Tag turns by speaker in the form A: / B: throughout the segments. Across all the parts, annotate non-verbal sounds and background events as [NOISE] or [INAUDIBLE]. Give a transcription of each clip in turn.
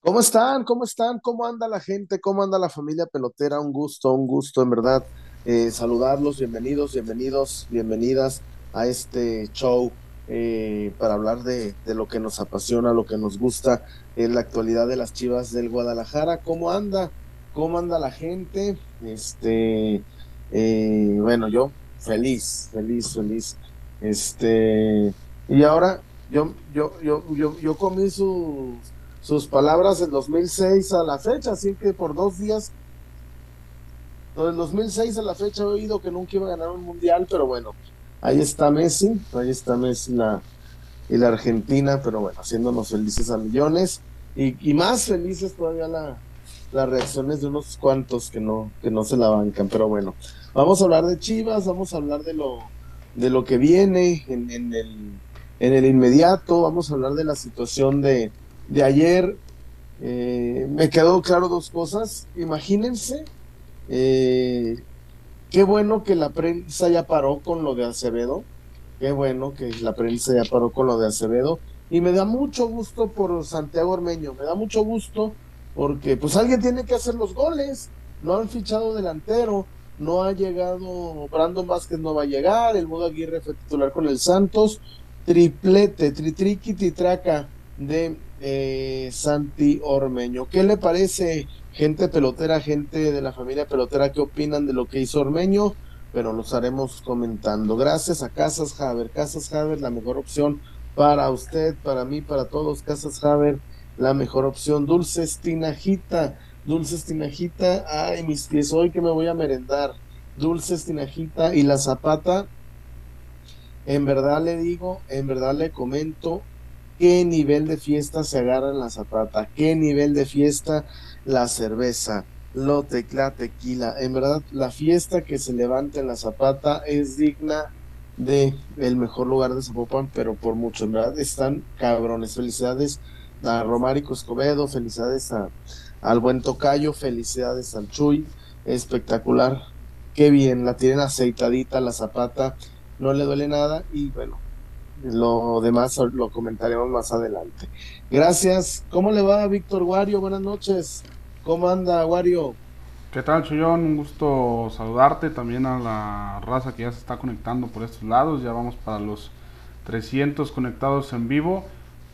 A: ¿Cómo están? ¿Cómo están? ¿Cómo anda la gente? ¿Cómo anda la familia pelotera? Un gusto, un gusto, en verdad, eh, saludarlos. Bienvenidos, bienvenidos, bienvenidas a este show eh, para hablar de, lo que nos apasiona, lo que nos gusta en la actualidad de las Chivas del Guadalajara. ¿Cómo anda? ¿Cómo anda la gente? Este, eh, bueno, yo feliz, feliz, feliz. Este, y ahora yo, yo, yo, yo, yo comí sus sus palabras en 2006 a la fecha, así que por dos días, del 2006 a la fecha he oído que nunca iba a ganar un mundial, pero bueno, ahí está Messi, ahí está Messi la, y la Argentina, pero bueno, haciéndonos felices a millones. Y, más felices todavía la, las reacciones de unos cuantos que no, que no se la bancan, pero bueno, vamos a hablar de Chivas, vamos a hablar de lo, de lo que viene en, en, el, en el inmediato, vamos a hablar de la situación de de ayer eh, me quedó claro dos cosas. Imagínense, eh, qué bueno que la prensa ya paró con lo de Acevedo. Qué bueno que la prensa ya paró con lo de Acevedo. Y me da mucho gusto por Santiago Ormeño. Me da mucho gusto porque pues alguien tiene que hacer los goles. No han fichado delantero. No ha llegado, Brandon Vázquez no va a llegar, el Mudo Aguirre fue titular con el Santos, triplete, tritriqui, titraca de eh, Santi Ormeño. ¿Qué le parece, gente pelotera, gente de la familia pelotera, qué opinan de lo que hizo Ormeño? Pero los haremos comentando. Gracias a Casas Haber. Casas Haber, la mejor opción para usted, para mí, para todos. Casas Haber, la mejor opción. Dulces Tinajita, Dulces Tinajita. Ay, mis pies, hoy que me voy a merendar. Dulces Tinajita y la Zapata. En verdad le digo, en verdad le comento, qué nivel de fiesta se agarra en la zapata, qué nivel de fiesta la cerveza, lo la tequila. En verdad, la fiesta que se levanta en la zapata es digna de el mejor lugar de Zapopan, pero por mucho, en verdad, están cabrones. Felicidades a Romárico Escobedo, felicidades a, al buen Tocayo, felicidades al Chuy, espectacular. Qué bien, la tienen aceitadita la zapata, no le duele nada y bueno, lo demás lo comentaremos más adelante. Gracias. ¿Cómo le va, Víctor Wario? Buenas noches. ¿Cómo anda, Wario?
B: ¿Qué tal, Chuyón? Un gusto saludarte. También a la raza que ya se está conectando por estos lados. Ya vamos para los 300 conectados en vivo.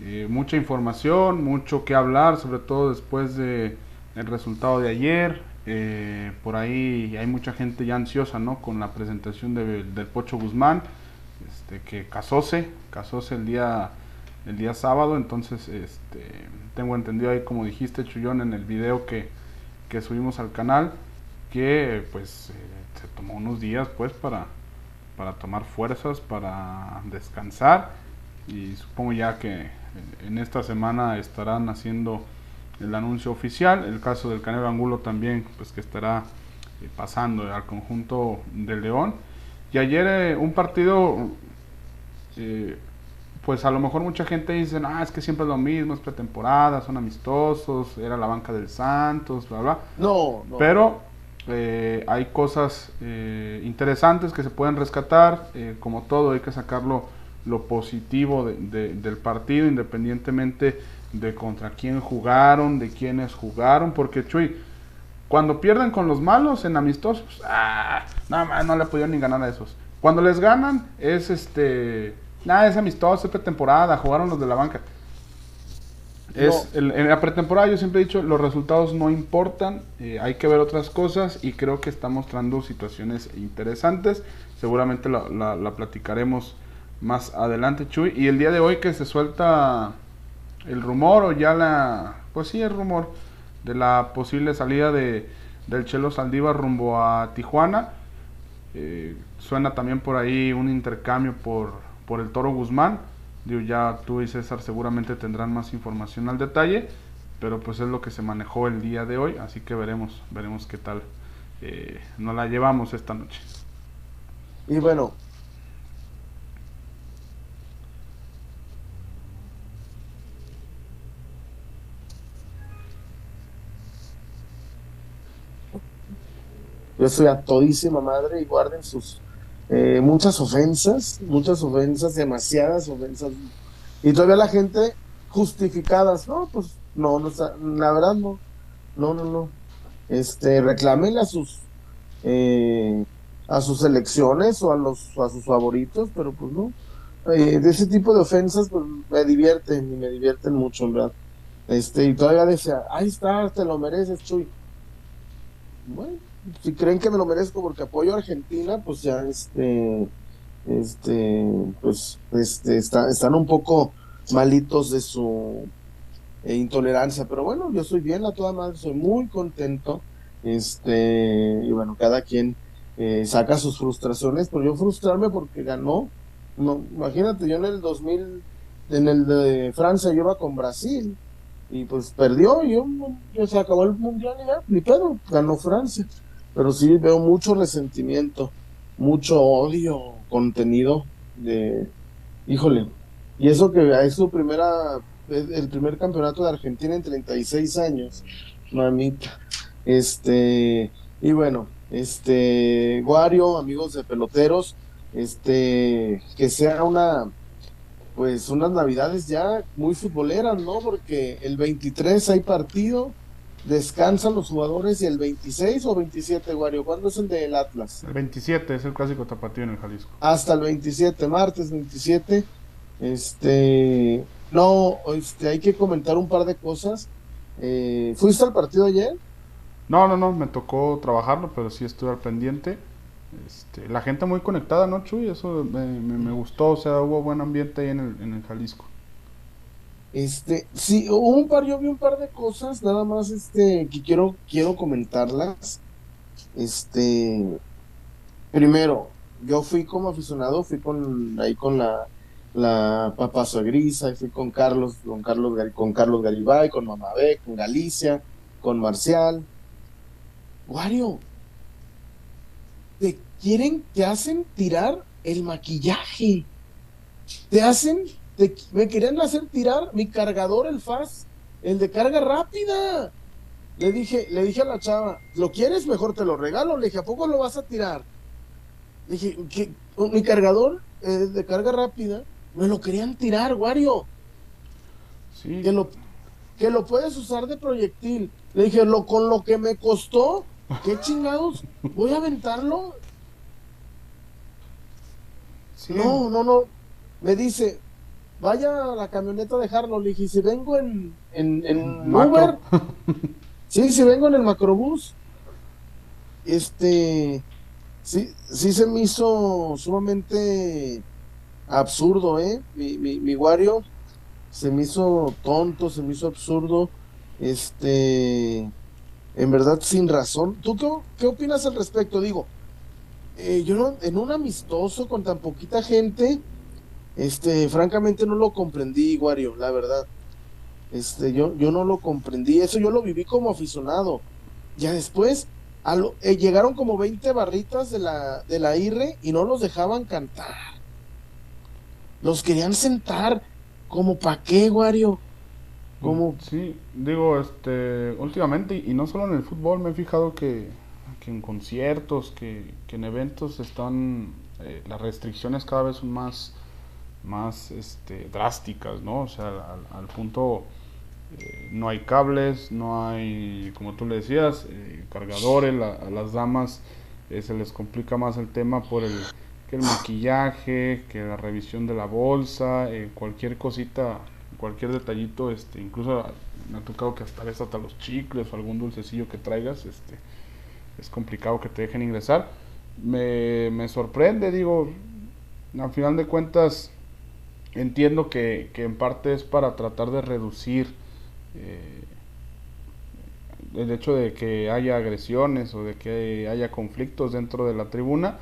B: Eh, mucha información, mucho que hablar, sobre todo después de el resultado de ayer. Eh, por ahí hay mucha gente ya ansiosa, ¿no? Con la presentación del Pocho Guzmán este, que casóse, casóse el día, el día sábado, entonces este, tengo entendido ahí como dijiste Chullón en el video que, que subimos al canal, que pues eh, se tomó unos días pues para, para tomar fuerzas, para descansar y supongo ya que en esta semana estarán haciendo el anuncio oficial, el caso del Canelo Angulo también pues que estará eh, pasando al conjunto de León y ayer eh, un partido eh, pues a lo mejor mucha gente dice, ah, es que siempre es lo mismo, es pretemporada, son amistosos, era la banca del Santos, bla, bla.
A: No, no.
B: Pero eh, hay cosas eh, interesantes que se pueden rescatar, como todo hay que sacarlo lo positivo del partido, independientemente de contra quién jugaron, de quiénes jugaron, porque Chuy, cuando pierden con los malos en amistosos, ah, nada más no le pudieron ni ganar a esos. Cuando les ganan es este Nada, es amistoso, es pretemporada, jugaron los de la banca. Es, en la pretemporada yo siempre he dicho, los resultados no importan, eh, hay que ver otras cosas y creo que está mostrando situaciones interesantes. Seguramente la, la, platicaremos más adelante, Chuy. Y el día de hoy que se suelta el rumor o ya la, pues sí, el rumor de la posible salida de, del Chelo Saldívar rumbo a Tijuana. Eh, suena también por ahí un intercambio por por el Toro Guzmán. Digo, ya tú y César seguramente tendrán más información al detalle, pero pues es lo que se manejó el día de hoy, así que veremos, veremos qué tal eh, nos la llevamos esta noche.
A: Y bueno, yo soy a todísima madre y guarden sus eh, muchas ofensas, muchas ofensas, demasiadas ofensas. Y todavía la gente justificadas, ¿no? Pues no, no la verdad no, no, no, no. Este, reclámenle a sus, eh, a sus elecciones o a los, a sus favoritos, pero pues no. Eh, de ese tipo de ofensas, pues me divierten y me divierten mucho, verdad. Este, y todavía decía, ahí está, te lo mereces, Chuy. Bueno, si creen que me lo merezco porque apoyo a Argentina, pues ya este, este, pues, este, está, están un poco malitos de su eh, intolerancia, pero bueno, yo soy bien a toda madre, soy muy contento, este, y bueno, cada quien eh, saca sus frustraciones, pero yo frustrarme porque ganó, no, imagínate, yo en el 2000, en el de Francia yo iba con Brasil, y pues perdió, y yo, se acabó el mundial y ya, ni pedo, ganó Francia, pero sí veo mucho resentimiento, mucho odio contenido de, híjole, y eso que es su primera, el primer campeonato de Argentina en 36 años, mamita, este, y bueno, este, Guario, amigos de peloteros, este, que sea una, pues unas navidades ya muy futboleras, ¿no? Porque el 23 hay partido, descansan los jugadores y el 26 o 27, Guario, ¿cuándo es el del Atlas?
B: El 27 es el clásico tapatío en el Jalisco.
A: Hasta el 27, martes 27. Este, no, este, hay que comentar un par de cosas. Eh, ¿Fuiste al partido ayer?
B: No, no, no, me tocó trabajarlo, pero sí estuve al pendiente. Este, la gente muy conectada, ¿no, Chuy? Eso me, gustó, o sea, hubo buen ambiente ahí en el, en el Jalisco.
A: Este, sí, un par, yo vi un par de cosas, nada más, este, que quiero, quiero comentarlas. Este, primero, yo fui como aficionado, fui con, ahí con la, la Papazo Grisa, y fui con Carlos, con Carlos, con Carlos Garibay, con Mamabé, con Galicia, con Marcial. Wario, te quieren, te hacen tirar el maquillaje. Te hacen me querían hacer tirar mi cargador, el FAS, el de carga rápida. Le dije, le dije a la chava, ¿lo quieres? Mejor te lo regalo. Le dije, ¿a poco lo vas a tirar? Le dije, ¿qué? mi cargador de carga rápida, me lo querían tirar, Wario. Sí. Que lo, que lo puedes usar de proyectil. Le dije, lo, con lo que me costó, ¿qué chingados? ¿Voy a aventarlo? No, no, no. Me dice, vaya a la camioneta a dejarlo. Le dije, si vengo en, en, en Uber, [LAUGHS] sí, si vengo en el macrobús, este, sí, sí se me hizo sumamente absurdo, ¿eh? Mi, mi, mi Wario se me hizo tonto, se me hizo absurdo, este, en verdad sin razón. ¿Tú qué, qué opinas al respecto? Digo, eh, yo no, en un amistoso con tan poquita gente, este, francamente no lo comprendí, Wario, la verdad. Este, yo, yo no lo comprendí, eso yo lo viví como aficionado. Ya después eh, llegaron como 20 barritas de la, de la IRE y no los dejaban cantar. Los querían sentar, como pa' qué, Wario. Como...
B: Sí, digo, este, últimamente, y no solo en el fútbol, me he fijado que, en conciertos, que, en eventos están, eh, las restricciones cada vez son más más este, drásticas, ¿no? O sea, al, punto eh, no hay cables, no hay, como tú le decías, eh, cargadores, a las damas eh, se les complica más el tema por el, que el maquillaje, que la revisión de la bolsa, cualquier cosita, cualquier detallito, este, incluso me ha tocado que hasta vez hasta los chicles o algún dulcecillo que traigas, este, es complicado que te dejen ingresar. Me, me sorprende, digo, al final de cuentas, Entiendo que, en parte es para tratar de reducir eh, el hecho de que haya agresiones o de que haya conflictos dentro de la tribuna,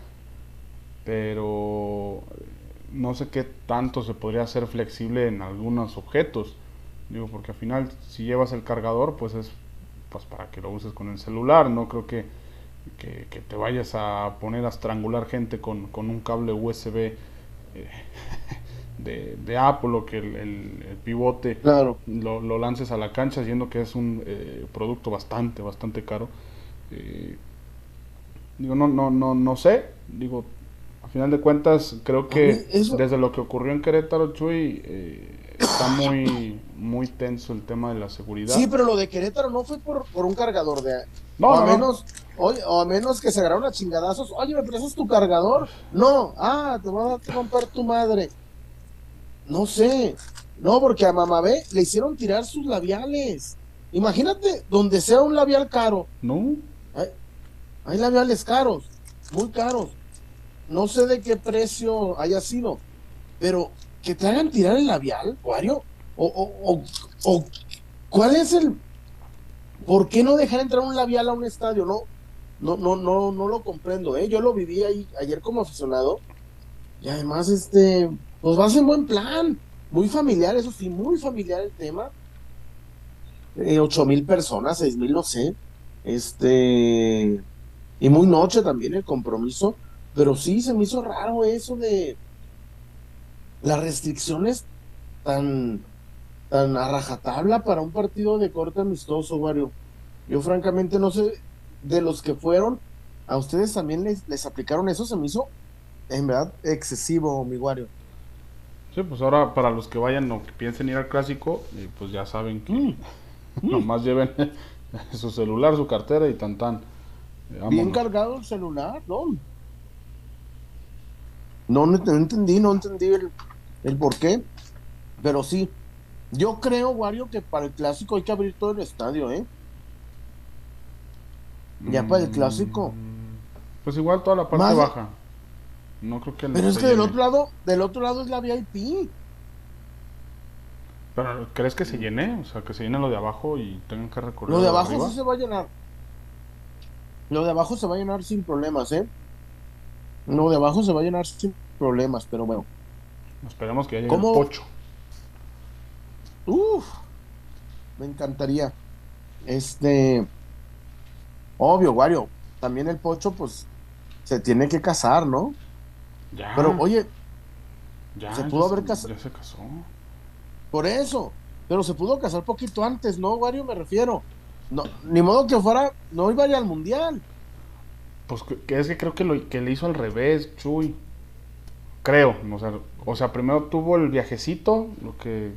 B: pero no sé qué tanto se podría hacer flexible en algunos objetos. Digo, porque al final si llevas el cargador, pues es pues para que lo uses con el celular, no creo que, que, te vayas a poner a estrangular gente con, con un cable USB. Eh, [LAUGHS] de, de Apple que el, pivote
A: claro.
B: lo, lances a la cancha, siendo que es un eh, producto bastante, bastante caro. Eh, digo, no, no, no, no sé, digo, a final de cuentas, creo que desde lo que ocurrió en Querétaro, Chuy, eh, está muy, muy tenso el tema de la seguridad.
A: Sí, pero lo de Querétaro no fue por, por un cargador de.
B: No,
A: o a
B: no,
A: menos, oye, o a menos que se agarraron a chingadazos. Oye, ¿me prestas tu cargador? No, ah, te voy a romper tu madre. No sé. No, porque a Mamá B le hicieron tirar sus labiales. Imagínate, donde sea un labial caro.
B: No.
A: Hay, hay labiales caros, muy caros. No sé de qué precio haya sido, pero que te hagan tirar el labial, Wario. O, o, o, o, ¿cuál es el por qué no dejar entrar un labial a un estadio? No, no, no, no, no lo comprendo, ¿eh? Yo lo viví ahí ayer como aficionado. Y además, este, pues vas en buen plan. Muy familiar, eso sí, muy familiar el tema. Eh, ocho mil personas, seis mil, no sé. Este, y muy noche también el compromiso. Pero sí, se me hizo raro eso de las restricciones tan, tan a rajatabla para un partido de corte amistoso, Wario. Yo francamente no sé, de los que fueron, a ustedes también les, les aplicaron eso, se me hizo en verdad excesivo, mi Wario.
B: Sí, pues ahora para los que vayan o que piensen ir al clásico, eh, pues ya saben que
A: Mm. [LAUGHS]
B: nomás lleven [LAUGHS] su celular, su cartera y tan tan. Eh,
A: Bien cargado el celular, ¿no? No, no, no entendí, no entendí el, el por qué. Pero sí, yo creo, Wario, que para el clásico hay que abrir todo el estadio, ¿eh? Ya para el clásico.
B: Mm, Pues igual toda la parte
A: Más-
B: baja. No creo que
A: Pero es que del
B: llene.
A: otro lado, del otro lado es la VIP.
B: Pero ¿crees que se llene? O sea, que se llene lo de abajo y tengan que recorrer
A: Lo de abajo
B: arriba.
A: sí se va a llenar. Lo de abajo se va a llenar sin problemas, ¿eh? Lo de abajo se va a llenar sin problemas, pero bueno.
B: Esperemos que ya llegue
A: ¿Cómo?
B: el pocho.
A: Uf, me encantaría. Este, obvio, Wario, también el pocho, pues, se tiene que casar, ¿no?
B: Ya.
A: Pero, oye,
B: ya,
A: se
B: ya
A: pudo haber casado.
B: Ya se casó.
A: por eso, pero se pudo casar poquito antes, ¿no, Wario? Me refiero. No, ni modo que fuera, no iba a ir al mundial.
B: Pues que, que es que creo que lo que le hizo al revés, Chuy. Creo, o sea, o sea, primero tuvo el viajecito, lo que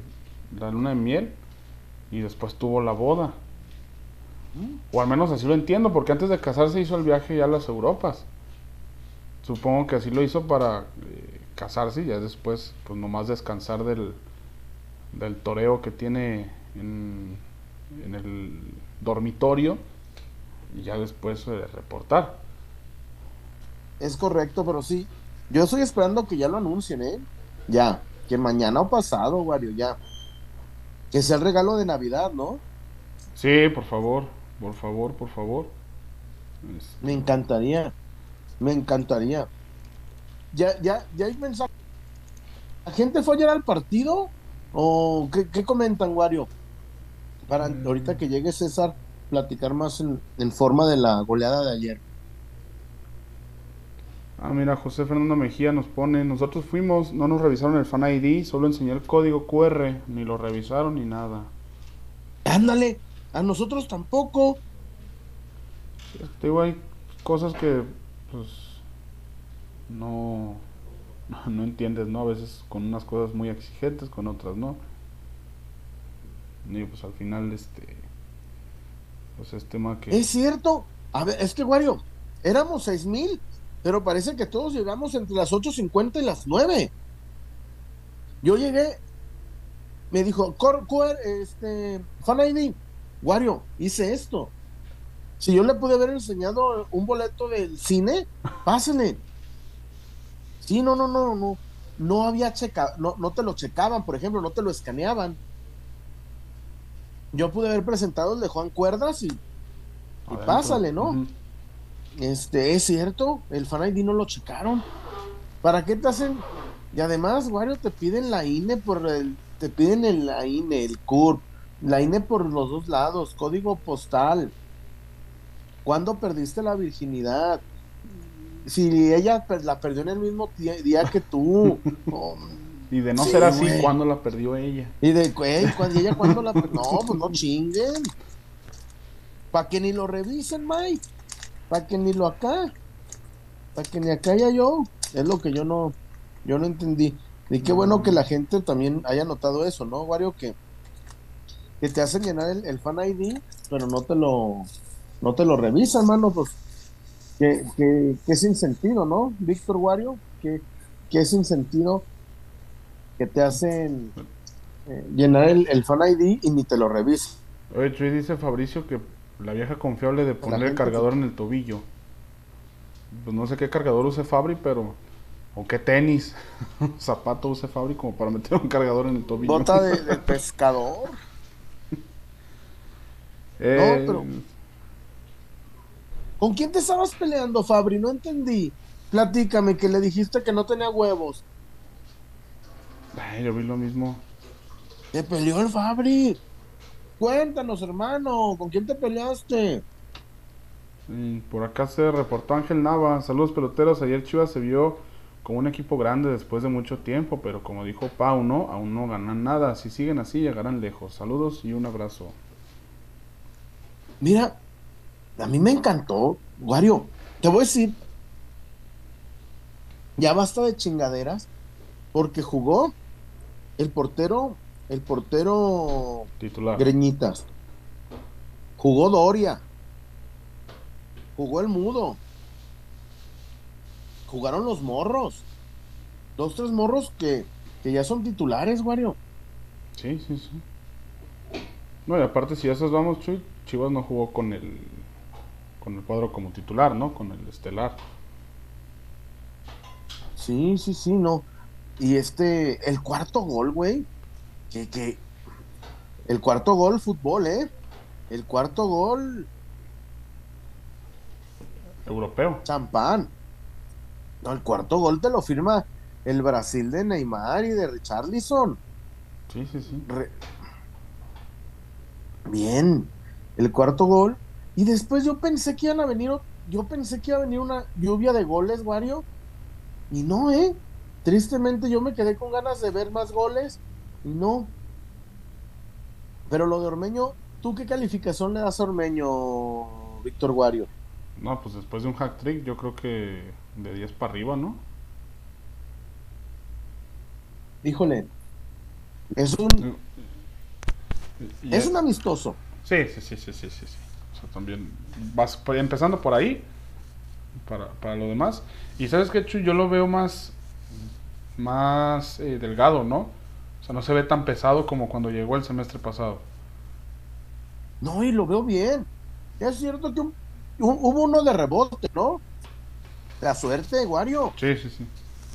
B: la luna de miel, y después tuvo la boda. O al menos así lo entiendo, porque antes de casarse hizo el viaje ya a las Europas. Supongo que así lo hizo para eh, casarse y ya después, pues nomás descansar del, del toreo que tiene en, en el dormitorio y ya después eh, reportar.
A: Es correcto, pero sí. Yo estoy esperando que ya lo anuncien, ¿eh? Ya, que mañana o pasado, Wario, ya. Que sea el regalo de Navidad, ¿no?
B: Sí, por favor, por favor, por favor.
A: Me encantaría. Me encantaría. Ya, ya, ya hay mensaje. ¿La gente fue ayer al partido? ¿O qué, qué comentan, Wario? Para
B: Mm.
A: ahorita que llegue César, platicar más en, en forma de la goleada de ayer.
B: Ah, mira, José Fernando Mejía nos pone, nosotros fuimos, no nos revisaron el Fan ID, solo enseñé el código QR, ni lo revisaron ni nada.
A: Ándale, a nosotros tampoco.
B: Te digo, hay cosas que, pues, no, [LAUGHS] no entiendes, ¿no? A veces con unas cosas muy exigentes, con otras no. Y pues al final, este, pues es tema que...
A: Es cierto. A ver, es que, Wario, éramos seis mil, pero parece que todos llegamos entre las 8.50 y las 9. Yo llegué, me dijo, cor, este, Fan ID, Wario, hice esto. Si yo le pude haber enseñado un boleto del cine, pásale. Sí, no, no, no, no. No había checa, no, no te lo checaban, por ejemplo, no te lo escaneaban. Yo pude haber presentado el de Juan Cuerdas y
B: adentro.
A: pásale, ¿no? Este, es cierto, el Fan ID no lo checaron. ¿Para qué te hacen? Y además, Wario, te piden la INE por el, te piden el, la INE, el CURP, la INE por los dos lados, código postal. ¿Cuándo perdiste la virginidad? Si ella la perdió en el mismo día que tú. [LAUGHS] Oh,
B: Y de no
A: Sí,
B: ser así,
A: güey.
B: ¿cuándo la perdió ella?
A: y de güey, ella cuándo la per- No, pues no chinguen. Para que ni lo revisen, Mike. Para que ni lo acá. Para que ni acá ya yo. Es lo que yo no, yo no entendí. Y qué bueno que la gente también haya notado eso, ¿no, Wario? Que, que te hacen llenar el, el, fan ID, pero no te lo, no te lo revisan, mano, pues que, que, que sin sentido, ¿no? Víctor Wario, que, que sin sentido que te hacen eh, llenar el, el, fan ID y ni te lo revisan.
B: Oye, Chuy dice Fabricio que la vieja confiable de poner el cargador en el tobillo. Pues no sé qué cargador use Fabri, pero o qué tenis, [LAUGHS] zapato use Fabri como para meter un cargador en el tobillo.
A: Bota de, de [LAUGHS] pescador.
B: Eh,
A: No, pero- ¿Con quién te estabas peleando, Fabri? No entendí. Platícame, que le dijiste que no tenía huevos.
B: ay, yo vi lo mismo.
A: Te peleó el Fabri. Cuéntanos, hermano, ¿con quién te peleaste?
B: Y por acá se reportó Ángel Nava. Saludos peloteros. Ayer Chivas se vio como un equipo grande después de mucho tiempo, pero como dijo Pau, ¿no? Aún no ganan nada. Si siguen así, llegarán lejos. Saludos y un abrazo.
A: Mira, a mí me encantó, Wario. Te voy a decir, ya basta de chingaderas, porque jugó el portero, el portero
B: Titular.
A: Greñitas. Jugó Doria. Jugó el Mudo. Jugaron los morros. Dos, tres morros que, que ya son titulares, Wario.
B: Sí, sí, sí. No, y aparte, si a esos vamos, Chuy, Chivas no jugó con el con el cuadro como titular, ¿no? Con el estelar.
A: Sí, sí, sí, no. Y este, el cuarto gol, güey. Que, que. El cuarto gol, fútbol, ¿eh? El cuarto gol,
B: Europeo.
A: champán. No, el cuarto gol te lo firma el Brasil de Neymar y de Richarlison.
B: Sí, sí, sí.
A: Re- Bien, el cuarto gol. Y después yo pensé que iban a venir, yo pensé que iba a venir una lluvia de goles, Wario. Y no, ¿eh? Tristemente yo me quedé con ganas de ver más goles. Y no. Pero lo de Ormeño, ¿tú qué calificación le das a Ormeño, Víctor Wario?
B: No, pues después de un hack trick, yo creo que de 10 para arriba, ¿no?
A: Híjole. Es un, es un amistoso.
B: Sí, sí, sí, sí, sí, sí. O sea, también vas empezando por ahí para, para lo demás. Y sabes que yo lo veo más más eh, delgado, ¿no? O sea, no se ve tan pesado como cuando llegó el semestre pasado.
A: No, y lo veo bien. Es cierto que un- un- hubo uno de rebote, ¿no? La suerte, Wario.
B: Sí, sí, sí.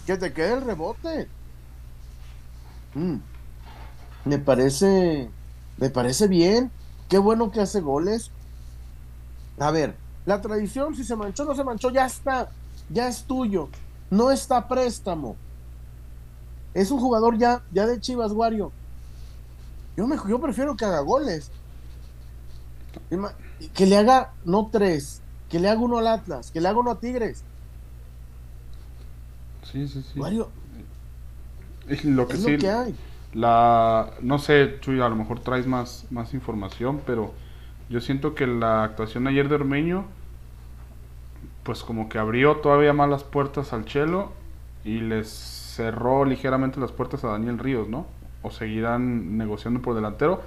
A: Que te quede el rebote. Mm. Me parece. Me parece bien. Qué bueno que hace goles. A ver, la tradición, si se manchó o no se manchó, ya está. Ya es tuyo. No está a préstamo. Es un jugador ya, ya de Chivas, Wario. Yo, me, yo prefiero que haga goles. Que le haga, no tres, que le haga uno al Atlas, que le haga uno a Tigres.
B: Sí, sí, sí.
A: Wario,
B: lo que
A: es
B: sí,
A: lo que hay.
B: la, no sé, Chuy, a lo mejor traes más, más información, pero yo siento que la actuación ayer de Ormeño, pues como que abrió todavía más las puertas al Chelo y les cerró ligeramente las puertas a Daniel Ríos, ¿no? O seguirán negociando por delantero,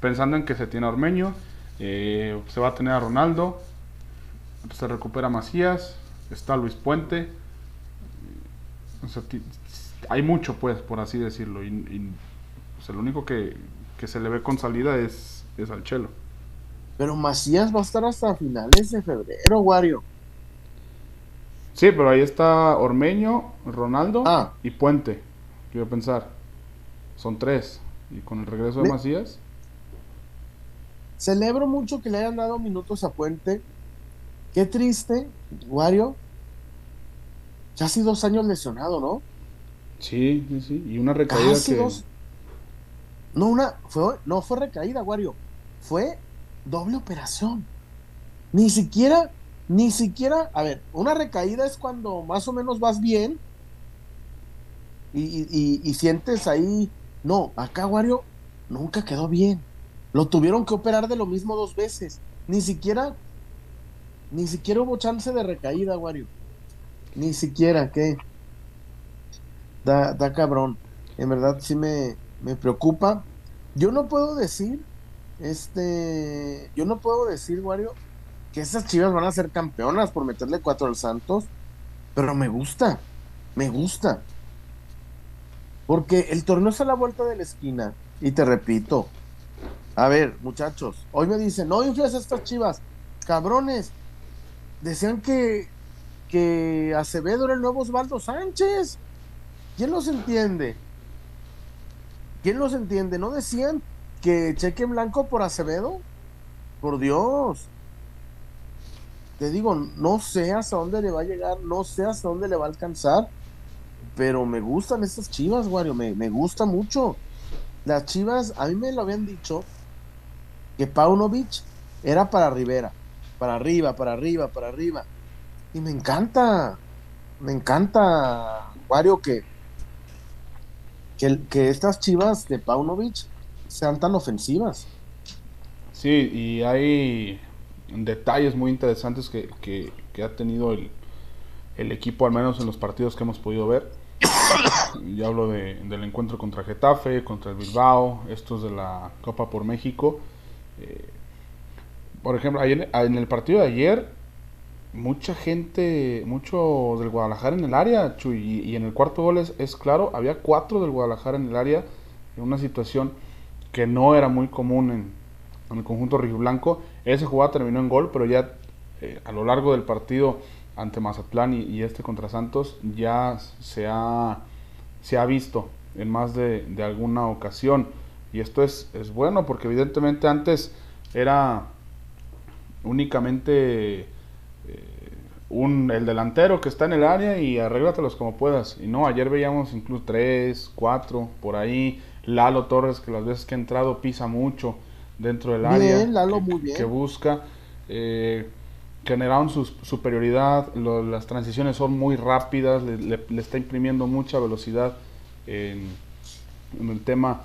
B: pensando en que se tiene a Ormeño, eh, se va a tener a Ronaldo, se recupera Macías, está Luis Puente. O sea, hay mucho, pues, por así decirlo. Y, y, pues, el único que, que se le ve con salida es, es al Chelo.
A: Pero Macías va a estar hasta finales de febrero, Wario.
B: Sí, pero ahí está Ormeño, Ronaldo
A: Ah.
B: y Puente. Quiero pensar. Son tres. Y con el regreso de
A: Me-
B: Macías.
A: Celebro mucho que le hayan dado minutos a Puente. Qué triste, Wario. Casi dos años lesionado, ¿no?
B: Sí, sí, sí. Y una recaída
A: Casi
B: que.
A: dos. No, una, fue, no fue recaída, Wario. Fue doble operación. Ni siquiera, ni siquiera, a ver, una recaída es cuando más o menos vas bien y, sientes ahí. No, acá Wario nunca quedó bien. Lo tuvieron que operar de lo mismo dos veces. Ni siquiera, ni siquiera hubo chance de recaída, Wario. Ni siquiera, ¿qué? Da, da cabrón. en verdad sí me, me preocupa. Yo no puedo decir, este, yo no puedo decir, Wario, que esas chivas van a ser campeonas por meterle cuatro al Santos, pero me gusta, me gusta. Porque el torneo es a la vuelta de la esquina. Y te repito, a ver, muchachos, hoy me dicen, no infles estas chivas, cabrones. Decían que, que Acevedo era el nuevo Osvaldo Sánchez. ¿Quién los entiende? ¿Quién los entiende? ¿No decían que cheque en blanco por Acevedo? Por Dios. Te digo, no sé hasta dónde le va a llegar, no sé hasta dónde le va a alcanzar, pero me gustan estas chivas, Wario, me, me gusta mucho. Las chivas, a mí me lo habían dicho que Paunovic era para Rivera, para arriba, para arriba, para arriba. Y me encanta, me encanta, Wario, que, que, que estas chivas de Paunovic sean tan ofensivas.
B: Sí, y hay detalles muy interesantes que, que, ha tenido el, el, equipo, al menos en los partidos que hemos podido ver. [COUGHS] Yo hablo de, del encuentro contra Getafe, contra el Bilbao, estos de la Copa por México. Eh, por ejemplo, ayer, en el partido de ayer, mucha gente, mucho del Guadalajara en el área, Chuy, y, y en el cuarto gol es, es, claro, había cuatro del Guadalajara en el área, en una situación que no era muy común en, el conjunto blanco Ese jugada terminó en gol, pero ya eh, a lo largo del partido ante Mazatlán y, este contra Santos ya se ha, se ha visto en más de, de alguna ocasión. Y esto es, es, bueno porque evidentemente antes era únicamente eh, un, el delantero que está en el área y arréglatelos como puedas. Y no, ayer veíamos incluso tres, cuatro, por ahí. Lalo Torres que las veces que ha entrado pisa mucho dentro del área
A: Lalo,
B: que,
A: muy bien.
B: que, busca. Eh, generaron su superioridad, lo, las transiciones son muy rápidas, le, le, le, está imprimiendo mucha velocidad en, en, el tema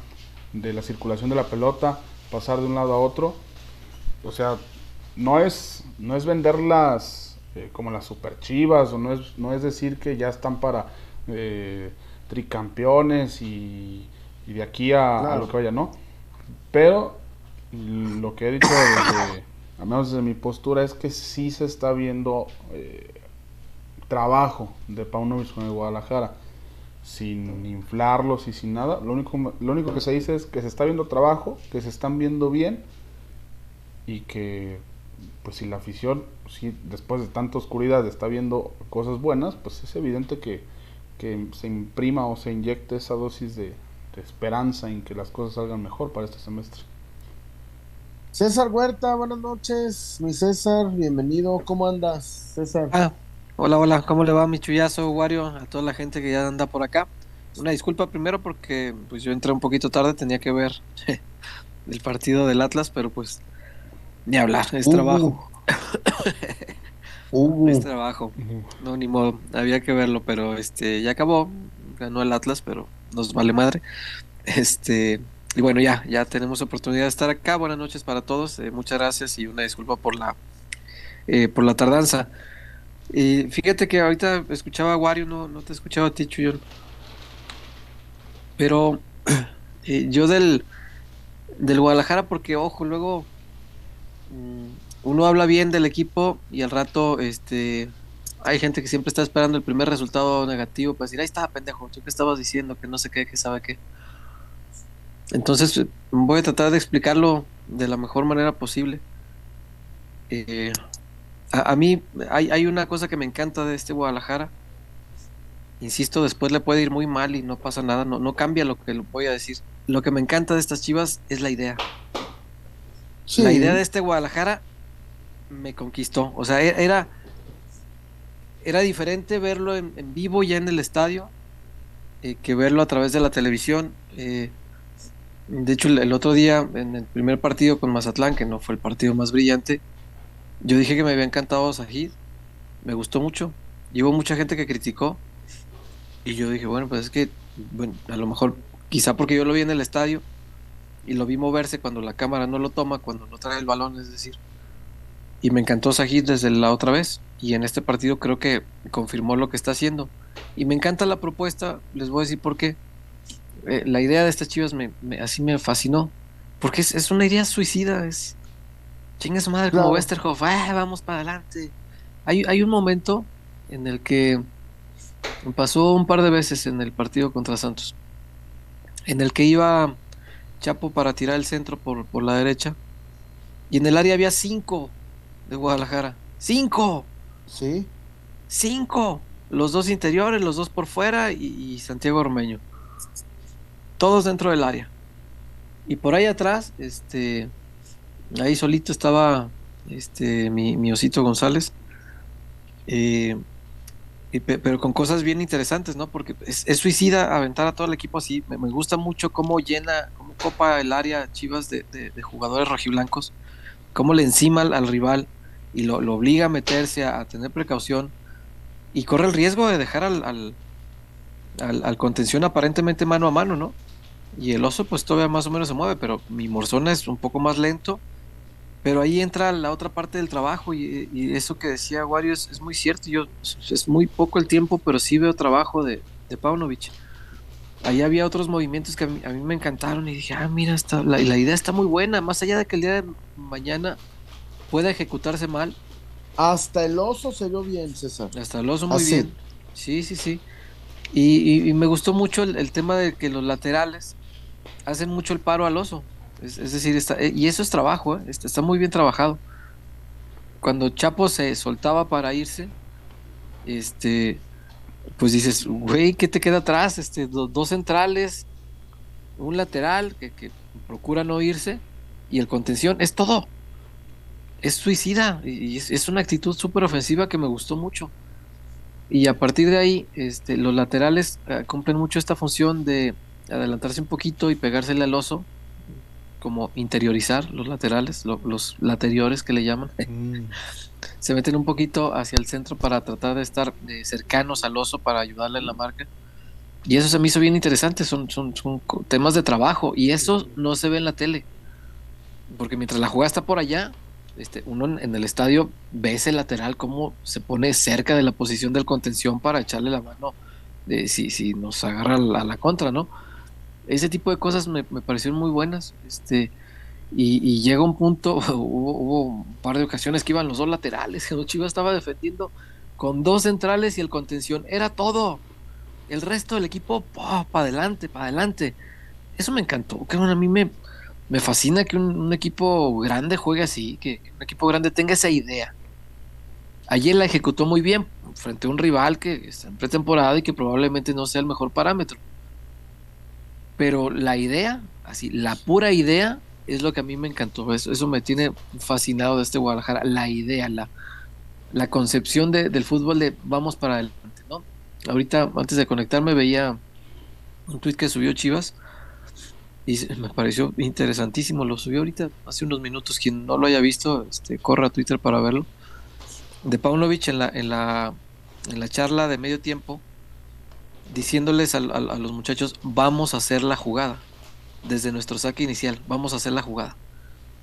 B: de la circulación de la pelota, pasar de un lado a otro. O sea, no es, no es venderlas eh, como las super chivas, o no es, no es decir que ya están para eh, tricampeones y, y, de aquí a, claro. a lo que vaya, ¿no? Pero lo que he dicho desde, al menos desde mi postura, es que sí se está viendo eh, trabajo de Paunovic con el Guadalajara, sin inflarlos y sin nada. Lo único, lo único que se dice es que se está viendo trabajo, que se están viendo bien y que, pues si la afición, si después de tanta oscuridad está viendo cosas buenas, pues es evidente que, que se imprima o se inyecte esa dosis de, de esperanza en que las cosas salgan mejor para este semestre.
A: César Huerta, buenas noches, mi César, bienvenido, ¿cómo andas, César?
C: Ah, hola, hola, ¿cómo le va mi chullazo, Wario, a toda la gente que ya anda por acá? Una disculpa primero porque pues yo entré un poquito tarde, tenía que ver [LAUGHS] el partido del Atlas, pero pues ni hablar, es uh, trabajo. uh, [LAUGHS] es trabajo, no, ni modo, había que verlo, pero este, ya acabó, ganó el Atlas, pero nos vale madre. Este, y bueno, ya, ya tenemos oportunidad de estar acá. Buenas noches para todos. Eh, muchas gracias y una disculpa por la eh, por la tardanza. Y fíjate que ahorita escuchaba a Wario, no, no te escuchaba a ti, Chuyón. Pero [CLEARS THROAT] eh, yo del, del Guadalajara, porque ojo, luego mmm, uno habla bien del equipo y al rato este hay gente que siempre está esperando el primer resultado negativo para decir, ahí está, pendejo, tú que estabas diciendo que no sé qué, que sabe qué. Entonces voy a tratar de explicarlo de la mejor manera posible. Eh, a, a, mí hay, hay, una cosa que me encanta de este Guadalajara. Insisto, después le puede ir muy mal y no pasa nada, no, no cambia lo que voy a decir. Lo que me encanta de estas chivas es la idea. Sí. La idea de este Guadalajara me conquistó. O sea, e, era, era diferente verlo en, en vivo ya en el estadio eh, que verlo a través de la televisión. Eh, de hecho, el, otro día, en el primer partido con Mazatlán, que no fue el partido más brillante, yo dije que me había encantado Sajid. Me gustó mucho. Y mucha gente que criticó. Y yo dije, bueno, pues es que, bueno, a lo mejor, quizá porque yo lo vi en el estadio y lo vi moverse cuando la cámara no lo toma, cuando no trae el balón, es decir. Y me encantó Sajid desde la otra vez. Y en este partido creo que confirmó lo que está haciendo. Y me encanta la propuesta, les voy a decir por qué eh, la idea de estas chivas me, así me fascinó. Porque es, es, una idea suicida, es... Chinga su madre como Westerhoff, ah, vamos para adelante. Hay, hay un momento en el que pasó un par de veces en el partido contra Santos, en el que iba Chapo para tirar el centro por, por la derecha, y en el área había cinco de Guadalajara. ¡Cinco!
A: Sí.
C: Cinco. Los dos interiores, los dos por fuera y, Santiago Ormeño. Todos dentro del área. Y por ahí atrás, este, ahí solito estaba este, mi, osito González. Eh, pero con cosas bien interesantes, ¿no? Porque es, suicida aventar a todo el equipo así. Me, gusta mucho cómo llena, cómo copa el área Chivas de, de, jugadores rojiblancos, cómo le encima al, rival y lo, obliga a meterse, a, tener precaución y corre el riesgo de dejar al, al, contención aparentemente mano a mano, ¿no? Y el oso pues todavía más o menos se mueve, pero mi Morzona es un poco más lento. Pero ahí entra la otra parte del trabajo y, eso que decía Wario es, muy cierto. Yo es muy poco el tiempo, pero sí veo trabajo de, de Paunovic. Ahí había otros movimientos que a mí, me encantaron y dije, ah, mira, está, la, la idea está muy buena. Más allá de que el día de mañana pueda ejecutarse mal,
A: hasta el oso se vio bien, César.
C: Hasta el oso muy bien. Sí, sí, sí. Y, me gustó mucho el, tema de que los laterales hacen mucho el paro al oso. Es, decir, está, eh, y eso es trabajo, ¿eh? está, muy bien trabajado. Cuando Chapo se soltaba para irse, este, pues dices, güey, ¿qué te queda atrás? Este, dos centrales, un lateral que, que procura no irse y el contención, es todo es suicida y es, una actitud súper ofensiva que me gustó mucho. Y a partir de ahí, este, los laterales eh, cumplen mucho esta función de adelantarse un poquito y pegársele al oso, como interiorizar los laterales, los lateriores que le llaman. Mm. [LAUGHS] Se meten un poquito hacia el centro para tratar de estar eh, cercanos al oso para ayudarle en la marca. Y eso se me hizo bien interesante, son, son, son temas de trabajo y eso no se ve en la tele. Porque mientras la jugada está por allá, este, uno en, el estadio ve ese lateral como se pone cerca de la posición del contención para echarle la mano si, si nos agarra a la, contra, ¿no? Ese tipo de cosas me, parecieron muy buenas. Este, y, llega un punto, [LAUGHS] hubo, un par de ocasiones que iban los dos laterales, [LAUGHS] que Chivas estaba defendiendo con dos centrales y el contención, era todo. El resto del equipo, para adelante, para adelante. Eso me encantó, que a mí me, me fascina que un, equipo grande juegue así, que, un equipo grande tenga esa idea. Ayer la ejecutó muy bien frente a un rival que está en pretemporada y que probablemente no sea el mejor parámetro. Pero la idea, así, la pura idea, es lo que a mí me encantó. Eso, eso me tiene fascinado de este Guadalajara. La idea, la, la concepción del fútbol de vamos para adelante, ¿no? Ahorita, antes de conectarme, veía un tweet que subió Chivas y me pareció interesantísimo. Lo subió ahorita hace unos minutos. Quien no lo haya visto, este, corra a Twitter para verlo. De Paunovic en la, en la, en la charla de medio tiempo, diciéndoles a, los muchachos: Vamos a hacer la jugada. Desde nuestro saque inicial, vamos a hacer la jugada.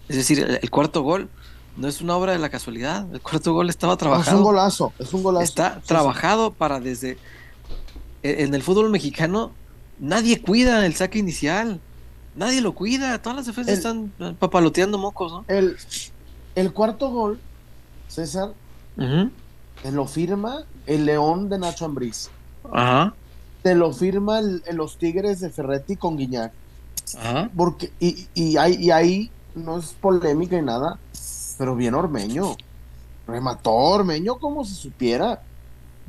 C: Es decir, el, cuarto gol no es una obra de la casualidad. El cuarto gol estaba trabajado. es
A: un golazo, es un golazo.
C: Está trabajado para desde. E, en el fútbol mexicano, nadie cuida el saque inicial. Nadie lo cuida, todas las defensas están papaloteando mocos, ¿no?
A: El, el cuarto gol, César, te lo firma el León de Nacho Ambriz.
C: Ajá.
A: Te lo firma el, los Tigres de Ferretti con Guiñac. Ajá. Porque, y, y, ahí, ahí no es polémica y nada, pero bien Ormeño. Remató Ormeño como si supiera.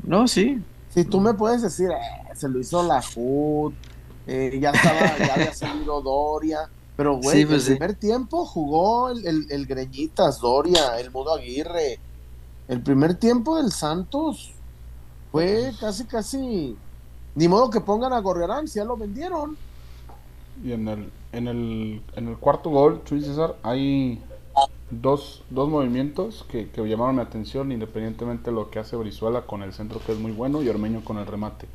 C: No, sí.
A: Si tú me puedes decir, eh, se lo hizo la HUD, eh, ya estaba, ya había salido Doria, pero güey, pues el primer tiempo jugó el, el, Greñitas, Doria, el Mudo Aguirre. El primer tiempo del Santos fue casi, casi. Ni modo que pongan a Gorriarán, si ya lo vendieron.
B: Y en el, en el, en el cuarto gol, Chuy César, hay dos, dos movimientos que, que llamaron mi atención, independientemente de lo que hace Brizuela con el centro, que es muy bueno, y Ormeño con el remate.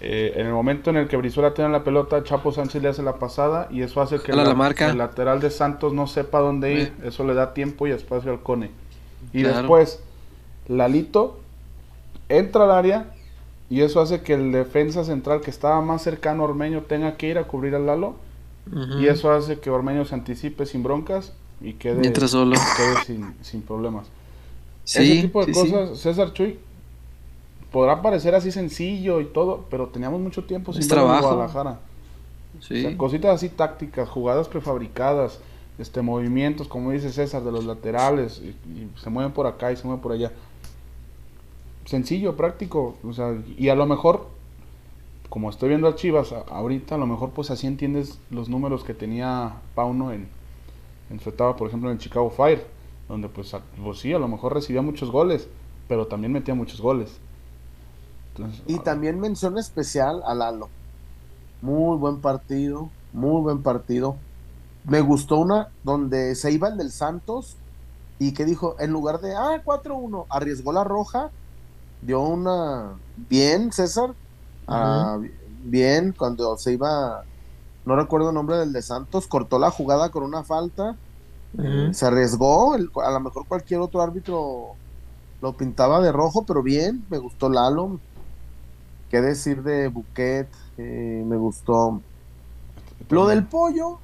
B: Eh, en el momento en el que Brizuela tiene la pelota, Chapo Sánchez le hace la pasada y eso hace que el lateral de Santos no sepa dónde ir. Eso le da tiempo y espacio al Cone. Y después, Lalito entra al área y eso hace que el defensa central que estaba más cercano a Ormeño tenga que ir a cubrir al Lalo. Y eso hace que Ormeño se anticipe sin broncas y quede,
C: Mientras solo.
B: quede sin, sin problemas.
C: Sí,
B: Ese tipo de
C: sí, sí.
B: cosas, César Chuy, podrá parecer así sencillo y todo, pero teníamos mucho tiempo sin verlo en
C: trabajo.
B: Guadalajara.
C: Sí.
B: O sea, cositas así tácticas, jugadas prefabricadas, este movimientos, como dice César, de los laterales, y, y se mueven por acá y se mueven por allá. Sencillo, práctico, o sea, y a lo mejor, como estoy viendo a Chivas a- ahorita, a lo mejor pues así entiendes los números que tenía Pauno en, en su etapa, por ejemplo, en el Chicago Fire, donde pues, a- pues sí, a lo mejor recibía muchos goles, pero también metía muchos goles. Entonces,
A: Y
B: ah,
A: también mención especial a Lalo. Muy buen partido, muy buen partido. Me gustó una donde se iba el del Santos y que dijo, en lugar de, ah, 4-1, arriesgó la roja, dio una, bien, César, ah, bien, cuando se iba, no recuerdo el nombre del de Santos, cortó la jugada con una falta, se arriesgó, el- a lo mejor cualquier otro árbitro lo pintaba de rojo, pero bien, me gustó Lalo. ¿Qué decir de Buquet? Eh, me gustó. Lo del pollo,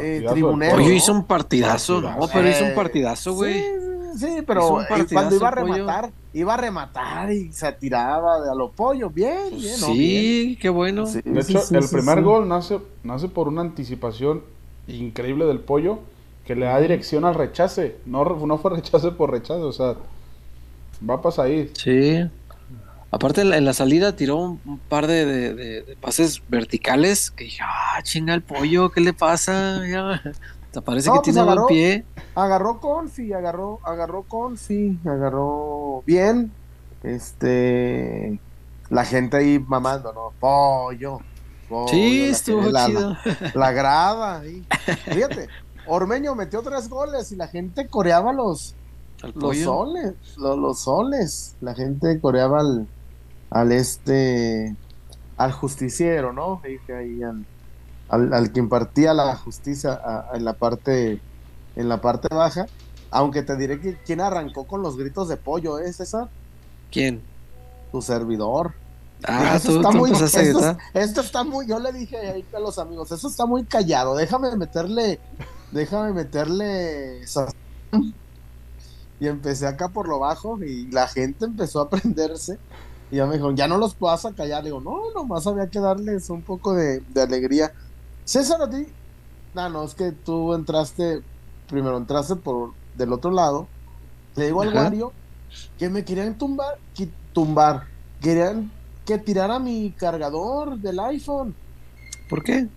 B: del
A: tribunero.
B: ¿no?
C: hizo un partidazo, no,
B: Partidazo.
C: pero hizo un
A: Eh,
C: partidazo, güey.
A: Sí, sí, pero
C: un
A: eh,
C: partidazo,
A: cuando iba a
C: pollo.
A: rematar, iba a rematar y se tiraba de a lo pollo. Bien, bien, ¿no?
C: Sí, qué bueno.
A: Bien. Sí,
B: De
A: sí,
B: hecho,
A: sí,
B: el
A: sí,
B: primer
A: sí.
B: gol nace, nace por una anticipación increíble del pollo que le da dirección al rechace. No, no fue rechace por rechace, o sea, va para ahí.
C: Sí. Aparte, en la, la salida tiró un, par de, de- de- de pases verticales que dije, ah, chinga el pollo, ¿qué le pasa? Te [LAUGHS] parece
A: No,
C: que
A: pues
C: tiene
A: agarró.
C: buen pie.
A: Agarró Confi, agarró, agarró Confi, agarró bien. Este, la gente ahí mamando, ¿no? Pollo. pollo,
C: Sí,
A: la-
C: estuvo
A: la,
C: chido.
A: La [LAUGHS] grada ahí. Fíjate, Ormeño metió tres goles y la gente coreaba los, los soles, los, los soles. La gente coreaba al, al este, al justiciero, ¿no? Ahí al, al, al que impartía la justicia a- a- en la parte, en la parte baja. Aunque te diré que quién arrancó con los gritos de pollo, ¿eh, César?
C: ¿Quién?
A: Tu servidor.
C: Ah,
A: Eso
C: tú,
A: está
C: tú
A: muy, esto, está muy, yo le dije ahí a los amigos, eso está muy callado, déjame meterle, déjame meterle y empecé acá por lo bajo y la gente empezó a prenderse y ya me dijeron, ya no los vas a callar, le digo, no, nomás había que darles un poco de, de alegría. César, a ti, no, no, es que tú entraste, primero entraste por del otro lado, le digo al. Wario que me querían tumbar, qui- tumbar, querían que tirara mi cargador del iPhone,
C: ¿Por qué?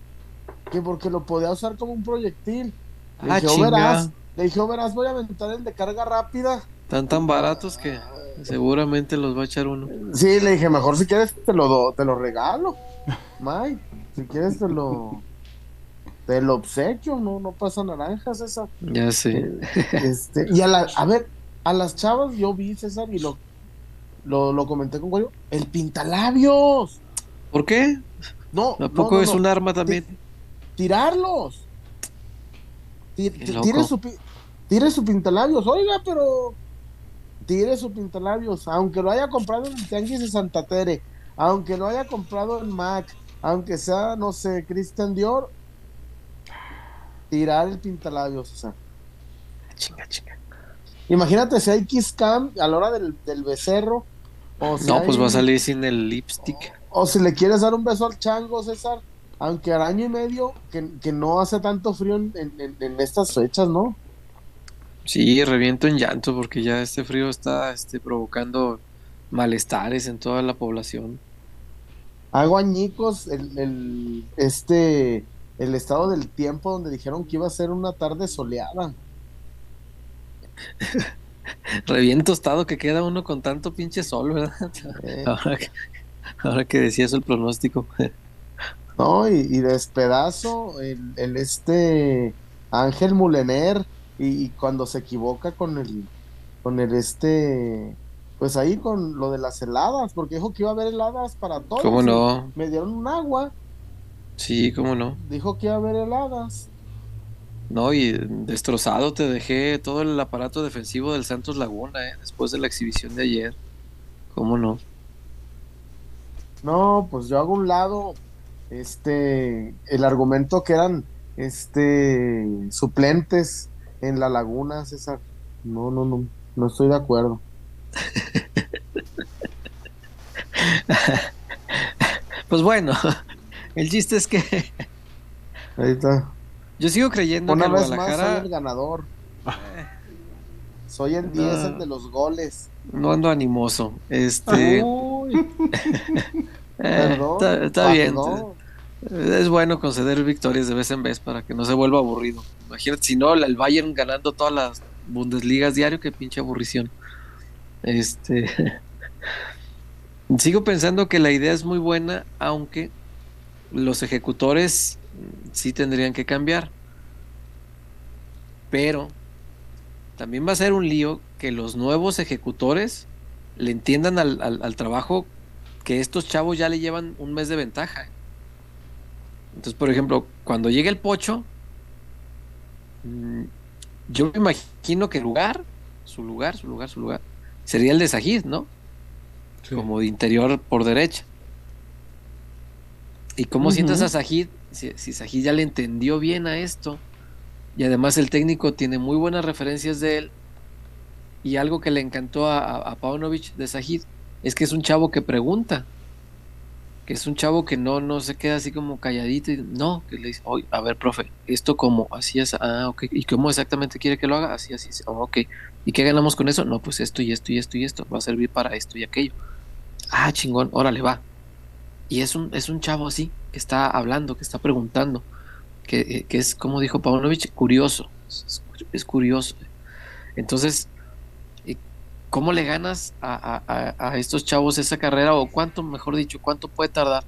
A: que porque lo podía usar como un proyectil. Le
C: Ah,
A: dije, "Oh, verás, le dije, "Oh, verás, voy a aventar el de carga rápida.
C: Están tan baratos que seguramente los va a echar uno.
A: Sí, le dije, mejor si quieres te lo do- te lo regalo. Mike, si quieres te lo te lo obsequio, no, no pasa naranjas César.
C: Ya sé.
A: Este, y a la, a ver, a las chavas yo vi César y lo lo, lo comenté con Wario, el pintalabios.
C: ¿Por qué?
A: No,
C: ¿A
A: no,
C: poco
A: no,
C: es
A: no.
C: un arma también?
A: tirarlos.
C: Loco.
A: Tire su, tire su pintalabios. Oiga, pero tire su pintalabios. Aunque lo haya comprado en el Tianguis de Santa Tere, aunque lo haya comprado en Mac, aunque sea, no sé, Christian Dior, tirar el pintalabios. O sea,
C: Chinga, chinga.
A: imagínate si hay Kiss Cam a la hora del, del becerro. O si
C: No, pues va a salir sin el lipstick.
A: O si le quieres dar un beso al chango, César, aunque al año y medio, que, que no hace tanto frío en, en- en estas fechas, ¿no?
C: Sí, reviento en llanto porque ya este frío está este, provocando malestares en toda la población.
A: Hago añicos el, el- este, el estado del tiempo donde dijeron que iba a ser una tarde soleada. [LAUGHS]
C: Reviento tostado que queda uno con tanto pinche sol, ¿verdad?
A: eh, [LAUGHS]
C: Ahora que, ahora que decía eso el pronóstico.
A: ¿no? Y, y despedazo el, el este Ángel Mulener y, y cuando se equivoca con el, con el este, pues ahí con lo de las heladas, porque dijo que iba a haber heladas para todos.
C: ¿Cómo no?
A: Me dieron un agua.
C: Sí, cómo no.
A: Dijo que iba a haber heladas.
C: No, y destrozado te dejé todo el aparato defensivo del Santos Laguna, ¿eh? después de la exhibición de ayer. ¿Cómo no?
A: No, pues yo hago un lado este el argumento que eran este suplentes en la laguna, César. No, no, no, no estoy de acuerdo. [LAUGHS]
C: pues bueno, [LAUGHS] el chiste es que
A: Ahí está.
C: yo sigo creyendo
A: Una
C: que
A: vez más
C: Guadalajara
A: soy el ganador. Soy el 10
C: No.
A: el de los goles.
C: no ando animoso. Este, [LAUGHS]
A: perdón.
C: está, está bien. Es bueno conceder victorias de vez en vez para que no se vuelva aburrido. Imagínate, si no, el Bayern ganando todas las Bundesligas diario, qué pinche aburrición. Este. [LAUGHS] Sigo pensando que la idea es muy buena, aunque los ejecutores sí tendrían que cambiar. Pero también va a ser un lío que los nuevos ejecutores le entiendan al trabajo que estos chavos ya le llevan un mes de ventaja. Entonces, por ejemplo, cuando llegue el pocho, mm, yo me imagino que el lugar, su lugar, su lugar, su lugar, sería el de Sajid, ¿no?
B: Sí.
C: Como de interior por derecha. ¿Y cómo sientas a Sajid? Si, si Sajid ya le entendió bien a esto, y además el técnico tiene muy buenas referencias de él, y algo que le encantó a, a, a Paunovic de Sajid es que es un chavo que pregunta, es un chavo que no, no se queda así como calladito, y no, que le dice, oye, a ver, profe, esto como, así es, ah, ok, ¿y cómo exactamente quiere que lo haga? Así, así, ah, ok, ¿y qué ganamos con eso? No, pues esto y esto y esto y esto, va a servir para esto y aquello. Ah, chingón, órale, va. Y es un, es un chavo así, que está hablando, que está preguntando, que, eh, que es, como dijo Pavlovich, curioso, es, curioso. Entonces, ¿cómo le ganas a, estos chavos esa carrera? O cuánto, mejor dicho, cuánto puede tardar,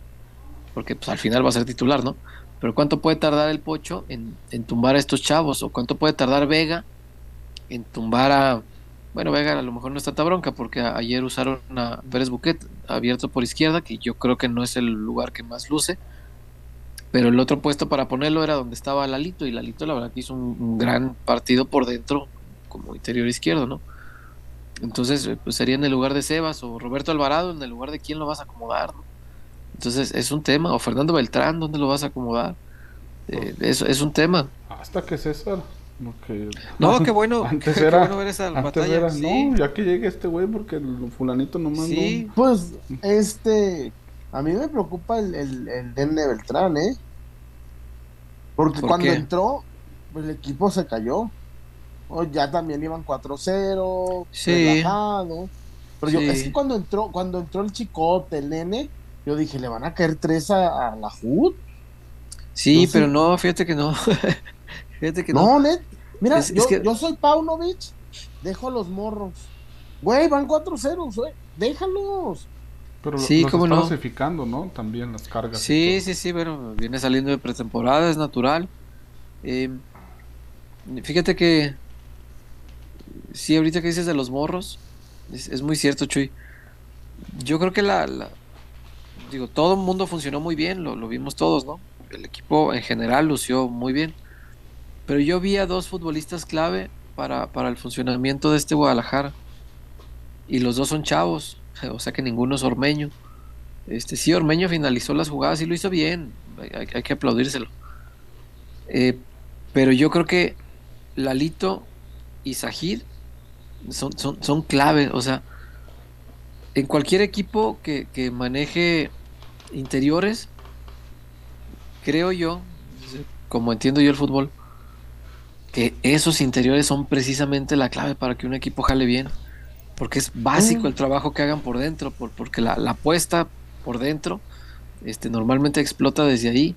C: porque pues al final va a ser titular, ¿no? Pero cuánto puede tardar el Pocho en, en tumbar a estos chavos, o cuánto puede tardar Vega en tumbar a... Bueno, Vega a lo mejor no está tan bronca porque ayer usaron a Pérez Buquet abierto por izquierda, que yo creo que no es el lugar que más luce. Pero el otro puesto para ponerlo era donde estaba Lalito, y Lalito la verdad que hizo un gran partido por dentro, como interior izquierdo, ¿no? Entonces, eh, pues sería en el lugar de Sebas o Roberto Alvarado, en el lugar de quién lo vas a acomodar, ¿no? Entonces, es un tema. O Fernando Beltrán, ¿dónde lo vas a acomodar? Eh, es, es un tema.
B: Hasta que César. no que-
C: No, [LAUGHS] qué bueno.
B: Antes
C: qué
B: era.
C: bueno ver esa
B: antes
C: batalla.
B: era,
C: sí.
B: no, ya que llegue este güey, porque el fulanito no mandó.
C: Sí.
A: Pues, este, a mí me preocupa el, el, el Beltrán, ¿eh? Porque
C: ¿Por
A: cuando
C: qué?
A: entró, pues, el equipo se cayó. O ya también iban 4-0,
C: Sí.
A: relajado. Pero yo, es que cuando entró, cuando entró el chicote, el nene, yo dije, le van a caer tres a, a la HUD.
C: Sí,
A: Yo sí-
C: pero no, fíjate que no. [LAUGHS] fíjate que no.
A: No, net. Mira,
C: Es- es
A: yo,
C: que-
A: yo soy Paunovic, dejo a los morros. Güey, van 4-0, güey. Déjalos.
B: Pero lo-
C: Sí,
B: los
C: cómo
B: está
C: no.
B: dosificando, ¿no? También las cargas.
C: Sí, sí, sí, pero viene saliendo de pretemporada, es natural. Eh, fíjate que, sí, ahorita que dices de los morros, es, muy cierto, Chuy. Yo creo que la, digo, todo el mundo funcionó muy bien, lo, vimos todos, ¿no? El equipo en general lució muy bien. Pero yo vi a dos futbolistas clave para, para el funcionamiento de este Guadalajara. Y los dos son chavos, [LAUGHS] o sea que ninguno es ormeño. Este, sí, Ormeño finalizó las jugadas y lo hizo bien. Hay que aplaudírselo. Eh, pero yo creo que Lalito y Sajid son, son, son clave. O sea, en cualquier equipo que, que maneje interiores, creo yo, como entiendo yo el fútbol, que esos interiores son precisamente la clave para que un equipo jale bien. Porque es básico
A: Mm.
C: el trabajo que hagan por dentro, por, porque la, la apuesta por dentro este, normalmente explota desde ahí.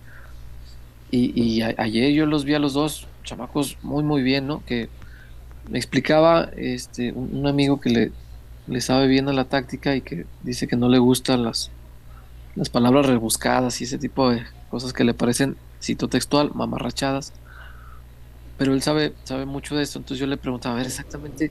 C: Y, y a- ayer yo los vi a los dos chamacos muy, muy bien, ¿no? Que me explicaba este, un, amigo que le, le sabe bien a la táctica y que dice que no le gustan las, las palabras rebuscadas y ese tipo de cosas que le parecen, cito textual, mamarrachadas. Pero él sabe, sabe mucho de esto, entonces yo le preguntaba, a ver exactamente,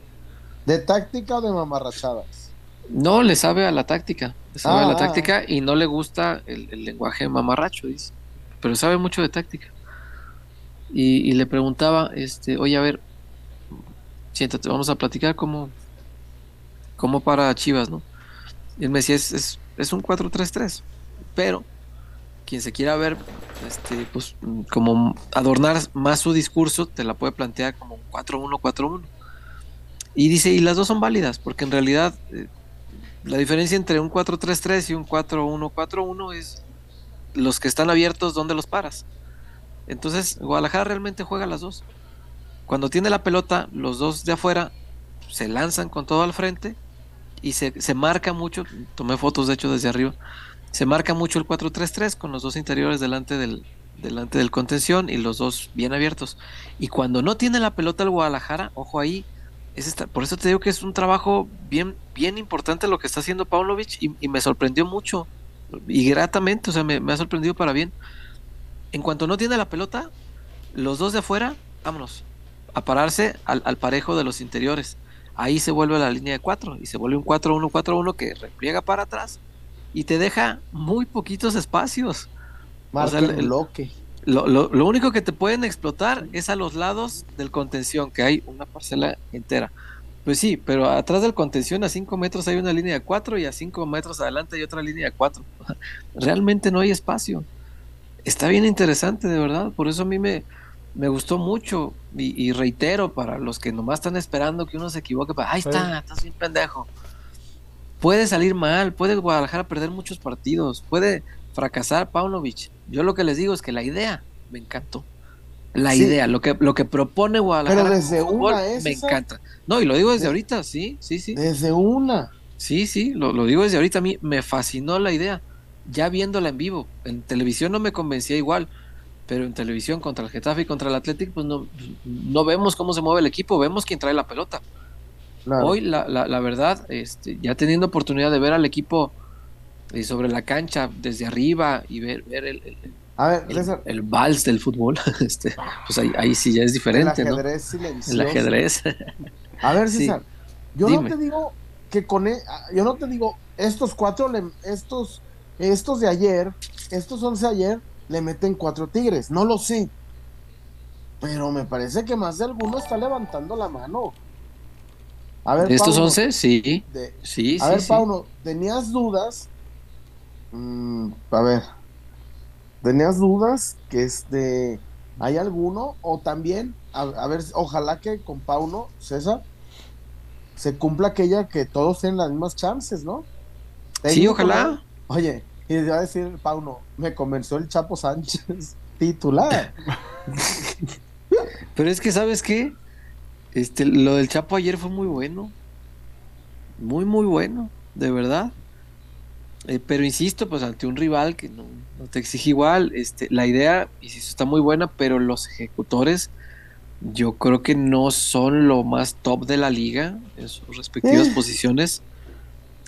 A: ¿De táctica o de mamarrachadas?
C: no le sabe a la táctica, le sabe a la
A: ah.
C: táctica y no le gusta el, el lenguaje mamarracho, dice, pero sabe mucho de táctica. Y, y le preguntaba, este, oye, a ver, siéntate, vamos a platicar cómo, cómo para Chivas, ¿no? Y él me decía, es, es, un 4-3-3. Pero quien se quiera ver, este, pues como adornar más su discurso, te la puede plantear como un 4-1-4-1. Y dice, y las dos son válidas, porque en realidad eh, la diferencia entre un 4-3-3 y un 4-1-4-1 es los que están abiertos, ¿dónde los paras? Entonces, Guadalajara realmente juega las dos. Cuando tiene la pelota, los dos de afuera se lanzan con todo al frente y se, se marca mucho, tomé fotos de hecho desde arriba, se marca mucho el 4-3-3 con los dos interiores delante del, delante del contención y los dos bien abiertos. Y cuando no tiene la pelota el Guadalajara, ojo ahí, es por eso te digo que es un trabajo bien, bien importante lo que está haciendo Pavlovich y, me sorprendió mucho y gratamente, o sea, me, ha sorprendido para bien. En cuanto no tiene la pelota, los dos de afuera, vámonos, a pararse al, parejo de los interiores. Ahí se vuelve la línea de cuatro y se vuelve un 4-1-4-1 que repliega para atrás y te deja muy poquitos espacios.
A: Marca el bloque.
C: Lo, lo, único que te pueden explotar es a los lados del contención, que hay una parcela entera. Pues sí, pero atrás del contención a 5 metros hay una línea de 4 y a 5 metros adelante hay otra línea de 4. [LAUGHS] Realmente no hay espacio. Está bien interesante, de verdad. Por eso a mí me, me gustó mucho. Y, reitero, para los que nomás están esperando que uno se equivoque, ahí está, estás bien pendejo. Puede salir mal, puede Guadalajara perder muchos partidos, puede fracasar Paunovic. Yo lo que les digo es que la idea me encantó. La idea, lo que, lo que propone Guadalajara.
A: Pero desde una
C: Me encanta. No, y lo digo desde ahorita, sí, sí, sí.
A: Desde una.
C: Sí, sí, lo, lo, digo desde ahorita. A mí me fascinó la idea. Ya viéndola en vivo. En televisión no me convencía igual. Pero en televisión contra el Getafe y contra el Athletic, pues no, no vemos cómo se mueve el equipo, vemos quién trae la pelota. Hoy, la, la, la, verdad, este, ya teniendo oportunidad de ver al equipo y sobre la cancha desde arriba y ver, ver el, el, vals del fútbol, [LAUGHS] este, pues ahí, ahí, sí ya es diferente,
A: el ajedrez silencioso.
C: El ajedrez.
A: A ver, César, yo no te digo que con e, yo no te digo estos cuatro estos estos de ayer, estos once de ayer le meten cuatro tigres, no lo sé. Pero me parece que más de alguno está levantando la mano.
C: A ver, estos once? Sí. sí.
A: A ver, Pauno, ¿tenías dudas Mm, a ver, ¿tenías dudas que este hay alguno? O también, a, ver, ojalá que con Pauno, César, se cumpla aquella que todos tienen las mismas chances, ¿no?
C: Sí, ojalá.
A: Oye, y te a decir, Pauno, me convenció el Chapo Sánchez [LAUGHS] titular. [LAUGHS]
C: Pero es que, ¿sabes qué? Este, lo del Chapo ayer fue muy bueno. Muy, muy bueno, de verdad. Eh, pero insisto, pues ante un rival que no, te exige igual, este, la idea, insisto, está muy buena, pero los ejecutores yo creo que no son lo más top de la liga en sus respectivas eh. posiciones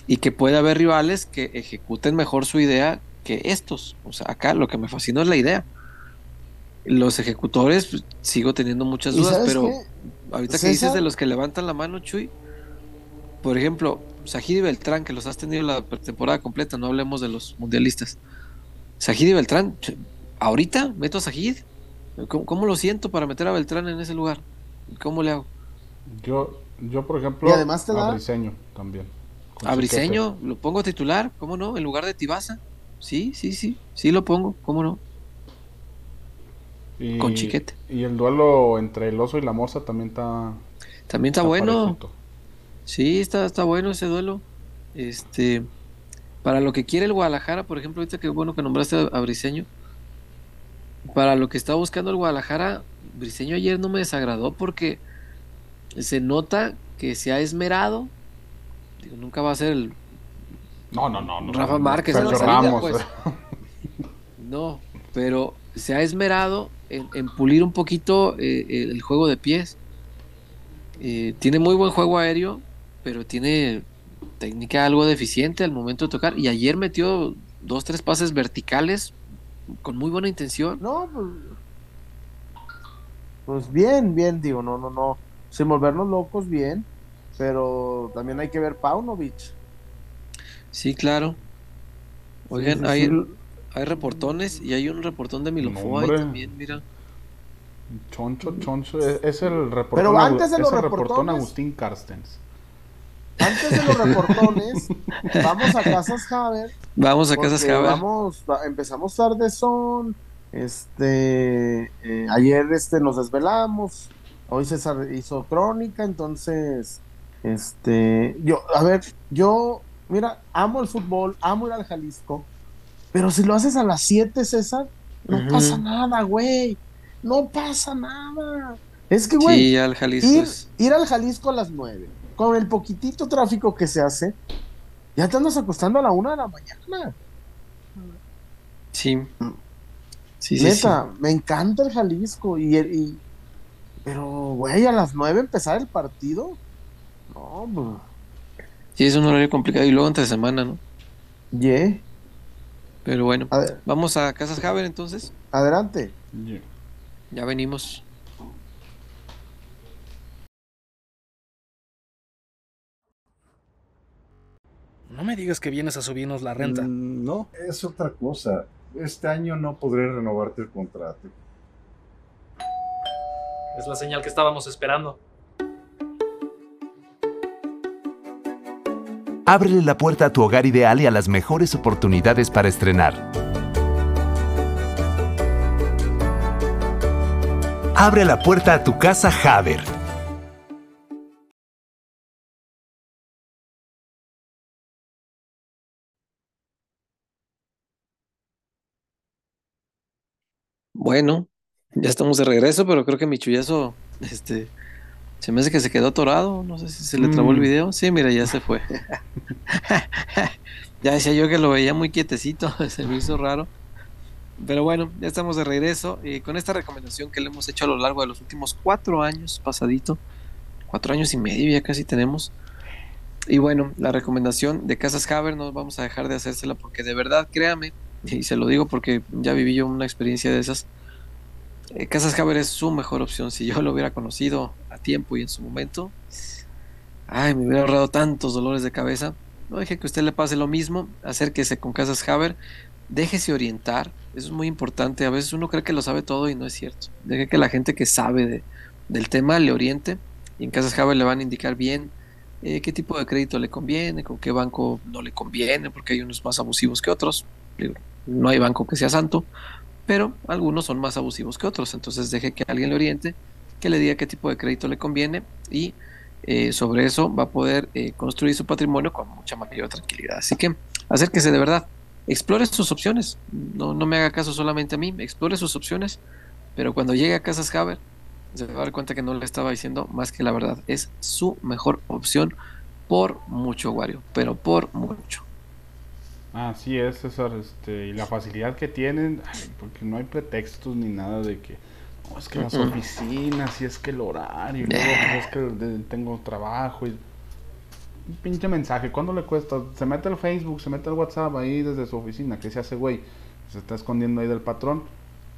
C: y que puede haber rivales que ejecuten mejor su idea que estos. O sea, acá lo que me fascina es la idea. Los ejecutores, pues, sigo teniendo muchas dudas, pero ahorita que dices de los que levantan la mano, Chuy, por ejemplo, Sajid y Beltrán, que los has tenido la temporada completa, no hablemos de los mundialistas. Sajid y Beltrán, ahorita meto a Sajid. ¿Cómo, lo siento para meter a Beltrán en ese lugar? ¿Cómo le hago?
B: Yo, yo por ejemplo,
A: además a
B: Briseño también.
C: A Briseño, lo pongo titular, ¿cómo no? En lugar de Tibaza. Sí, sí, sí, sí lo pongo, ¿cómo no? con Chiquete.
B: Y el duelo entre el oso y la moza también está.
C: También está, bueno. Sí, está, está bueno ese duelo. Este, para lo que quiere el Guadalajara, por ejemplo, ahorita que bueno que nombraste a, Briseño. Para lo que está buscando el Guadalajara, Briseño ayer no me desagradó porque se nota que se ha esmerado. Digo, nunca va a ser el.
B: No, no, no.
C: Rafa Márquez en la salida, pues. [LAUGHS] No, pero se ha esmerado en, pulir un poquito eh, el juego de pies. Eh, tiene muy buen juego aéreo, pero tiene técnica algo deficiente al momento de tocar. Y ayer metió dos, tres pases verticales con muy buena intención.
A: No, pues, pues bien, bien, digo, no, no, no. Sin volvernos locos, bien. Pero también hay que ver Paunovic.
C: Sí, claro. Oigan, hay, hay reportones y hay un reportón de Milofoy también, mira.
B: Choncho, choncho, es, el reportón.
A: Pero antes de los
B: reportón Agustín Carstens.
A: antes de los reportones, [LAUGHS] vamos a Casas Haber.
C: Vamos a Casas Haber.
A: Vamos, empezamos tarde son. Este, eh, ayer este nos desvelamos. Hoy César hizo crónica, entonces, este, yo, a ver, yo, mira, amo el fútbol, amo ir al Jalisco, pero si lo haces a las 7, César, no pasa nada, güey. No pasa nada. Es que, güey, ir, ir, al Jalisco a las 9 con el poquitito tráfico que se hace, ya te andas acostando a la una de la mañana.
C: Sí.
A: Sí, Neta, me encanta el Jalisco. Y, pero, güey, a las nueve empezar el partido. No, bro.
C: Sí, es un horario complicado. Y luego entre semana, ¿no?
A: Yeah.
C: Pero bueno, vamos a Casas Haber entonces.
A: Adelante.
C: Ya venimos.
D: No me digas que vienes a subirnos la renta.
E: Mm, no, es otra cosa. Este año no podré renovarte el contrato.
D: Es la señal que estábamos esperando.
F: Ábrele la puerta a tu hogar ideal y a las mejores oportunidades para estrenar. Abre la puerta a tu casa Haber
C: Bueno, ya estamos de regreso, pero creo que mi chullazo, este, se me hace que se quedó atorado. No sé si se le trabó el mm. video. Sí, mira, ya se fue. [LAUGHS] ya decía yo que lo veía muy quietecito, [LAUGHS] se me hizo raro. Pero bueno, ya estamos de regreso y con esta recomendación que le hemos hecho a lo largo de los últimos cuatro años pasadito, cuatro años y medio ya casi tenemos. Y bueno, la recomendación de Casas Haber no vamos a dejar de hacérsela porque de verdad, créame, y se lo digo porque ya viví yo una experiencia de esas. Eh, Casas Haber es su mejor opción. Si yo lo hubiera conocido a tiempo y en su momento, ay, me hubiera ahorrado tantos dolores de cabeza. No deje que usted le pase lo mismo. Acérquese con Casas Haber. Déjese orientar. Eso es muy importante. A veces uno cree que lo sabe todo y no es cierto. Deje que la gente que sabe de, del tema le oriente. Y en Casas Haber le van a indicar bien eh, qué tipo de crédito le conviene, con qué banco no le conviene, porque hay unos más abusivos que otros no hay banco que sea santo, pero algunos son más abusivos que otros. Entonces deje que alguien le oriente, que le diga qué tipo de crédito le conviene y eh, sobre eso va a poder eh, construir su patrimonio con mucha mayor tranquilidad. Así que acérquese de verdad, explore sus opciones. No, no me haga caso solamente a mí, explore sus opciones, pero cuando llegue a Casas Haber se va a dar cuenta que no le estaba diciendo más que la verdad. Es su mejor opción por mucho, Wario, pero por mucho.
B: Así es, César, este, y la facilidad que tienen, porque no hay pretextos ni nada de que, no, es que las oficinas, y es que el horario, y luego, pues, es que tengo trabajo, y un pinche mensaje, ¿cuándo le cuesta? Se mete al Facebook, se mete al WhatsApp ahí desde su oficina, que se hace güey, se está escondiendo ahí del patrón,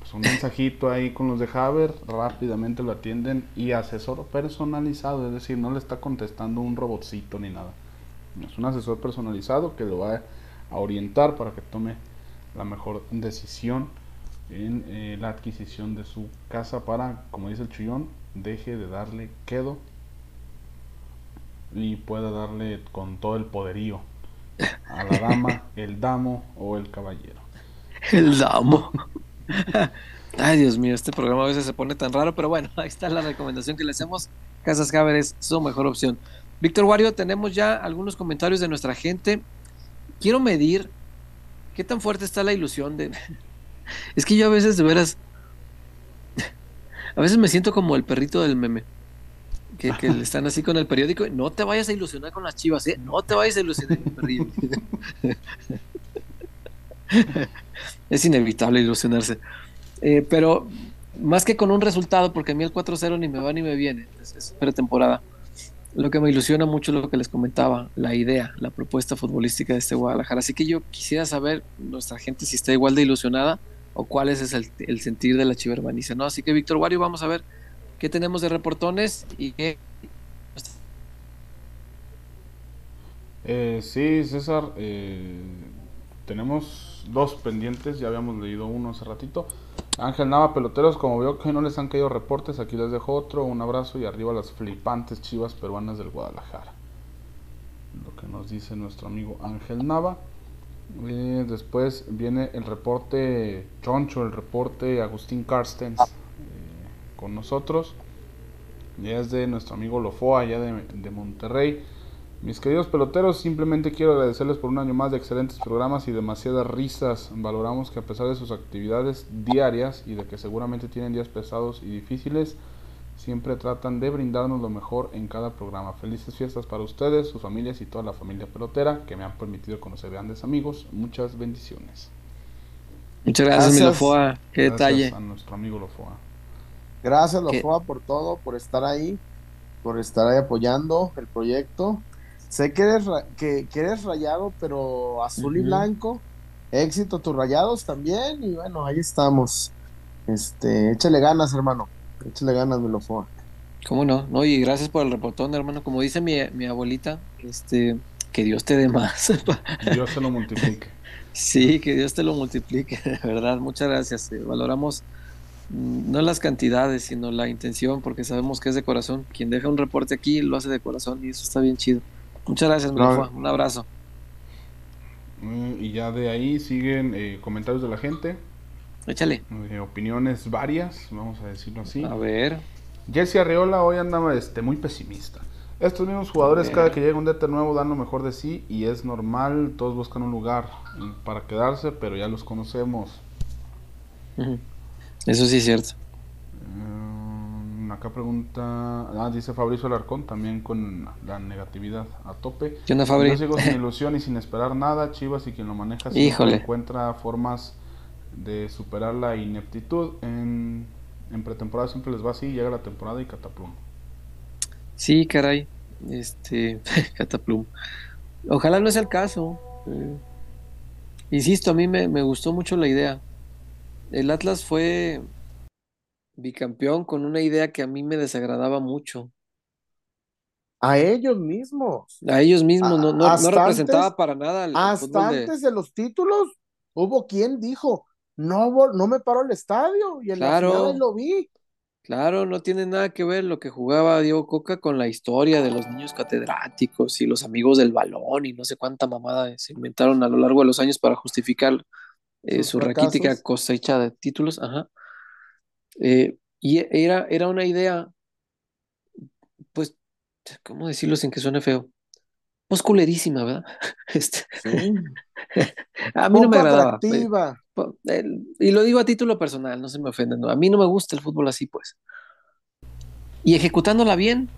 B: pues un mensajito ahí con los de Haber, rápidamente lo atienden y asesor personalizado, es decir, no le está contestando un robotcito ni nada, es un asesor personalizado que lo va a a orientar para que tome la mejor decisión en eh, la adquisición de su casa para, como dice el chillón, deje de darle quedo y pueda darle con todo el poderío a la dama, [LAUGHS] el damo o el caballero.
C: El damo. [LAUGHS] Ay, Dios mío, este programa a veces se pone tan raro, pero bueno, [LAUGHS] ahí está la recomendación que le hacemos. Casas Haber es su mejor opción. Víctor Wario, tenemos ya algunos comentarios de nuestra gente quiero medir qué tan fuerte está la ilusión de... [LAUGHS] es que yo a veces de veras... a veces me siento como el perrito del meme. Que, le están así con el periódico. No te vayas a ilusionar con las chivas, ¿eh? No te vayas a ilusionar con el perrito. [LAUGHS] es inevitable ilusionarse. Eh, pero más que con un resultado, porque a mí el 4-0 ni me va ni me viene. es pretemporada lo que me ilusiona mucho lo que les comentaba, la idea, la propuesta futbolística de este Guadalajara. Así que yo quisiera saber, nuestra gente, si está igual de ilusionada o cuál es el, sentir de la chivermaniza, ¿no? Así que, Víctor Wario, vamos a ver qué tenemos de reportones y qué...
B: Eh, sí, César, eh, tenemos dos pendientes, ya habíamos leído uno hace ratito. Ángel Nava, peloteros, como veo que no les han caído reportes, aquí les dejo otro. Un abrazo y arriba las flipantes chivas peruanas del Guadalajara. que nos dice nuestro amigo Ángel Nava. Eh, después viene el reporte Choncho, el reporte Agustín Carstens eh, con nosotros. Ya es de nuestro amigo Lofoa, de, de Monterrey. Mis queridos peloteros, simplemente quiero agradecerles por un año más de excelentes programas y demasiadas risas. Valoramos que a pesar de sus actividades diarias y de que seguramente tienen días pesados y difíciles, siempre tratan de brindarnos lo mejor en cada programa. Felices fiestas para ustedes, sus familias y toda la familia pelotera que me han permitido conocer grandes amigos. Muchas bendiciones.
C: Muchas gracias, mi
A: Gracias.
C: Lofoa. Qué
B: Gracias
C: detalle.
B: a nuestro amigo Lofoa.
A: Gracias,
C: ¿Qué?
A: Lofoa, por todo, por estar ahí, por estar ahí apoyando el proyecto. Sé que eres, ra- que, que eres rayado, pero azul y blanco. Éxito tus rayados también. Y bueno, ahí estamos. Este, échale ganas, hermano. Échale ganas, mi Lofoa.
C: ¿Cómo no? No, y gracias por el reportón, hermano. Como dice mi, mi abuelita, este, que Dios te dé más. [LAUGHS]
B: Dios se lo multiplique.
C: sí, que Dios te lo multiplique, [LAUGHS] de verdad. Muchas gracias. Eh, valoramos mm, no las cantidades, sino la intención, porque sabemos que es de corazón. Quien deja un reporte aquí lo hace de corazón y eso está bien chido. Muchas gracias,
A: No.
C: Un abrazo.
B: Mm, Y ya de ahí siguen eh, comentarios de la gente,
C: Échale.
B: eh, opiniones varias, vamos a decirlo así.
C: A ver.
B: Jesse Arreola hoy andaba este, muy pesimista. Estos mismos jugadores cada que llega un DT nuevo dan lo mejor de sí y es normal, todos buscan un lugar para quedarse, pero ya los conocemos.
C: Eso sí es cierto.
B: Mm, acá pregunta, ah, dice Fabricio Alarcón, también con la negatividad a tope.
C: ¿Qué onda, Fabri?
B: Yo sigo sin ilusión y sin esperar nada, Chivas y quien lo maneja siempre encuentra formas de superar la ineptitud. En, en pretemporada siempre les va así, llega la temporada y cataplum.
C: Sí, caray. Este, [LAUGHS] Cataplum. Ojalá no sea el caso. Eh, insisto, a mí me, me gustó mucho la idea. El Atlas fue bicampeón con una idea que a mí me desagradaba mucho.
A: A ellos mismos.
C: A ellos mismos no, no, no representaba
A: antes-
C: para nada el, el
A: Hasta antes de los títulos, hubo quien dijo, no, no me paro al estadio. Y en
C: Claro.
A: la lo vi.
C: Claro, no tiene nada que ver lo que jugaba Diego Coca con la historia de los niños catedráticos y los amigos del balón y no sé cuánta mamada se inventaron a lo largo de los años para justificar eh, su raquítica cosecha de títulos. Ajá. Eh, y era, era una idea, pues, ¿cómo decirlo sin que suene feo? Pues culerísima, ¿verdad? [LAUGHS] Este,
A: Sí. [LAUGHS]
C: a mí no me
A: Poco
C: agradaba.
A: atractiva.
C: Po- el- y lo digo a título personal, no se me ofenden. no, A mí no me gusta el fútbol así, pues. Y ejecutándola bien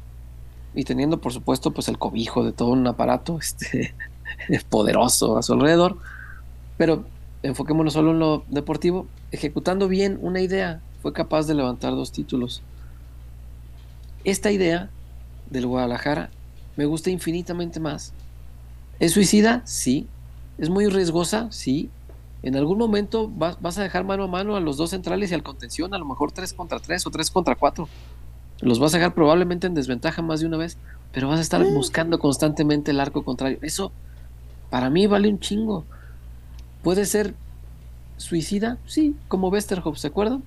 C: y teniendo, por supuesto, pues el cobijo de todo un aparato [LAUGHS] este, poderoso a su alrededor. Pero enfoquémonos solo en lo deportivo. Ejecutando bien una idea, fue capaz de levantar dos títulos. Esta idea del Guadalajara me gusta infinitamente más. ¿Es suicida? Sí. ¿Es muy riesgosa? Sí. En algún momento vas, vas a dejar mano a mano a los dos centrales y al contención, a lo mejor 3 contra 3 o 3 contra 4. Los vas a dejar probablemente en desventaja más de una vez, pero vas a estar
A: Sí.
C: buscando constantemente el arco contrario. Eso para mí vale un chingo. ¿Puede ser suicida? Sí, como Westerhoff, ¿se acuerdan?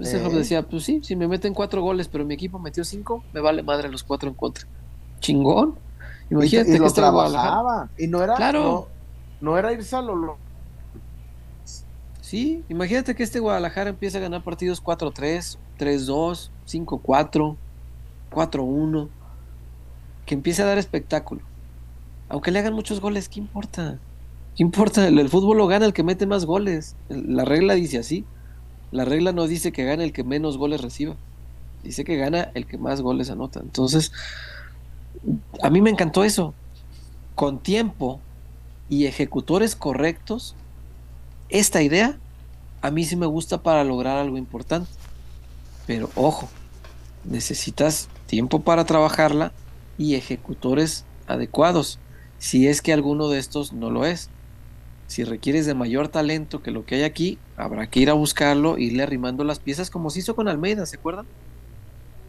C: Westerhoff
A: Eh.
C: decía, pues sí, si me meten cuatro goles, pero mi equipo metió cinco, me vale madre los cuatro en contra. Chingón. Imagínate
A: y
C: que
A: lo
C: este Guadalajara-
A: trabajaba. Y no era,
C: Claro.
A: no, no era irse a lo, lo-
C: Sí, imagínate que este Guadalajara empieza a ganar partidos 4-3, 3-2, 5-4, 4-1, que empiece a dar espectáculo. Aunque le hagan muchos goles, ¿qué importa? ¿Qué importa? El, el fútbol lo gana el que mete más goles. El- La regla dice así. La regla no dice que gane el que menos goles reciba. Dice que gana el que más goles anota. Entonces, a mí me encantó eso. Con tiempo y ejecutores correctos, esta idea a mí sí me gusta para lograr algo importante. Pero ojo, necesitas tiempo para trabajarla y ejecutores adecuados, si es que alguno de estos no lo es. Si requieres de mayor talento que lo que hay aquí, habrá que ir a buscarlo, irle arrimando las piezas como se hizo con Almeida, ¿se acuerdan?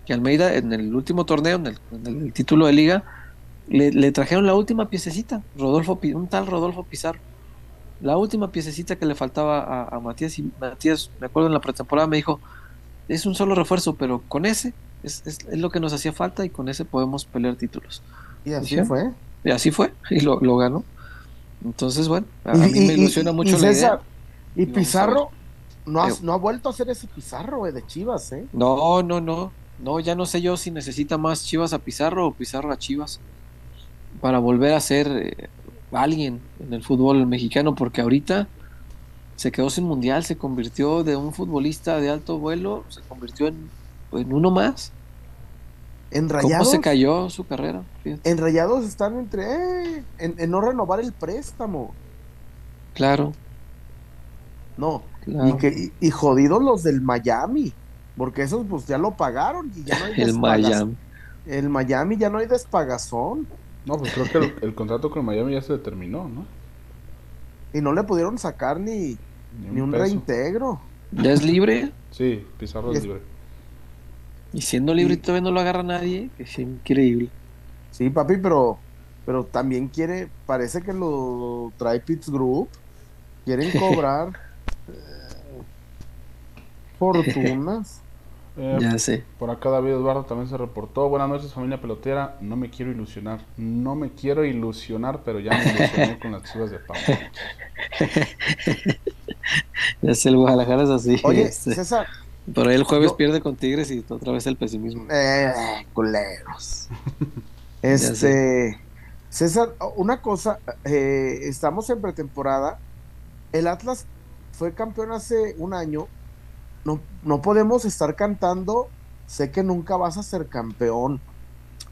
C: Que Almeida en el último torneo, en el, en el título de liga, le, le trajeron la última piececita, Rodolfo, un tal Rodolfo Pizarro la última piececita que le faltaba a, a Matías y Matías, me acuerdo en la pretemporada, me dijo, es un solo refuerzo, pero con ese es, es- es lo que nos hacía falta y con ese podemos pelear títulos.
A: Y así
C: ¿Sí?
A: fue.
C: Y así fue, y lo, lo ganó. Entonces, bueno, a
A: Y-
C: mí
A: y-
C: me
A: y-
C: ilusiona
A: y
C: mucho la
A: César,
C: idea.
A: Y Pizarro no ha, no ha vuelto a hacer ese Pizarro güey, de Chivas, ¿eh?
C: No, no, no. No, ya no sé yo si necesita más Chivas a Pizarro o Pizarro a Chivas para volver a ser eh, alguien en el fútbol mexicano, porque ahorita se quedó sin mundial, se convirtió de un futbolista de alto vuelo, se convirtió en, en uno más.
A: En
C: ¿Cómo
A: Rayados,
C: se cayó su carrera? Fíjate.
A: en Rayados están entre eh, en, en no renovar el préstamo.
C: Claro,
A: No,
C: claro.
A: y, que, y, y jodidos los del Miami, porque esos pues ya lo pagaron y ya no hay [LAUGHS]
C: el Miami.
A: El Miami ya no hay despagazón
B: No, pues creo que el, el contrato con Miami ya se determinó, ¿no?
A: y no le pudieron sacar ni, ni un
B: peso.
A: reintegro.
C: Ya es libre
B: Sí, Pizarro es
A: Es-
B: libre.
C: Y siendo libre
A: Y-
C: todavía no lo agarra nadie, que es increíble.
A: Sí, papi, pero pero también quiere, parece que lo trae Pitts Group, quieren [LAUGHS] cobrar eh, fortunas.
B: Eh,
C: Ya sé.
B: Por acá David Eduardo también se reportó. Buenas noches familia pelotera. No me quiero ilusionar. No me quiero ilusionar, pero ya me ilusioné con las chivas de Pau. [LAUGHS]
C: Ya sé, el Guadalajara es así.
A: Oye,
C: este.
A: César,
C: Por ahí el jueves pierde con Tigres y otra vez el pesimismo.
A: eh, culeros. [LAUGHS] Este, César, una cosa, eh, estamos en pretemporada. El Atlas fue campeón hace un año. No, no podemos estar cantando. Sé que nunca vas a ser campeón.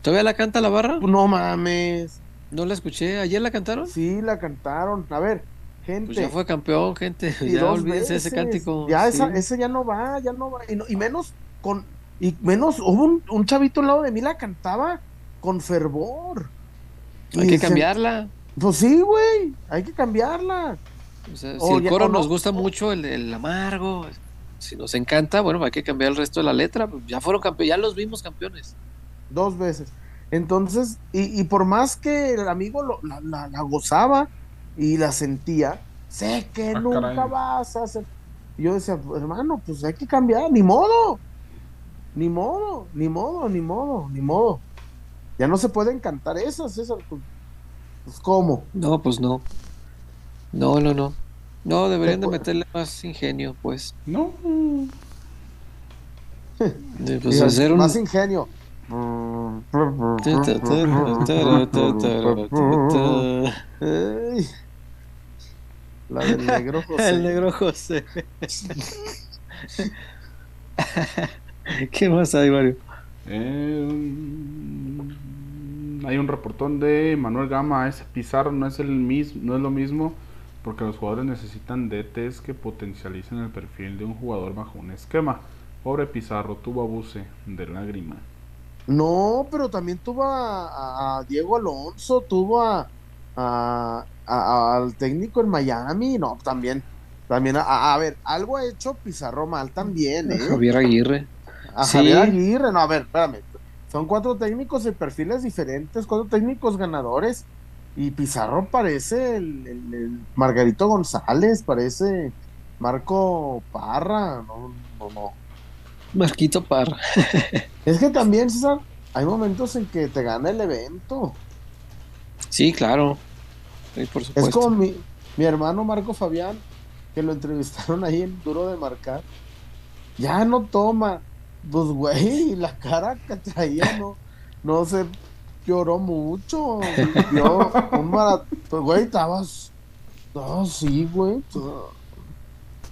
C: ¿Todavía la canta la barra?
A: No mames.
C: No la escuché. ¿Ayer la cantaron?
A: Sí, la cantaron. A ver, gente.
C: Pues ya fue campeón, gente. [LAUGHS]
A: y
C: Ya olvídense de ese cántico.
A: Ya
C: Sí.
A: esa, ese ya no va, ya no va. Y, no- y menos con. Y menos, hubo un, un chavito al lado de mí la cantaba con fervor.
C: Hay
A: Y
C: que
A: se-
C: cambiarla.
A: Pues sí, güey, hay que cambiarla.
C: O sea, si el
A: ya-
C: coro
A: no-
C: nos gusta mucho, el, el amargo, si nos encanta, bueno, hay que cambiar el resto de la letra. pues ya fueron campeones, ya los vimos campeones.
A: Dos veces. Entonces, y, y por más que el amigo lo- la, la- la gozaba y la sentía, sé que
B: Ah,
A: nunca
B: caray.
A: vas a hacer. Y yo decía, hermano, pues hay que cambiar, ni modo. Ni modo, ni modo, ni modo, ni modo. Ya no se pueden cantar esas, esas. Pues, pues, ¿cómo?
C: No, pues no. No, no, no. No, deberían de
A: Te-
C: meterle más ingenio, pues.
B: No.
C: De, pues, hacer un...
A: Más ingenio. La del negro [LAUGHS] José.
C: El negro José. ¿Qué más hay, Mario?
B: Eh, hay un reportón de Manuel Gama. Ese Pizarro no es el mismo, no es lo mismo porque los jugadores necesitan DTs que potencialicen el perfil de un jugador bajo un esquema. Pobre Pizarro tuvo abuse de lágrima.
A: No, pero también tuvo a, a Diego Alonso, tuvo a, a- a- al técnico en Miami, no, también, también, a, a ver, algo ha hecho Pizarro mal también, ¿eh?
C: Javier Aguirre.
A: A
C: Sí.
A: Javier Aguirre, no, a ver, espérame, son cuatro técnicos de perfiles diferentes, cuatro técnicos ganadores, y Pizarro parece el, el- el Margarito González, parece Marco Parra, no, no, no.
C: Marquito Parra. [LAUGHS]
A: Es que también, César, hay momentos en que te gana el evento.
C: Sí, claro. Sí, por
A: Es como mi, mi hermano Marco Fabián, que lo entrevistaron ahí en Duro de Marcar. Ya no toma. Pues, güey, la cara que traía no, no se lloró mucho. Vio un maratón. Pues, güey, estabas. Estaba así, güey.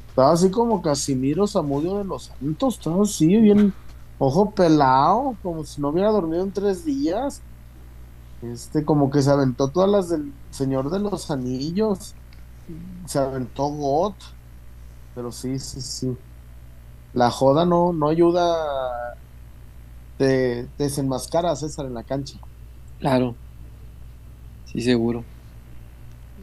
A: Estaba así como Casimiro Zamudio de los Santos. Estaba así, bien. Ojo pelado, como si no hubiera dormido en tres días. Este, como que se aventó todas las del Señor de los Anillos. Se aventó God. Pero sí, sí, sí. La joda no, no ayuda. Te, te desenmascara a César en la cancha.
C: Claro. Sí, seguro.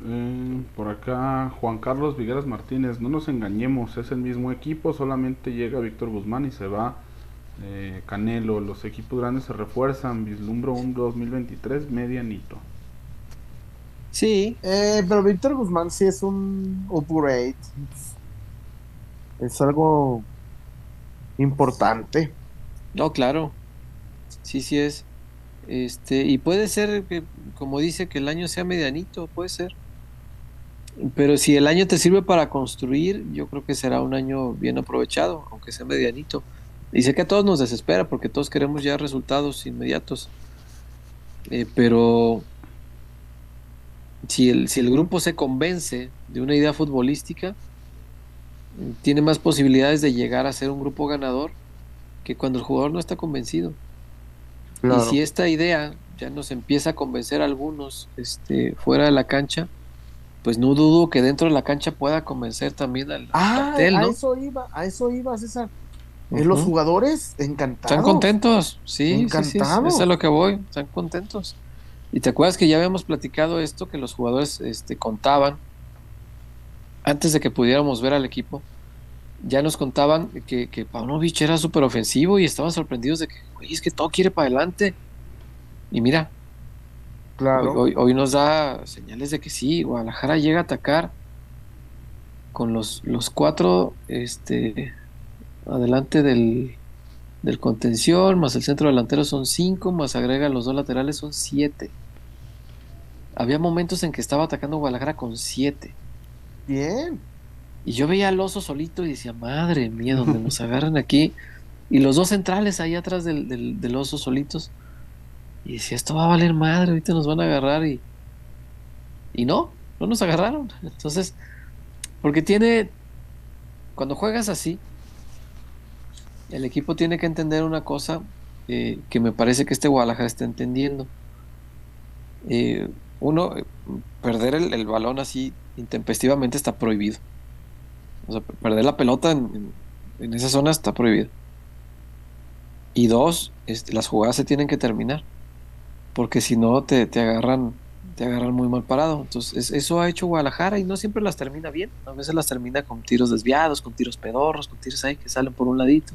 B: Eh, por acá, Juan Carlos Vigueras Martínez, no nos engañemos, es el mismo equipo, solamente llega Víctor Guzmán y se va eh, Canelo. Los equipos grandes se refuerzan, vislumbro un 2023 medianito.
C: Sí,
A: Eh, pero Víctor Guzmán sí es un upgrade. Es algo importante.
C: no, claro. Sí, sí es. Este, y puede ser que, como dice, que el año sea medianito, puede ser. Pero si el año te sirve para construir, yo creo que será un año bien aprovechado, aunque sea medianito. Y sé que a todos nos desespera porque todos queremos ya resultados inmediatos. Eh, pero si el, si el grupo se convence de una idea futbolística, tiene más posibilidades de llegar a ser un grupo ganador que cuando el jugador no está convencido. Y si esta idea ya nos empieza a convencer a algunos este, fuera de la cancha, pues no dudo que dentro de la cancha pueda convencer también al
A: ah, A eso iba, a eso iba, César. Los jugadores encantados.
C: Están contentos, sí, encantados. eso es lo que voy, están contentos. Y te acuerdas que ya habíamos platicado esto, que los jugadores este, contaban, antes de que pudiéramos ver al equipo, ya nos contaban que, que Paunovic era súper ofensivo y estaban sorprendidos de que, güey, es que todo quiere para adelante. Y mira, claro. hoy, nos da señales de que sí, Guadalajara llega a atacar con los, los cuatro este, adelante del, del contención, más el centro delantero son cinco, más agrega los dos laterales son siete. Había momentos en que estaba atacando Guadalajara con siete.
A: Bien.
C: Y yo veía al oso solito y decía, madre mía, donde nos agarran aquí. Y los dos centrales ahí atrás del, del, oso solitos. Y decía, esto va a valer madre, ahorita nos van a agarrar. Y, y no, no nos agarraron. Entonces, porque tiene, cuando juegas así, el equipo tiene que entender una cosa eh, que me parece que este Guadalajara está entendiendo. Eh, uno, perder el, balón así intempestivamente está prohibido. O sea, perder la pelota en, esa zona está prohibido. Y dos, este, las jugadas se tienen que terminar. Porque si no, te, agarran te agarran muy mal parado. Entonces, eso ha hecho Guadalajara y no siempre las termina bien. A veces las termina con tiros desviados, con tiros pedorros, con tiros ahí que salen por un ladito.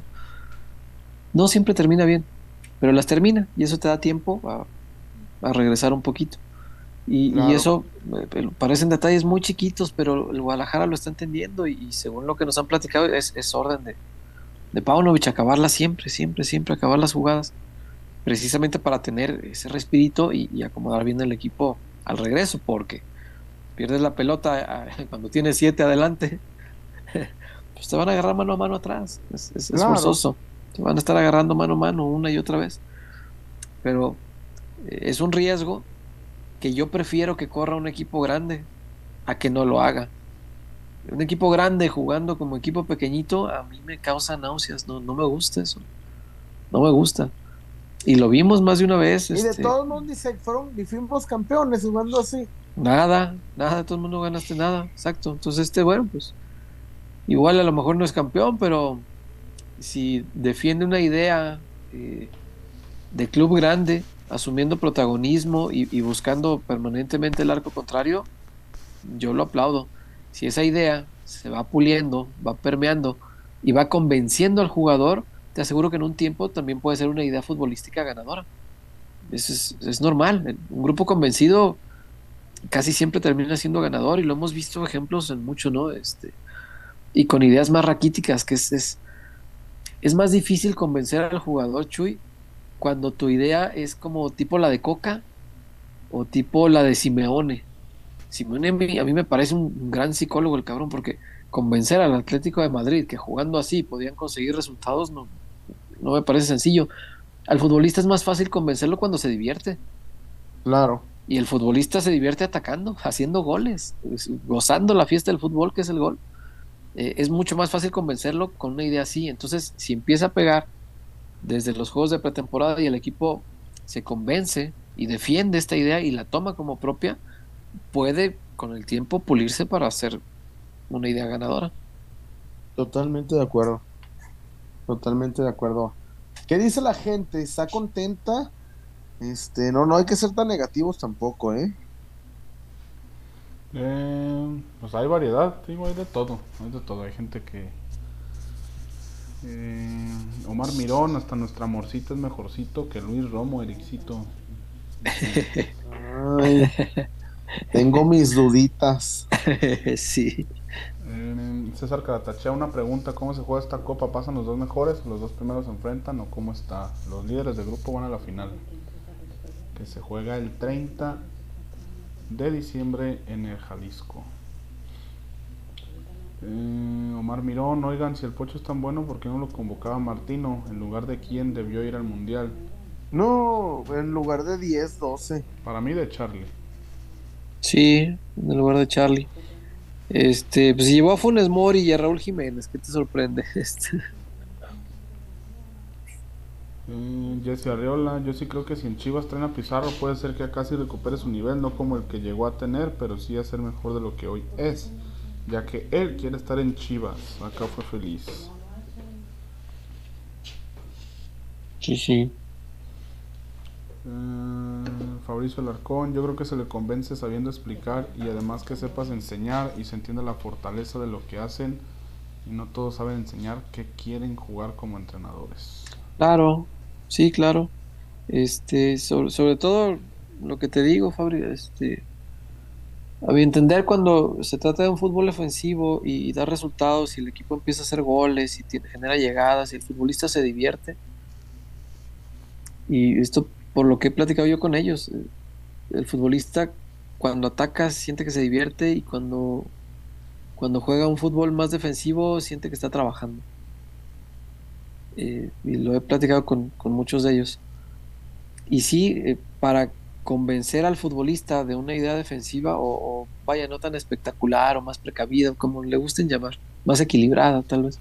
C: No siempre termina bien, pero las termina y eso te da tiempo a regresar un poquito. Y, eso eh, parecen detalles muy chiquitos, pero el Guadalajara lo está entendiendo y, según lo que nos han platicado es, orden de, de Paunovic acabarlas siempre, siempre, siempre acabar las jugadas, precisamente para tener ese respirito y, acomodar bien el equipo al regreso, porque pierdes la pelota [LAUGHS] cuando tienes siete adelante, [LAUGHS] pues te van a agarrar mano a mano atrás, es, es, forzoso, te van a estar agarrando mano a mano una y otra vez, pero eh, es un riesgo que yo prefiero que corra un equipo grande a que no lo haga. Un equipo grande jugando como equipo pequeñito a mí me causa náuseas, no, no me gusta eso. No me gusta. Y lo vimos más de una vez.
A: Y de este, todos modos dice, fueron, fuimos campeones jugando así.
C: Nada, nada, todo el mundo ganaste nada, exacto. Entonces este, bueno, pues igual a lo mejor no es campeón, pero si defiende una idea eh, de club grande, asumiendo protagonismo y, buscando permanentemente el arco contrario, yo lo aplaudo. Si esa idea se va puliendo, va permeando y va convenciendo al jugador, te aseguro que en un tiempo también puede ser una idea futbolística ganadora. Eso es, es normal. Un grupo convencido casi siempre termina siendo ganador y lo hemos visto ejemplos en mucho, ¿no? Este, y con ideas más raquíticas, que es, es, es más difícil convencer al jugador, Chuy, cuando tu idea es como tipo la de Coca o tipo la de Simeone. Simeone a mí me parece un gran psicólogo el cabrón porque convencer al Atlético de Madrid que jugando así podían conseguir resultados no, no me parece sencillo. Al futbolista es más fácil convencerlo cuando se divierte.
A: Claro.
C: Y el futbolista se divierte atacando, [LAUGHS] haciendo goles, gozando la fiesta del fútbol que es el gol. Eh, es mucho más fácil convencerlo con una idea así. Entonces, si empieza a pegar desde los juegos de pretemporada y el equipo se convence y defiende esta idea y la toma como propia, puede con el tiempo pulirse para hacer una idea ganadora.
A: Totalmente de acuerdo. Totalmente de acuerdo. ¿Qué dice la gente? ¿Está contenta? Este, no, no hay que ser tan negativos tampoco, ¿eh?
B: Eh pues hay variedad, digo, hay de todo, hay de todo. Hay gente que eh, Omar Mirón, hasta nuestra amorcita es mejorcito que Luis Romo, Ericito.
A: tengo mis duditas. [LAUGHS]
C: sí.
B: Eh, César Caratachea, una pregunta: ¿Cómo se juega esta copa? ¿Pasan los dos mejores? ¿Los dos primeros se enfrentan? ¿O cómo está? ¿Los líderes del grupo van a la final? que se juega el 30 de diciembre en el Jalisco. Eh, Omar Mirón, oigan, si el Pocho es tan bueno, ¿por qué no lo convocaba Martino en lugar de quién debió ir al Mundial?
A: No, en lugar de 10, 12.
B: Para mí de Charlie.
C: Sí, en el lugar de Charlie. Este, pues llevó a Funes Mori y a Raúl Jiménez, ¿qué te sorprende? [LAUGHS] Este,
B: Eh, Jesse Arriola, yo sí creo que si en Chivas traen a Pizarro puede ser que acá sí recupere su nivel, no como el que llegó a tener, pero sí a ser mejor de lo que hoy es, ya que él quiere estar en Chivas, acá fue feliz.
C: sí, sí.
B: Eh, Fabricio Alarcón, yo creo que se le convence sabiendo explicar y además que sepas enseñar y se entiende la fortaleza de lo que hacen y no todos saben enseñar que quieren jugar como entrenadores.
C: Claro, sí, claro. Este, sobre, sobre todo lo que te digo, Fabri, este, a mi entender cuando se trata de un fútbol ofensivo y, da resultados y el equipo empieza a hacer goles y tiene- genera llegadas y el futbolista se divierte. Y esto por lo que he platicado yo con ellos, eh, el futbolista cuando ataca siente que se divierte y cuando, cuando juega un fútbol más defensivo siente que está trabajando. Eh, y lo he platicado con, con muchos de ellos. Y sí, eh, para convencer al futbolista de una idea defensiva o, o, vaya, no tan espectacular o más precavida, como le gusten llamar, más equilibrada tal vez,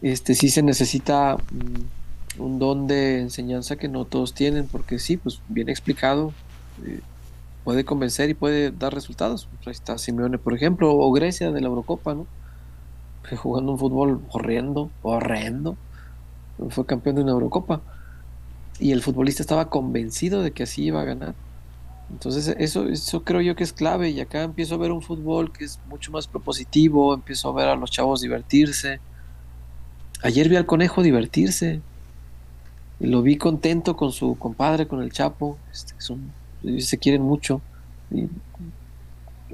C: este sí se necesita mm, un don de enseñanza que no todos tienen, porque sí, pues bien explicado, eh, puede convencer y puede dar resultados. Pues ahí está Simeone, por ejemplo, o Grecia de la Eurocopa, ¿no? [LAUGHS] Jugando un fútbol horrendo, horrendo, fue campeón de una Eurocopa. Y el futbolista estaba convencido de que así iba a ganar. Entonces eso, eso creo yo que es clave y acá empiezo a ver un fútbol que es mucho más propositivo, empiezo a ver a los chavos divertirse. Ayer vi al conejo divertirse, y lo vi contento con su compadre, con el Chapo, este, se quieren mucho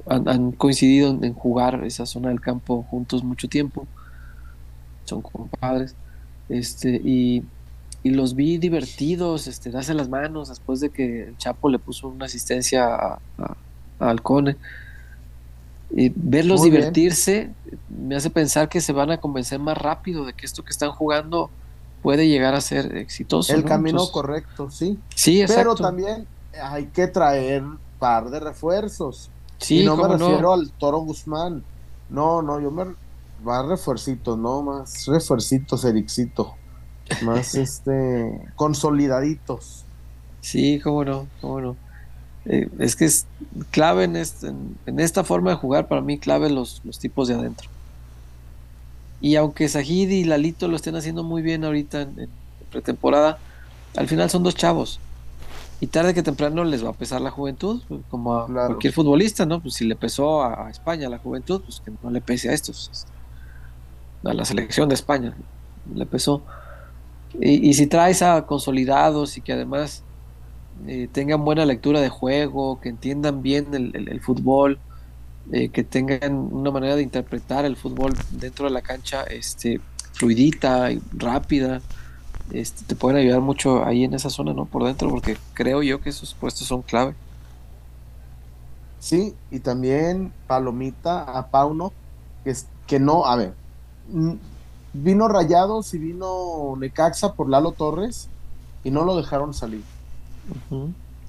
C: han, han coincidido en, en jugar esa zona del campo juntos mucho tiempo, son compadres, este, y, y los vi divertidos, este, darse las manos después de que el Chapo le puso una asistencia a, a, a Alcone. Y verlos
A: Muy bien.
C: divertirse me hace pensar que se van a convencer más rápido de que esto que están jugando puede llegar a ser exitoso.
A: El
C: ¿no?
A: camino
C: Entonces,
A: correcto, sí.
C: Sí,
A: Pero
C: exacto.
A: también hay que traer par de refuerzos.
C: Sí,
A: y no me
C: no.
A: refiero al Toro Guzmán. No, no, yo me más refuercitos, no, más refuercitos, Ericito. Más [LAUGHS] este consolidaditos.
C: Sí, cómo no, cómo no. Eh, es que es clave en, este- en, en esta forma de jugar, para mí clave los, los tipos de adentro. Y aunque Sajid y Lalito lo estén haciendo muy bien ahorita en, en pretemporada, al final son dos chavos. Y tarde que temprano les va a pesar la juventud, como a
A: Claro.
C: cualquier futbolista, ¿no? Pues si le pesó a, a España la juventud, pues que no le pese a estos, este, a la selección de España, le pesó. Y, y si traes a consolidados y que además eh, tengan buena lectura de juego, que entiendan bien el, el- el fútbol, eh, que tengan una manera de interpretar el fútbol dentro de la cancha este, fluidita y rápida, este, te pueden ayudar mucho ahí en esa zona, ¿no? Por dentro, porque creo yo que esos puestos son clave.
A: Sí, y también Palomita a Pauno, que, es, que no, a ver, mm, vino Rayados y vino Necaxa por Lalo Torres y no lo dejaron salir.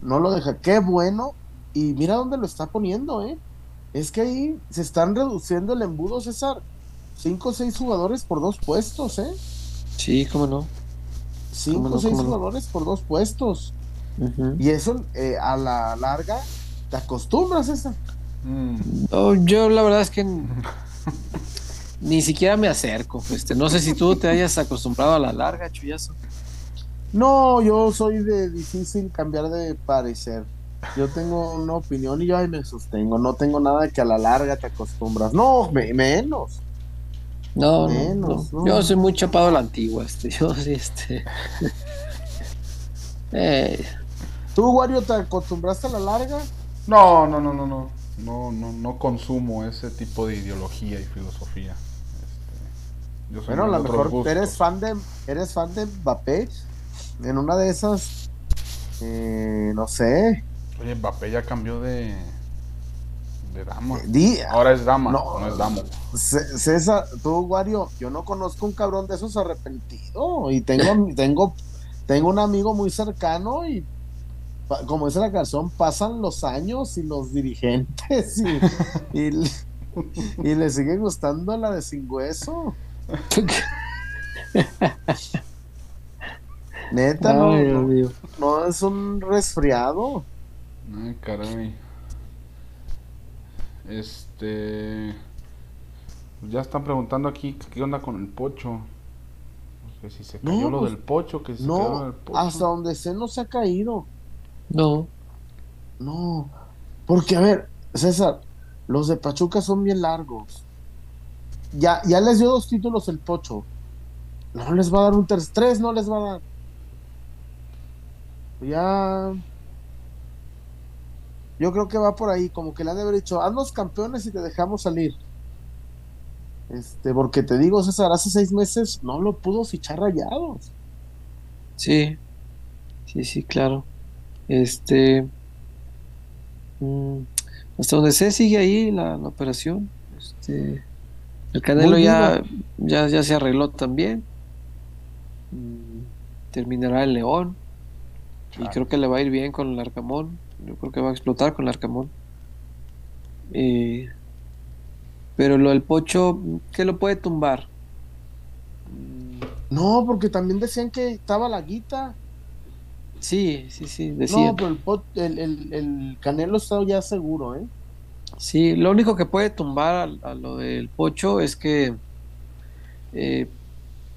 A: No lo deja. Qué bueno. Y mira dónde lo está poniendo, ¿eh? Es que ahí se están reduciendo el embudo, César. Cinco o seis jugadores por dos puestos, ¿eh?
C: Sí, cómo no.
A: Cinco
C: ¿Cómo no,
A: o seis
C: cómo no?
A: jugadores por dos puestos. Y eso eh, a la larga te acostumbras, César.
B: Mm,
C: No, yo la verdad es que [LAUGHS] ni siquiera me acerco. Este, no sé si tú te hayas acostumbrado a la larga, chullazo.
A: No, yo soy de difícil cambiar de parecer. Yo tengo una opinión y yo ahí me sostengo. No tengo nada que a la larga te acostumbras. No, me- menos.
C: No, no,
A: Menos,
C: no.
A: no.
C: Yo soy muy chapado a la antigua, este. [LAUGHS] Yo sí, este. [LAUGHS] Eh,
A: ¿Tú, Wario, te acostumbraste a la larga?
B: No, no, no, no, no. No, no, no consumo ese tipo de ideología y filosofía. Este, yo soy
A: Bueno, a lo mejor
B: gustos.
A: eres fan de eres fan de Mbappé. En una de esas Eh, no sé.
B: Oye, Mbappé ya cambió de, de dama.
A: Di,
B: Ahora es dama,
A: No.
B: no, es damo.
A: César, tú, Wario, yo no conozco un cabrón de esos arrepentido. Y tengo, [LAUGHS] tengo, tengo un amigo muy cercano y, como dice la canción, pasan los años y los dirigentes y, [LAUGHS] y, le- y le sigue gustando la de sin hueso. [LAUGHS] Neta, no,
C: Ay,
A: no es un resfriado.
B: Ay, caray. Este. Ya están preguntando aquí qué onda con el pocho. Que si se
A: No,
B: cayó lo
A: pues,
B: del pocho, que si se lo
A: No,
B: del pocho.
A: hasta donde sé no se ha caído.
C: No.
A: No, porque a ver, César, los de Pachuca son bien largos. Ya, ya les dio dos títulos el Pocho. No les va a dar un tercer, tres no les va a dar. Ya. Yo creo que va por ahí, como que le han de haber dicho, haznos campeones y te dejamos salir. Este, porque te digo, César, hace seis meses no lo pudo fichar rayados.
C: Sí. Sí, sí, claro. Este. mm, hasta donde sé, sigue ahí la, la operación. Este. El Canelo ya, ya, ya se arregló también. Mm, terminará en León. Y creo que le va a ir bien con el Arcamón. Yo creo que va a explotar con el Arcamón. Eh, pero lo del Pocho, ¿qué lo puede tumbar? Mm,
A: No, porque también decían que estaba la guita.
C: Sí, sí, sí, decía.
A: No, pero el, Pot- el, el, el Canelo está ya seguro, ¿eh?
C: Sí, lo único que puede tumbar a, a lo del Pocho es que eh,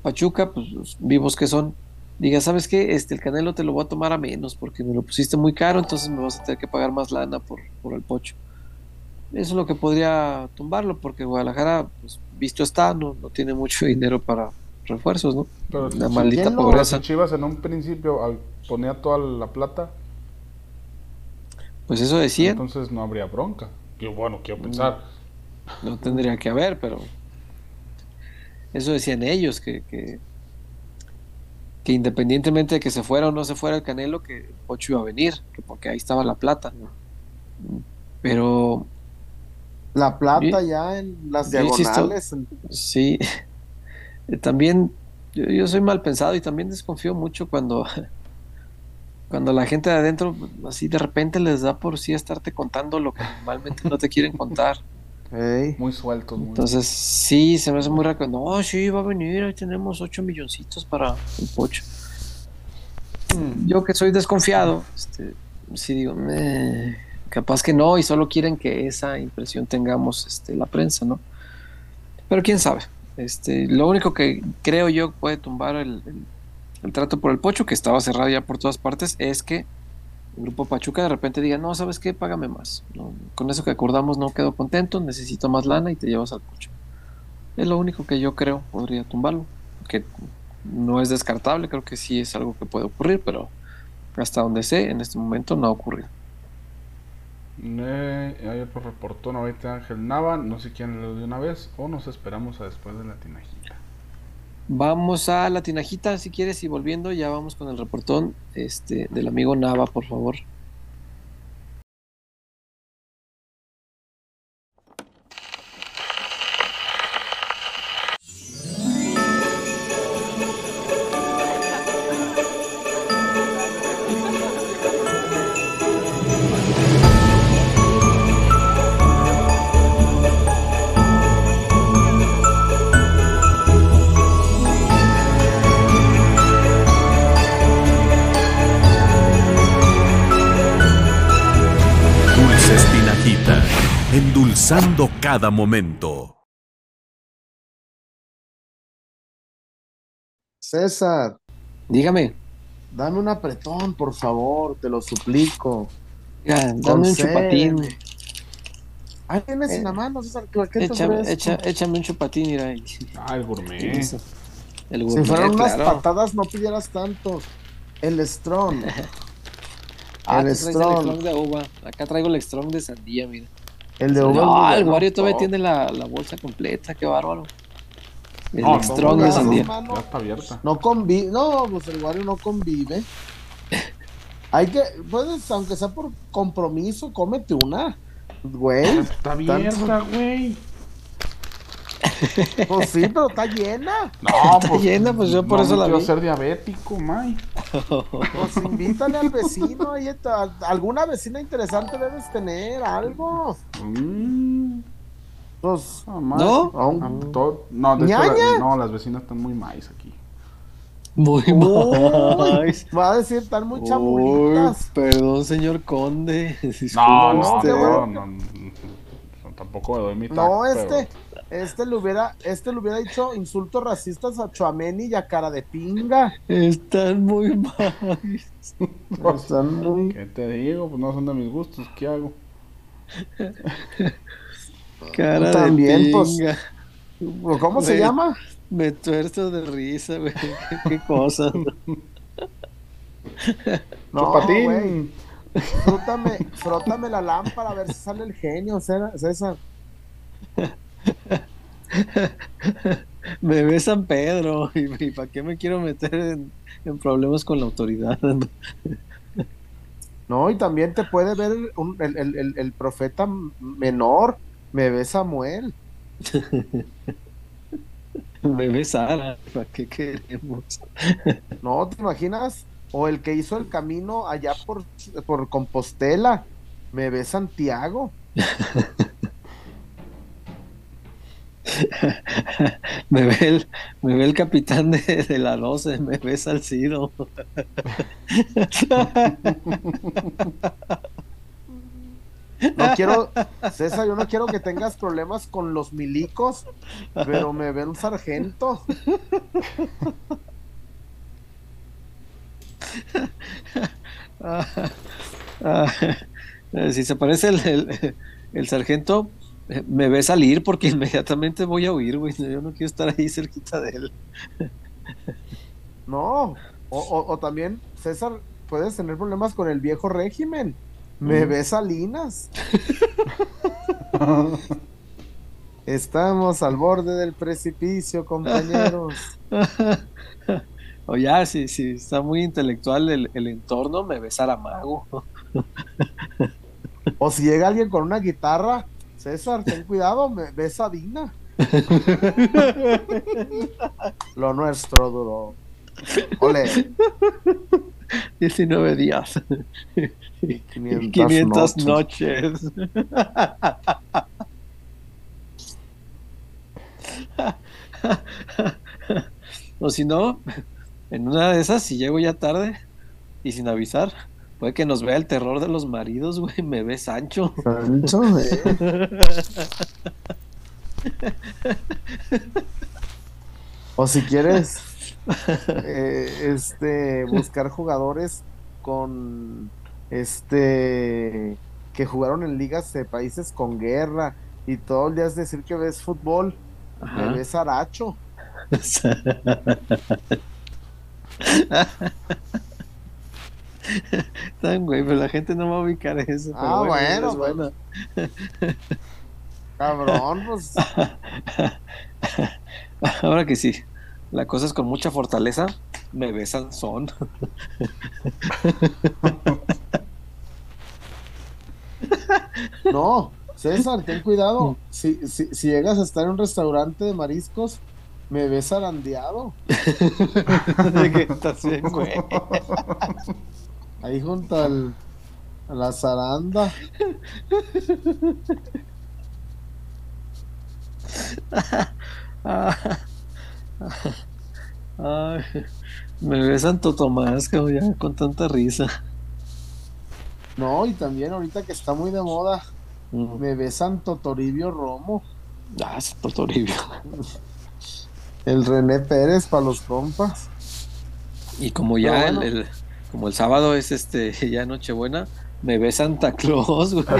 C: Pachuca, pues los vivos que son, diga, ¿sabes qué? Este, el Canelo te lo voy a tomar a menos porque me lo pusiste muy caro, entonces me vas a tener que pagar más lana por, por el Pocho. Eso es lo que podría tumbarlo, porque Guadalajara, pues, visto está, no, no tiene mucho [LAUGHS] dinero para refuerzos, ¿no?
B: Pero
C: La
B: si-
C: maldita
A: ¿quién lo-
C: pobreza.
B: Chivas en un principio al- ponía toda la plata,
C: Pues eso decían.
B: entonces no habría bronca. Que bueno, quiero pensar.
C: No tendría que haber, pero eso decían ellos, que, que, que independientemente de que se fuera o no se fuera el Canelo, que Pocho iba a venir, que porque ahí estaba la plata. Pero
A: La plata
C: Yo-
A: ya en las
C: insisto-
A: diagonales.
C: sí, [LAUGHS] también yo, yo soy mal pensado y también desconfío mucho cuando, [LAUGHS] cuando la gente de adentro así de repente les da por sí estarte contando lo que normalmente no te quieren contar.
B: Muy sueltos. Muy...
C: Entonces, sí, se me hace muy raro. No, sí, va a venir, ahí tenemos 8 milloncitos para el pocho. Yo que soy desconfiado, este, sí digo, "Meh, capaz que no, y solo quieren que esa impresión tengamos este, la prensa, ¿no? Pero quién sabe. Este, lo único que creo yo puede tumbar el, el- el trato por el pocho, que estaba cerrado ya por todas partes, es que grupo Pachuca de repente diga, no, ¿sabes qué? Págame más. Con eso que acordamos no quedo contento, necesito más lana y te llevas al pocho. Es lo único que yo creo podría tumbarlo. Que no es descartable, creo que sí es algo que puede ocurrir, pero hasta donde sé, en este momento no ha ocurrido.
B: Eh, hay otro reportón ahorita Ángel Nava, no sé quién lo de una vez o nos esperamos a después de la.
C: Vamos a la tinajita, si quieres, y volviendo, ya vamos con el reportón este, del amigo Nava, por favor.
F: Cada momento.
A: César,
C: Dígame,
A: dame un apretón, por favor, te lo suplico.
C: ya, dame un chupatín.
A: Ahí tienes
C: Eh,
A: en la mano, César, ¿qué
C: Échame, echa- échame un chupatín, mira. ahí.
B: Ah, el gourmet.
C: El
A: Si
C: gourmet,
A: fueran unas
C: claro.
A: patadas, no pidieras tanto. El Strong. [LAUGHS]
C: Ah,
A: el. Strong
C: de uva. Acá traigo el Strong de sandía, mira.
A: El de es
C: No,
A: muy
C: el
A: bueno.
C: Wario todavía
A: No,
C: tiene la, la bolsa completa, qué bárbaro. El
B: No,
C: Strong
A: no,
C: de sandía.
B: Ya está abierta.
A: No convive. No, pues el Wario no convive. Hay que, puedes, aunque sea por compromiso, cómete una. Güey.
B: Está abierta, güey.
A: Pues sí, pero está llena.
B: No, [LAUGHS]
C: Está llena, pues yo por
B: no
C: eso la
B: quiero
C: vi.
B: ser diabético, May. [LAUGHS]
A: Pues invítale al vecino. ahí está. alguna vecina interesante debes tener, algo.
B: Mm,
A: Pues,
B: ah.
C: ¿No?
A: aún-
B: Ah, todo- no, de hecho, la- no, las vecinas están muy maíz aquí.
C: Muy
A: Uy, va a decir, están muy
C: Uy,
A: chamulitas.
C: perdón, señor conde. [LAUGHS]
B: No, no,
C: usted.
B: no, no, no, tampoco me doy mi
A: No,
B: taco,
A: este,
B: pero-
A: este le hubiera, este le hubiera dicho insultos racistas a Chuameni y a cara de pinga.
C: Están muy mal. [LAUGHS]
A: Están muy-
B: ¿Qué te digo? Pues no son de mis gustos, ¿qué hago? [LAUGHS]
C: Cara
A: También,
C: de
A: pues,
C: pinga.
A: ¿Cómo se llama?
C: Me tuerzo de risa, güey. Qué, [LAUGHS] qué cosa.
A: No, güey. Frótame, frótame la lámpara a ver si sale el genio, César. [LAUGHS]
C: Me ve San Pedro. [LAUGHS] ¿Y, para qué me quiero meter en, en problemas con la autoridad?
A: No, y también te puede ver un- el, el- el- el profeta menor, me ve Samuel. [LAUGHS]
C: Me ve Sara. ¿Para qué queremos?
A: No, ¿te imaginas? O el que hizo el camino allá por, por Compostela, me ve Santiago. [LAUGHS]
C: Me ve el, me ve el capitán de, de la 12. Me ve Salcido.
A: No quiero, César, yo no quiero que tengas problemas con los milicos, pero me ve un sargento. [LAUGHS]
C: Ah, ah, eh, si se parece el, el- el sargento, me ve salir porque [LAUGHS] inmediatamente voy a huir, güey. Yo no quiero estar ahí cerquita de él.
A: No, o, o- o también, César, puedes tener problemas con el viejo régimen. Me ve Salinas. Estamos al borde del precipicio, compañeros. [LAUGHS]
C: O ya, si, si está muy intelectual el, el entorno, me ve Saramago.
A: O si llega alguien con una guitarra, César, ten [LAUGHS] cuidado, me ve Sabina. [LAUGHS] Lo nuestro duró. Ole,
C: 19 días.
A: 500,
C: 500
A: noches.
C: noches. o si no, en una de esas, si llego ya tarde y sin avisar, puede que nos vea el terror de los maridos, güey. Me ve Sancho.
A: Sancho, eh. O si quieres eh, este buscar jugadores con este que jugaron en ligas de países con guerra y todo el día es decir que ves fútbol,
C: Ajá.
A: me ves Aracho. [LAUGHS] [LAUGHS]
C: Tan güey, pero la gente no va a ubicar eso.
A: Ah, bueno,
C: es buena. [LAUGHS]
A: Cabrón, pues [LAUGHS]
C: Ahora que sí, la cosa es con mucha fortaleza. Me ve Sansón.
A: no, César, ten cuidado. Si, si, si llegas a estar en un restaurante de mariscos, me ves zarandeado.
C: De que estás bien, güey.
A: Ahí junto al, a la zaranda. [LAUGHS]
C: Ay, me ve Santo Tomás, cabrón, ya con tanta risa.
A: No, y también ahorita que está muy de moda,
C: Mm.
A: me ve Santo Toribio Romo.
C: Ah, Santo Toribio.
A: El René Pérez para los compas.
C: Y como ya
A: Pero bueno.
C: el, el- como el sábado es este [LAUGHS] ya Nochebuena, me ve Santa Claus, güey. [LAUGHS]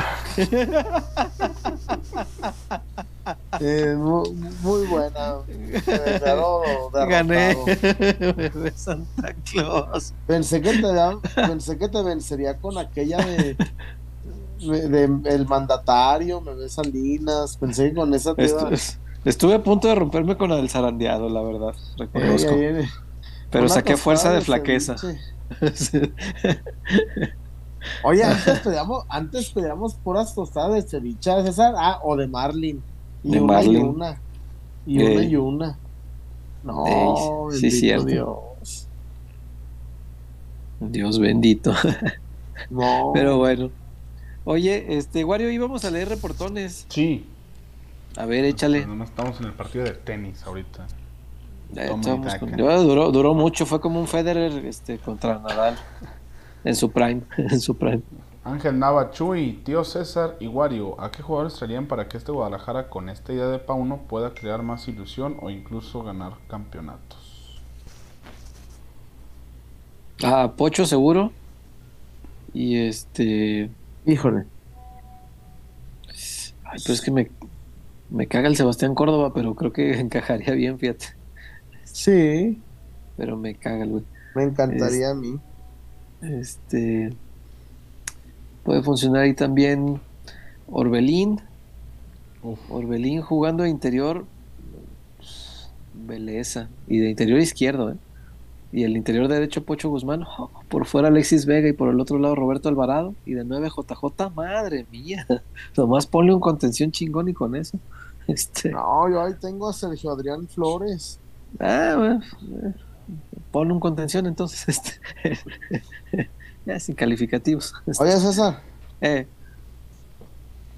A: Eh, mu- muy, buena. Declaro
C: Gané. [LAUGHS] me Santa Claus.
A: Pensé que te pensé que te vencería con aquella de, de- de el mandatario, me ve Salinas, pensé que con esa te iba-
C: Estu- estuve a punto de romperme con el zarandeado, la verdad,
A: Ey,
C: reconozco.
A: ahí,
C: Pero saqué fuerza de flaqueza.
A: ceviche. [LAUGHS] Oye, antes pedíamos, antes pedíamos puras tostadas de ceviche de César, ah, o de Marlin. Y
C: De
A: una y
C: Marlin.
A: una. Y
C: Ey.
A: una y una. No,
C: Ey, sí, cierto.
A: Dios.
C: Dios bendito. [LAUGHS]
A: No.
C: Pero bueno. Oye, este, Wario, íbamos a leer reportones.
B: Sí.
C: A ver, échale.
B: No, no estamos en el partido de tenis ahorita.
C: Estamos duró, duró mucho, fue como un Federer este, contra Nadal. En su prime, [LAUGHS] en su prime.
B: Ángel Nava, Chuy, tío César y Wario, ¿a qué jugadores traerían para que este Guadalajara con esta idea de Pauno pueda crear más ilusión o incluso ganar campeonatos?
C: Ah, Pocho seguro. Y este.
A: Híjole.
C: Ay, pero es que me, me caga el Sebastián Córdoba, pero creo que [LAUGHS] encajaría bien, fíjate.
A: Sí,
C: Pero me caga el güey.
A: me encantaría a mí.
C: Este. Puede funcionar ahí también Orbelín.
B: Uf,
C: Orbelín jugando de interior. Belleza. Y de interior izquierdo, ¿eh? Y el interior derecho Pocho Guzmán. oh, por fuera Alexis Vega y por el otro lado Roberto Alvarado. Y de 9 JJ. Madre mía. [LAUGHS] Nomás ponle un contención chingón y con eso. [LAUGHS] Este.
A: No, yo ahí tengo a Sergio Adrián Flores.
C: Ah, bueno, eh, ponle un contención entonces. [LAUGHS] Este. ya sin calificativos. Este,
A: Oye, César, [LAUGHS]
C: eh,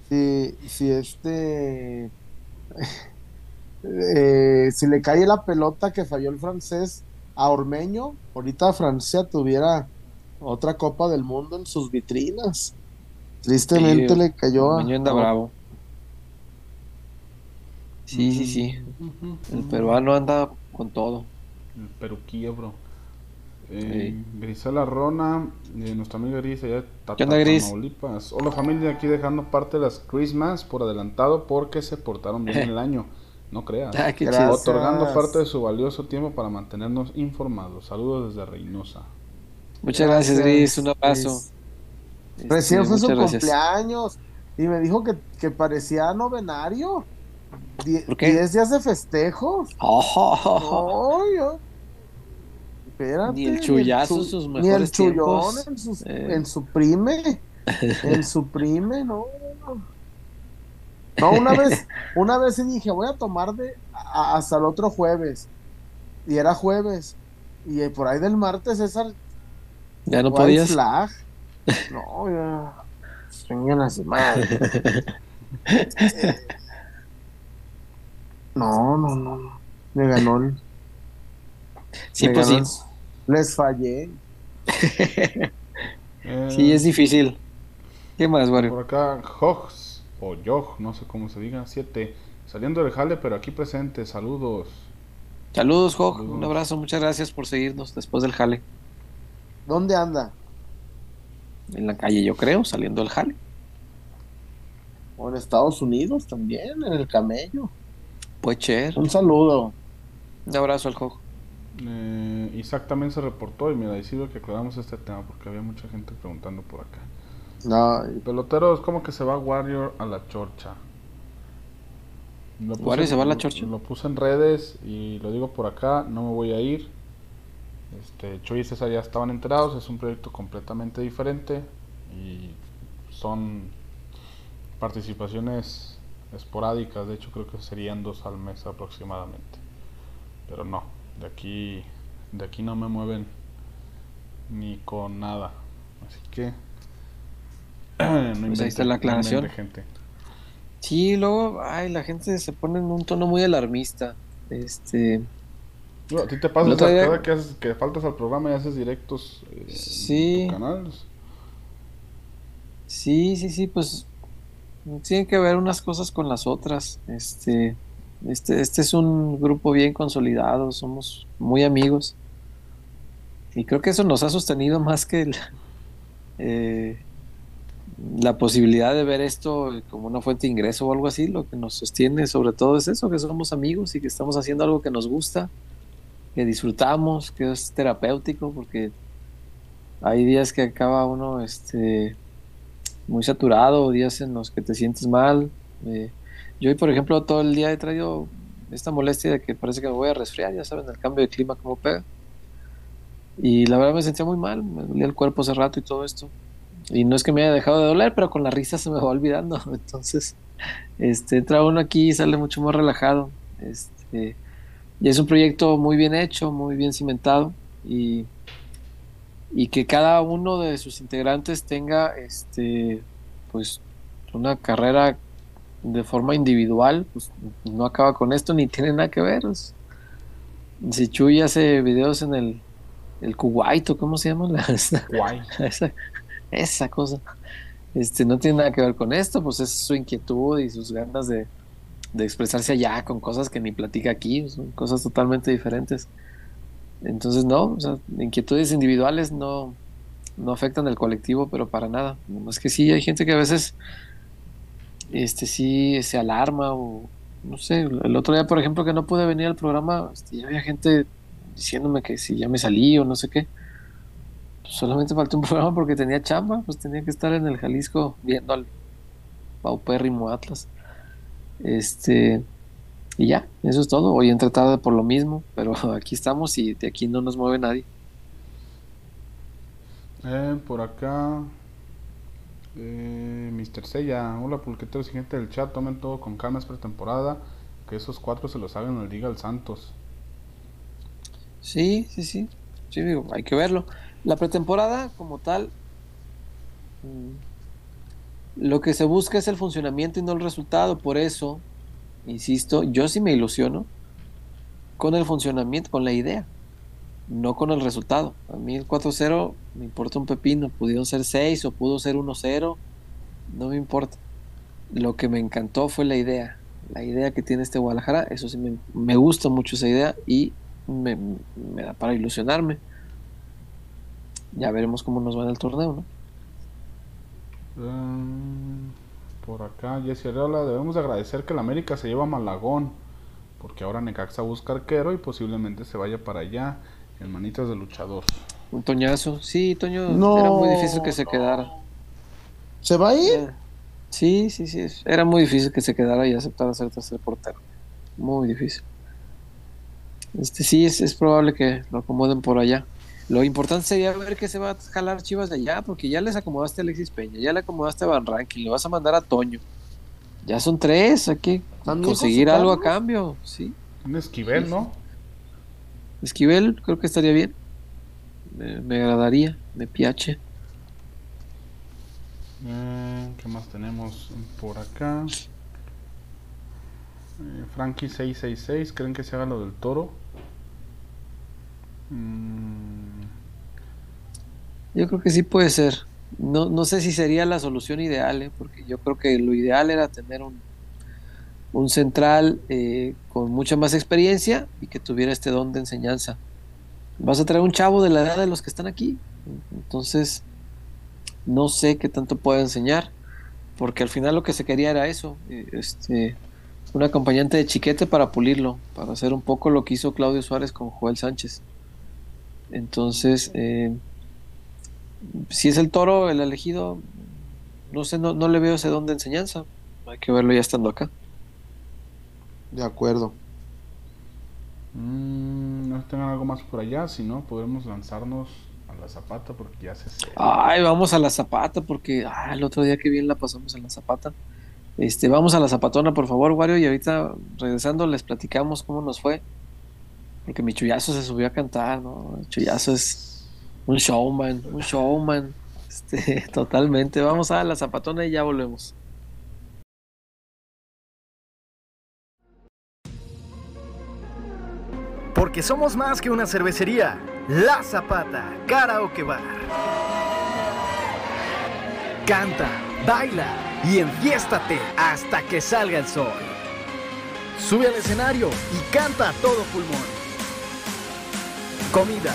A: si, si este. eh, si le cae la pelota que falló el francés a Ormeño, ahorita Francia tuviera otra Copa del Mundo en sus vitrinas. Tristemente
C: Sí,
A: le cayó a.
C: Ormeño anda
A: a-
C: bravo. Sí, sí, sí. El peruano anda con todo.
B: El peruquillo, bro. Eh,
C: Sí.
B: Grisela Rona, eh, nuestra amiga Gris, allá. Tamaulipas. Hola familia, aquí dejando parte de las Christmas por adelantado porque se portaron bien [LAUGHS] el año. No creas.
C: Ah,
A: Gracias.
B: Otorgando parte de su valioso tiempo para mantenernos informados. Saludos desde Reynosa.
C: Muchas gracias, Gris. Un abrazo.
A: Gris.
C: Este,
A: Recién fue su
C: gracias.
A: cumpleaños y me dijo que, que parecía novenario. Die-
C: ¿Por qué?
A: Diez días de festejos.
C: Oh.
A: Espérate,
C: Ni el chullazo,
A: chu-
C: sus
A: Ni el
C: mejores
A: chullón en, sus-
C: Eh.
A: en su prime. [LAUGHS] en su prime, no. No, una vez, una vez dije, voy a tomar de a- hasta el otro jueves. Y era jueves. Y por ahí del martes esa
C: ya no podías.
A: flag. [LAUGHS] No, ya. Sueñan a su madre. [LAUGHS] No, no, no. no. Me ganó el. [LAUGHS]
C: Sí,
A: me
C: pues
A: ganó
C: sí.
A: el- Les fallé.
B: Eh, [LAUGHS]
C: Sí, es difícil. ¿Qué más, Wario?
B: Por acá, Jogs, o Jog, no sé cómo se diga, 7. Saliendo del jale, pero aquí presente. Saludos.
C: Saludos, Jog.
B: Saludos.
C: Un abrazo. Muchas gracias por seguirnos después del jale.
A: ¿Dónde anda?
C: En la calle, yo creo, saliendo del jale.
A: O en Estados Unidos también, en el camello.
C: Puede ser.
A: Un saludo.
C: Un abrazo al Jog.
B: Eh, Isaac también se reportó y mira, y sirve que aclaramos este tema porque había mucha gente preguntando por acá.
A: No,
B: Peloteros, ¿cómo que se va Warrior a la chorcha? Lo puse-
C: ¿Warrior se va a la chorcha?
B: Lo puse en redes y lo digo por acá, no me voy a ir. Este, Choy y César ya estaban enterados, es un proyecto completamente diferente y son participaciones esporádicas, de hecho creo que serían dos al mes aproximadamente. Pero no, de aquí, de aquí no me mueven ni con nada. Así que [CLEARS THROAT] no
C: Pues ahí está la
B: no
C: aclaración.
B: inventen, gente.
C: Sí, luego, ay, la gente se pone en un tono muy alarmista. Este,
B: No, a ti te pasa
C: día-
B: cada que, haces- que faltas al programa y haces directos eh,
C: Sí.
B: en tu canal.
C: sí, sí, sí, pues tienen que ver unas cosas con las otras. Este, este, este es un grupo bien consolidado, somos muy amigos. Y creo que eso nos ha sostenido [LAUGHS] más que eh, la posibilidad de ver esto como una fuente de ingreso o algo así. Lo que nos sostiene sobre todo es eso, que somos amigos y que estamos haciendo algo que nos gusta, que disfrutamos, que es terapéutico, porque hay días que acaba uno este, muy saturado, días en los que te sientes mal. Eh, yo hoy, por ejemplo, todo el día he traído esta molestia de que parece que me voy a resfriar, ya saben, el cambio de clima cómo pega. Y la verdad me sentía muy mal, me dolía el cuerpo hace rato y todo esto. Y no es que me haya dejado de doler, pero con la risa se me va [LAUGHS] olvidando. Entonces, este, entra uno aquí y sale mucho más relajado. Este, y es un proyecto muy bien hecho, muy bien cimentado. Y, y que cada uno de sus integrantes tenga este, pues, una carrera de forma individual, pues no acaba con esto ni [LAUGHS] tiene nada que ver. Si Chuy hace videos en el, el Kuwait o cómo se llama la, [LAUGHS] esa, esa, esa, cosa, este no tiene nada que ver con esto, pues es su inquietud y sus ganas de, de expresarse allá con cosas que ni platica aquí, son cosas totalmente diferentes. Entonces no, o sea, inquietudes individuales no, no afectan al colectivo, pero para nada. Es que sí, hay gente que a veces este sí se alarma o no sé, el otro día por ejemplo que no pude venir al programa, este, ya había gente diciéndome que si ya me salí o no sé qué. Pues solamente faltó un [LAUGHS] programa porque tenía chamba, pues tenía que estar en el Jalisco viendo al paupérrimo Atlas. Este, y ya, eso es todo. Hoy entré tarde por lo mismo, pero [LAUGHS] aquí estamos y de aquí no nos mueve nadie.
B: Eh, por acá, eh, Mr. Sella, hola pulqueteros y gente del chat, tomen todo con calma, es pretemporada, que esos cuatro se los hagan el Liga al Santos.
C: Sí, sí, sí, sí, digo, hay que verlo. La pretemporada como tal, mm, lo que se busca es el funcionamiento y no el resultado, por eso, insisto, yo sí me ilusiono con el funcionamiento, con la idea no con el resultado. A mí el 4-0 me importa un pepino. Pudieron ser 6 o pudo ser 1-0. No me importa. Lo que me encantó fue la idea. La idea que tiene este Guadalajara. Eso sí, me, gusta mucho esa idea y me, da para ilusionarme. Ya veremos cómo nos va en el torneo, ¿no?
B: Um, por acá, Jesse Arreola, debemos agradecer que el América se lleva a Malagón, porque ahora Necaxa busca arquero y posiblemente se vaya para allá. En manitas de luchador.
C: Un toñazo. Sí, Toño, era muy difícil que se quedara.
A: ¿Se va a ir?
C: Eh, sí, sí, sí. Era muy difícil que se quedara y aceptara ser tercer portero. Muy difícil. Este sí, es, es probable que lo acomoden por allá. Lo importante sería ver que se va a jalar Chivas de allá, porque ya les acomodaste a Alexis Peña, ya le acomodaste a Van Rankin, le vas a mandar a Toño. Ya son tres, hay que conseguir algo a cambio, sí.
B: Un esquivel, ¿no?
C: Esquivel, creo que estaría bien. Me, agradaría, me piache.
B: Mm, ¿Qué más tenemos por acá? Eh, Frankie 666, ¿creen que se haga lo del toro?
C: Mm. Yo creo que sí puede ser. No, no sé si sería la solución ideal, ¿eh? porque yo creo que lo ideal era tener un, un central eh, con mucha más experiencia y que tuviera este don de enseñanza. Vas a traer un chavo de la edad de los que están aquí. Entonces, no sé qué tanto puede enseñar, porque al final lo que se quería era eso, eh, este, un acompañante de chiquete para pulirlo, para hacer un poco lo que hizo Claudio Suárez con Joel Sánchez. Entonces, eh, si es el toro el elegido, no sé, no, no le veo ese don de enseñanza. Hay que verlo ya estando acá.
A: De acuerdo.
B: Mm, no tengan algo más por allá, si no, podemos lanzarnos a la zapata porque ya se.
C: Ay, vamos a la zapata porque ah, el otro día que bien la pasamos en la zapata. Este, vamos a la zapatona, por favor, Wario, y ahorita regresando les platicamos cómo nos fue. Porque mi chullazo se subió a cantar, ¿no? El chullazo es un showman, un showman. [LAUGHS] Este, totalmente. Vamos a la zapatona y ya volvemos.
G: Porque somos más que una cervecería. La Zapata, Karaoke Bar. Canta, baila y enfiéstate hasta que salga el sol. Sube al escenario y canta a todo pulmón. Comida,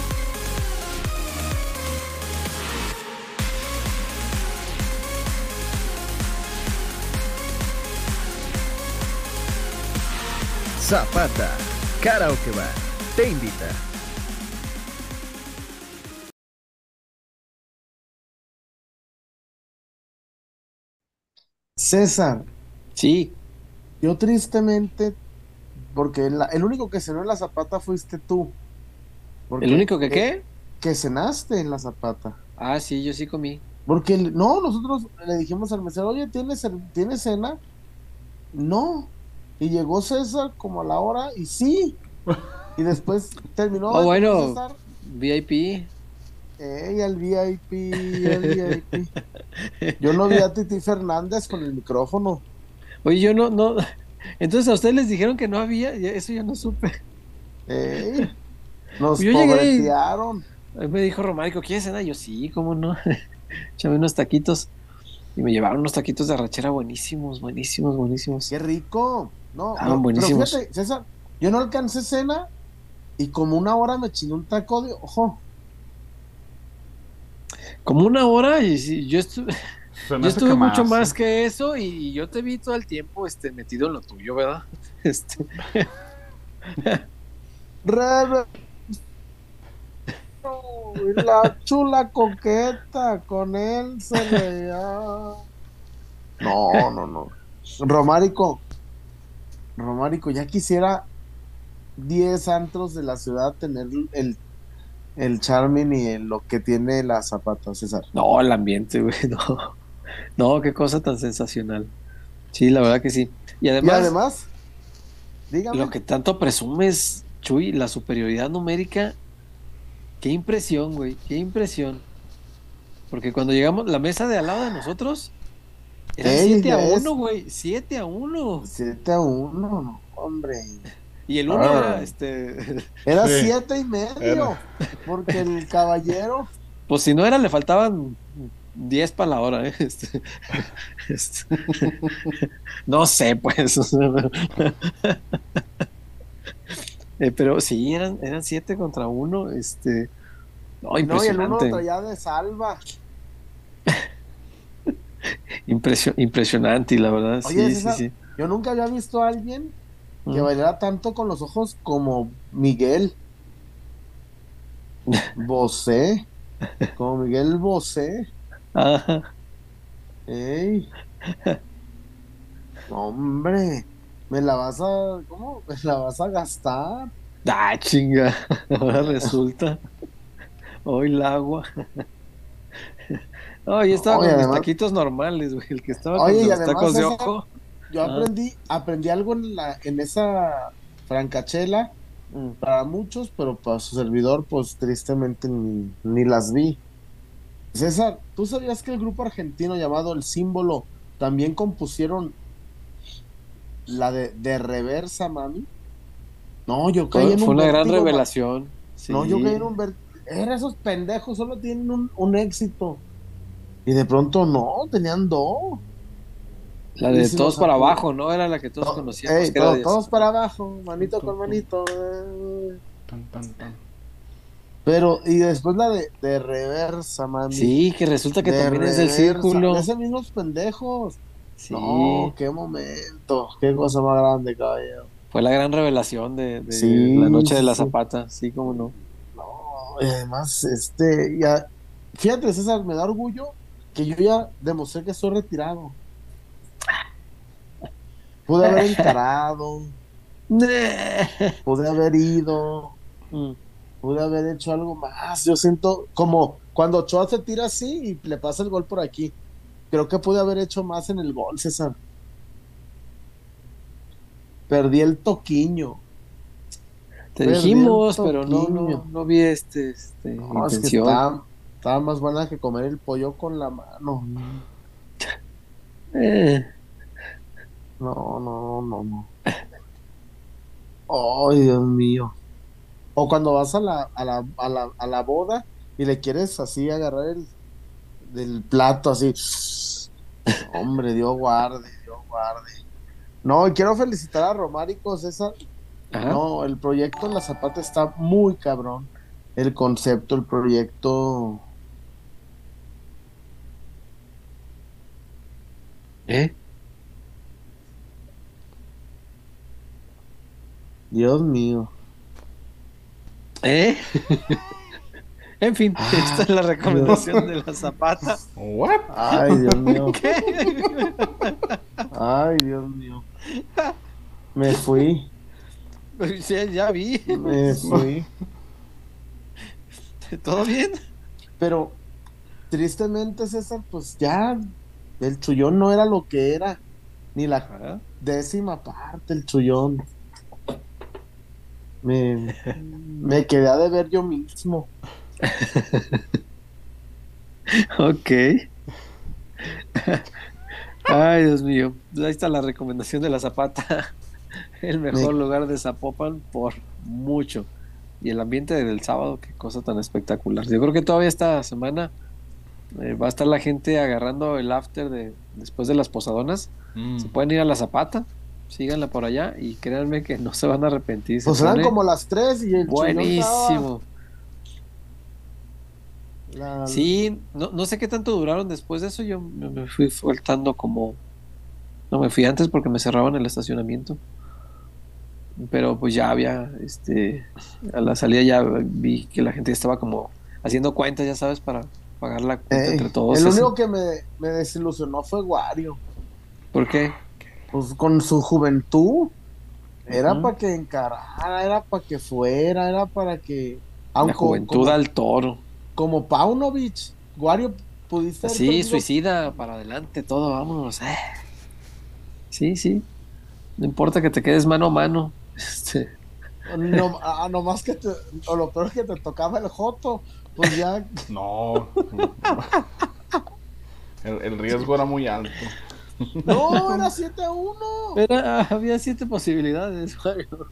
G: Zapata, Karaoke Bar, te invita.
A: César,
C: Sí,
A: yo tristemente, porque la- el único que cenó en la zapata fuiste tú. Porque-
C: ¿el único que qué?
A: Que cenaste en la zapata.
C: Ah, sí, yo sí comí.
A: Porque el- no, nosotros le dijimos al mesero, oye, ¿tienes, ¿tienes cena? No. Y llegó César como a la hora y sí. [LAUGHS] Y después terminó.
C: Oh, bueno.
A: César.
C: VIP.
A: Ey, el VIP, el VIP. Yo no vi a Titi Fernández con el micrófono.
C: Oye, yo no, no. Entonces a ustedes les dijeron que no había, eso yo no supe.
A: Ey, nos
C: Yo llegué y- me dijo Romárico, ¿quieres cena? Yo sí, ¿cómo no? [LAUGHS] Échame unos taquitos. Y me llevaron unos taquitos de arrachera buenísimos, buenísimos, buenísimos.
A: Qué rico. No,
C: Ah,
A: no,
C: buenísimos.
A: Pero fíjate, César, yo no alcancé cena y como una hora me chinó un taco de ojo.
C: Como una hora y sí, yo [LAUGHS] estuve, yo estuve mucho más que eso y, y yo te vi todo el tiempo este, metido en lo tuyo, ¿verdad? [LAUGHS] Este,
A: Rebe- la chula coqueta con él se veía. [LAUGHS] No, no, no. Romárico, Romárico, ya quisiera 10 antros de la ciudad tener el, el charming y el- lo que tiene la zapata, César.
C: no, el ambiente, güey, [LAUGHS] no. No, qué cosa tan sensacional. Sí, la verdad que sí. Y
A: Y
C: además,
A: además, dígame.
C: lo que tanto presumes, Chuy, la superioridad numérica, qué impresión, güey, qué impresión. Porque cuando llegamos, la mesa de al lado de nosotros, era
A: Ey,
C: 7 a
A: ya es.
C: 1, güey, 7 a 1.
A: 7 a 1, no, hombre.
C: Y el 1
A: Ah.
C: era, este, [LAUGHS]
A: Era
B: Sí.
A: 7 y medio.
B: Era.
A: Porque el caballero.
C: pues si no era, le faltaban 10 para la hora, ¿eh? [LAUGHS] Este, este, no sé, pues. [LAUGHS] eh, pero sí, eran, eran 7 contra 1, este. No,
A: No, y el uno
C: impresionante.
A: traía de salva.
C: Impresio- impresionante, y la verdad,
A: Oye,
C: sí,
A: César,
C: sí, sí.
A: Yo nunca había visto a alguien que
C: Mm.
A: bailara tanto con los ojos como Miguel Bosé. Como Miguel Bosé.
C: Ajá.
A: Ey. Hombre, me la vas a. ¿Cómo? Me la vas a gastar.
C: Ah, chinga. [LAUGHS] Ahora resulta. Hoy el agua. No, yo estaba
A: Oye,
C: con mis taquitos normales, güey. El que estaba con los tacos de ojo.
A: Yo
C: Ah.
A: aprendí, aprendí algo en, la, en esa francachela
C: Mm.
A: para muchos, pero para su servidor, pues tristemente ni, ni las vi. César, ¿tú sabías que el grupo argentino llamado El Símbolo también compusieron la de, de Reversa, mami? No, yo caí
C: Fue,
A: en un
C: fue una gran
A: vértigo,
C: revelación. Sí.
A: No, yo caí en un ver- Era esos pendejos, solo tienen un, un éxito. Y de pronto no, tenían dos.
C: La de
A: si
C: todos para abajo, ¿no? Era la que todos
A: To-
C: conocíamos.
A: ey,
C: que era
A: todos para abajo, manito con manito. eh.
B: Tan, tan, tan.
A: Pero, y después la de, de reversa, mami.
C: Sí, que resulta que
A: De
C: también es del
A: reversa,
C: círculo.
A: Esos mismos pendejos.
C: Sí.
A: No, qué momento. Qué cosa más grande, caballero.
C: Fue la gran revelación de, de
A: Sí,
C: la noche de la
A: sí.
C: zapata. Sí, cómo no.
A: No, y además, este, ya. Fíjate, César, me da orgullo que yo ya demostré que estoy retirado. Pude haber encarado, pude haber ido,
C: Mm.
A: pude haber hecho algo más. Yo siento como cuando Ochoa se tira así y le pasa el gol por aquí. Creo que pude haber hecho más en el gol, César. Perdí el toquiño.
C: Te
A: Perdí
C: dijimos, pero no, no, no vi este, este
A: No, es que
C: intención.
A: Estaba, más buena que comer el pollo con la mano.
C: Eh,
A: No, no, no, no. Ay, Dios mío. O cuando vas a la, a la, a la, a la boda y le quieres así agarrar el del plato así. Hombre, Dios guarde, Dios guarde. No, y quiero felicitar a Romárico César.
C: ajá.
A: No, el proyecto en la Zapata está muy cabrón. El concepto, el proyecto.
C: ¿Eh?
A: Dios mío.
C: ¿Eh? [LAUGHS] en fin,
A: Ah,
C: esta es la recomendación de la Zapata. [LAUGHS]
B: ¿What?
A: Ay, Dios mío. [LAUGHS] Ay, Dios mío. Me fui,
C: Sí, ya vi.
A: me fui.
C: ¿Todo bien?
A: Pero tristemente, César, pues ya el chullón no era lo que era. Ni la décima parte, el chullón. Me, me quedé a deber yo mismo. [LAUGHS]
C: Ok. [LAUGHS] Ay, Dios mío. Ahí está la recomendación de la Zapata. [LAUGHS] El mejor
A: Me-
C: lugar de Zapopan por mucho. Y el ambiente del sábado, qué cosa tan espectacular. Yo creo que todavía esta semana eh, va a estar la gente agarrando el after de después de las posadonas.
B: Mm.
C: Se pueden ir a la Zapata, síganla por allá y créanme que no se van a arrepentir. Se
A: Pues eran
C: pone
A: como las tres y el
C: buenísimo.
A: la-
C: Sí, no, no sé qué tanto duraron después de eso. Yo me me fui faltando como. No me fui antes porque me cerraban el estacionamiento. Pero pues ya había, este, a la salida ya vi que la gente estaba como haciendo cuentas, ya sabes, para pagar la cuenta
A: Ey,
C: entre todos.
A: el único que me, me desilusionó fue Wario.
C: ¿Por qué?
A: Pues con su juventud. Era para que encarara, era para que fuera, era para que.
C: La
A: aunque
C: juventud
A: como,
C: al toro.
A: como Paunovic, Wario pudiste
C: Sí, suicida, para adelante, todo, vámonos. eh. Sí, sí. No importa que te quedes mano a mano. [LAUGHS] Este,
A: No, ah, nomás que te, o lo peor es que te tocaba el Joto, pues ya,
B: No. El, el riesgo era muy alto.
A: no, era 7 a 1.
C: Era, había siete posibilidades, Mario.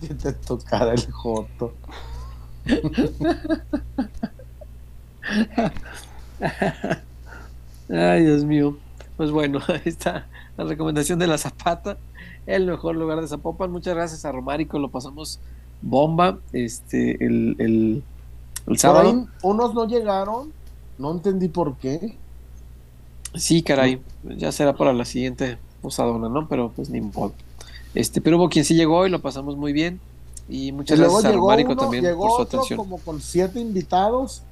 A: Que te tocara el Joto.
C: Ay, Dios mío. Pues bueno, ahí está la recomendación de la Zapata, el mejor lugar de Zapopan. Muchas gracias a Romárico, lo pasamos bomba este el, el, el sábado.
A: ahí unos no llegaron, no entendí por qué.
C: Sí, caray, ya será para la siguiente posadona, ¿no? Pero pues ni modo. Este, pero hubo quien sí llegó y lo pasamos muy bien. Y
A: Y
C: muchas
A: luego
C: gracias a
A: llegó
C: Romárico
A: uno,
C: también
A: llegó
C: por su
A: otro
C: atención.
A: como con siete invitados.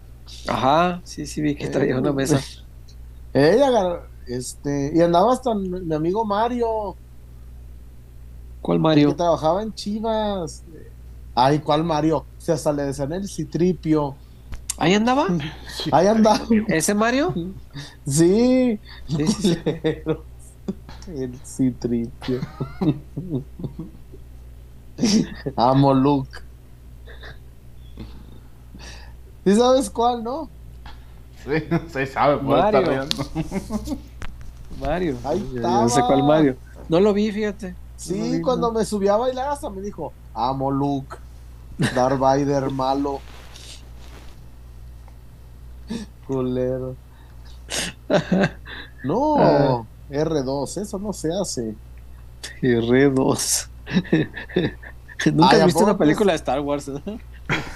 C: Ajá, sí, sí, vi que traía una mesa.
A: Ella, agar- este, y andaba hasta mi mi amigo Mario,
C: ¿Cuál
A: que
C: Mario?
A: trabajaba en Chivas. Ay, ¿cuál Mario? Se hasta le decían el citripio.
C: ¿Ahí andaba? [LAUGHS]
A: Ahí andaba.
C: ¿Ese Mario?
A: Sí.
C: Sí, sí, sí.
A: Pero- El citripio. [LAUGHS] Amo Luke. ¿Sí sabes cuál, no?
B: Sí, se sabe, puede
C: Mario.
B: estar.
C: Mario.
A: Ahí
C: Yo No sé
A: estaba.
C: cuál Mario. No lo vi, fíjate.
A: Sí,
C: No vi,
A: cuando
C: no.
A: me subí a bailar hasta me dijo, amo Luke, Darth Vader malo. Culero. No,
C: Ah.
A: R2, eso no se hace.
C: R2. [LAUGHS] Nunca has
A: ¿a
C: visto una película de Star Wars. ¿eh?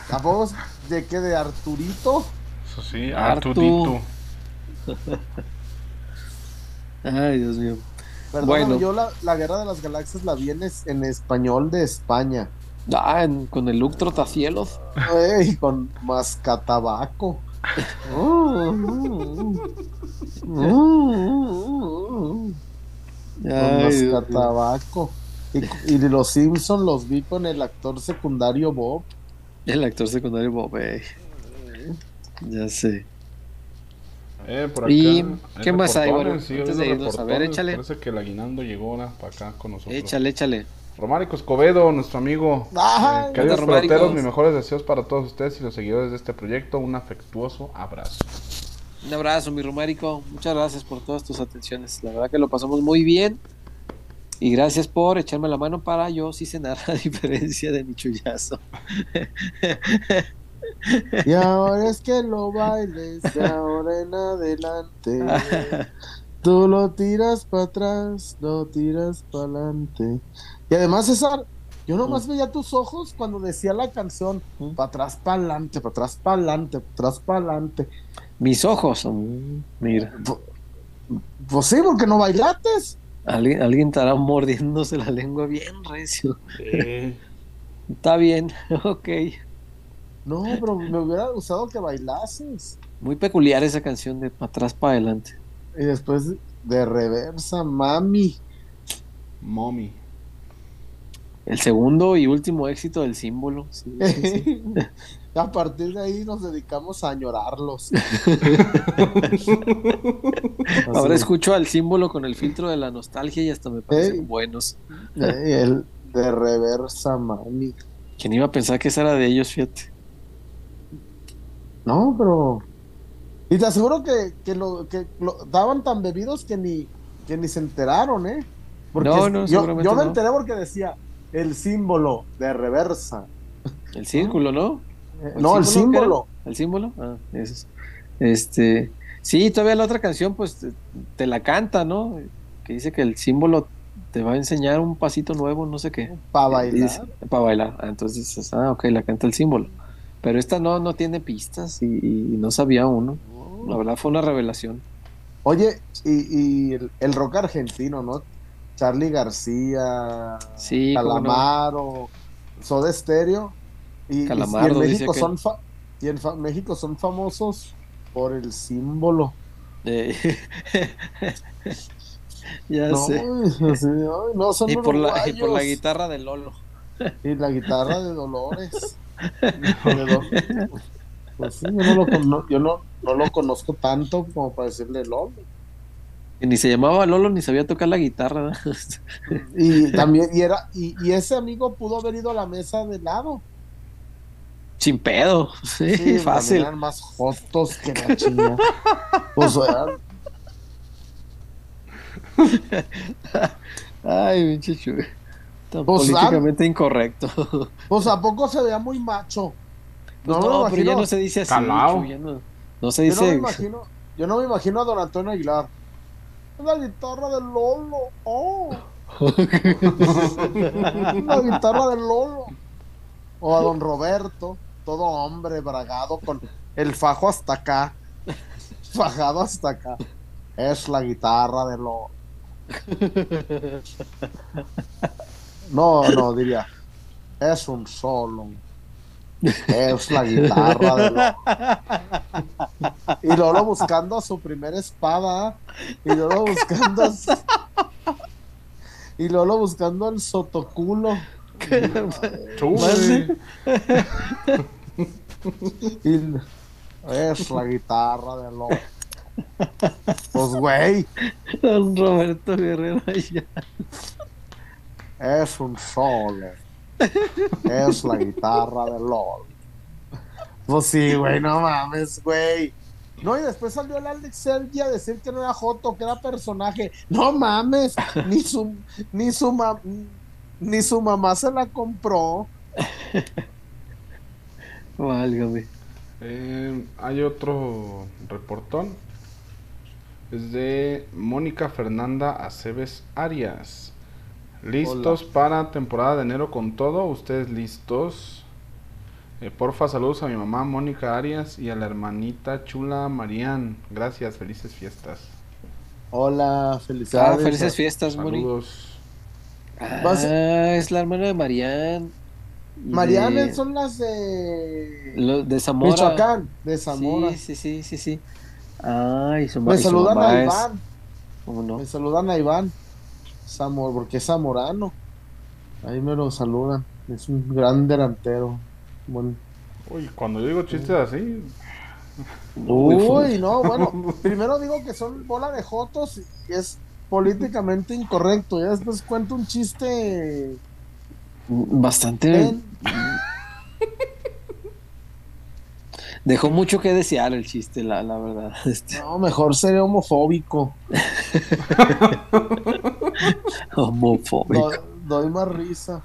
A: ¿Tampoco es de qué? ¿De Arturito?
B: Eso sí,
C: Artu.
B: Artudito. [LAUGHS]
C: Ay, Dios mío.
A: Perdóname,
C: Bueno.
A: yo la, la Guerra de las Galaxias la vi en, es- en español de España.
C: Ah, en- con el look trotacielos.
A: Ey, con mascatabaco. [LAUGHS] Con mascatabaco. Y, y los Simpson los vi con el actor secundario Bob.
C: El actor secundario Bob. eh. Ya sé.
B: Eh, por acá,
C: ¿Y qué más hay, bueno?
B: sigue
C: Antes de irnos, a ver,
B: reportones.
C: échale.
B: Parece que el aguinaldo llegó ahora para acá con nosotros.
C: Échale, échale.
B: Romárico Escobedo, nuestro amigo.
A: Ay,
B: Eh, queridos peloteros, mis mejores deseos para todos ustedes y los seguidores de este proyecto. Un afectuoso abrazo.
C: Un abrazo, mi Romárico. Muchas gracias por todas tus atenciones. La verdad que lo pasamos muy bien. Y gracias por echarme la mano para yo sí cenar, [LAUGHS] a diferencia de mi chullazo. [LAUGHS] [LAUGHS]
A: Y ahora es que lo bailes, de ahora en adelante. [LAUGHS] Tú lo tiras para atrás, lo tiras para adelante. Y además, César, yo nomás veía tus ojos cuando decía la canción,
C: Mm.
A: para atrás, para adelante, para atrás, para adelante, para atrás, para adelante.
C: Mis ojos. mm, Mira.
A: Pues sí, porque no bailates.
C: Alguien, alguien estará mordiéndose la lengua bien recio. [LAUGHS] Está bien, ok.
A: No, pero me hubiera gustado que bailases.
C: Muy peculiar esa canción de para atrás para adelante.
A: Y después de reversa, mami.
B: Mommy.
C: El segundo y último éxito del símbolo. sí, sí, sí. [LAUGHS]
A: A partir de ahí nos dedicamos a añorarlos. [LAUGHS]
C: Ahora escucho al símbolo con el filtro de la nostalgia y hasta me parecen
A: Ey.
C: buenos.
A: eh, el de reversa, mami.
C: ¿Quién iba a pensar que esa era de ellos, fíjate?
A: No, pero. Y te aseguro que, que lo que lo daban tan bebidos que ni, que ni se enteraron, ¿eh? Porque
C: No, no,
A: yo, yo me
C: no.
A: enteré porque decía el símbolo de reversa.
C: El círculo, ¿no?
A: Eh,
C: ¿El
A: no, el
C: símbolo ¿El símbolo? Ah, ese es. Este, sí, todavía la otra canción, pues te, te la canta, ¿no? Que dice que el símbolo te va a enseñar un pasito nuevo, no sé qué.
A: Para bailar.
C: para bailar. Ah, entonces dices, ah, ok, la canta el símbolo. Pero esta no, no tiene pistas y, y no sabía uno. La verdad fue una revelación.
A: Oye, y, y el, el rock argentino, ¿no? Charlie García,
C: Sí, no.
A: Calamaro, Soda Stereo. Y, y- y
C: Calamardo,
A: en
C: dice
A: México
C: que-
A: son fa- y en fa- México son famosos por el símbolo.
C: Eh, [LAUGHS] ya
A: No,
C: sé. [LAUGHS]
A: no son
C: Y por, la, y por la guitarra de Lolo.
A: Y la guitarra de Dolores. Dol- Pues sí, yo, no lo, yo no, no lo conozco tanto como para decirle Lolo.
C: Y ni se llamaba Lolo ni sabía tocar la guitarra. [LAUGHS]
A: Y también, y era, y, y ese amigo pudo haber ido a la mesa de lado.
C: Sin pedo. Sí,
A: Sí,
C: fácil.
A: Eran más jotos que la chinga. Pues, [LAUGHS]
C: Ay, pinche. Tan políticamente incorrecto. [LAUGHS]
A: pues a poco se veía muy macho.
C: Pues
A: No,
C: no,
A: me
C: pero ya no se dice así.
B: Calao.
C: Chuy, ya no, no se
A: Yo no me
C: dice.
A: imagino, yo no me imagino a Don Antonio Aguilar. La guitarra del Lolo. Oh. [LAUGHS] la guitarra del Lolo. O a Don Roberto, todo hombre bragado con el fajo hasta acá. Fajado hasta acá. Es la guitarra del Lolo. [LAUGHS] No, no, diría. Es un solo. Es la guitarra de Lolo. Y Lolo buscando su primera espada. Y Lolo buscando. a Y Lolo buscando el sotoculo. Y es la guitarra de Lolo. Pues, güey,
C: Don Roberto Guerrero allá.
A: Es un solo. Es la guitarra de LOL. Pues sí, güey, no mames, güey. No, y después salió el Alex Sergi a decir que no era Joto, que era personaje. No mames, ni su, ni su, ma- ni su mamá se la compró. [LAUGHS]
C: Válgame.
B: Eh, hay otro reportón. Es de Mónica Fernanda Aceves Arias. ¿Listos para temporada de enero con todo? ¿Ustedes listos? Eh, porfa, saludos a mi mamá Mónica Arias y a la hermanita chula Marían. Gracias, felices fiestas.
A: Hola,
C: Ah,
A: felicidades.
C: felices fiestas.
B: Saludos.
A: Vas-
C: Ah, es la hermana de Marian. Y
A: Mariana
C: de-
A: son las de
C: lo- de Zamora.
A: Michoacán, de Zamora.
C: Sí, sí, sí, sí, sí. Ay, su,
A: Me
C: y su
A: saludan
C: mamá
A: a
C: es-
A: Iván.
C: ¿Cómo no?
A: Me saludan a Iván. Zamor, porque es zamorano. Ahí me lo saludan. Es un gran delantero. Bueno.
B: Uy, cuando yo digo chistes así,
A: Uy, no, bueno. [LAUGHS] Primero digo que son bola de jotos y es políticamente incorrecto. Ya después cuento un chiste.
C: Bastante.
A: bien. [LAUGHS]
C: Dejó mucho que desear el chiste, la, la verdad. [LAUGHS] Este,
A: No, mejor sería homofóbico. [LAUGHS]
C: homofóbico.
A: Do- doy más risa.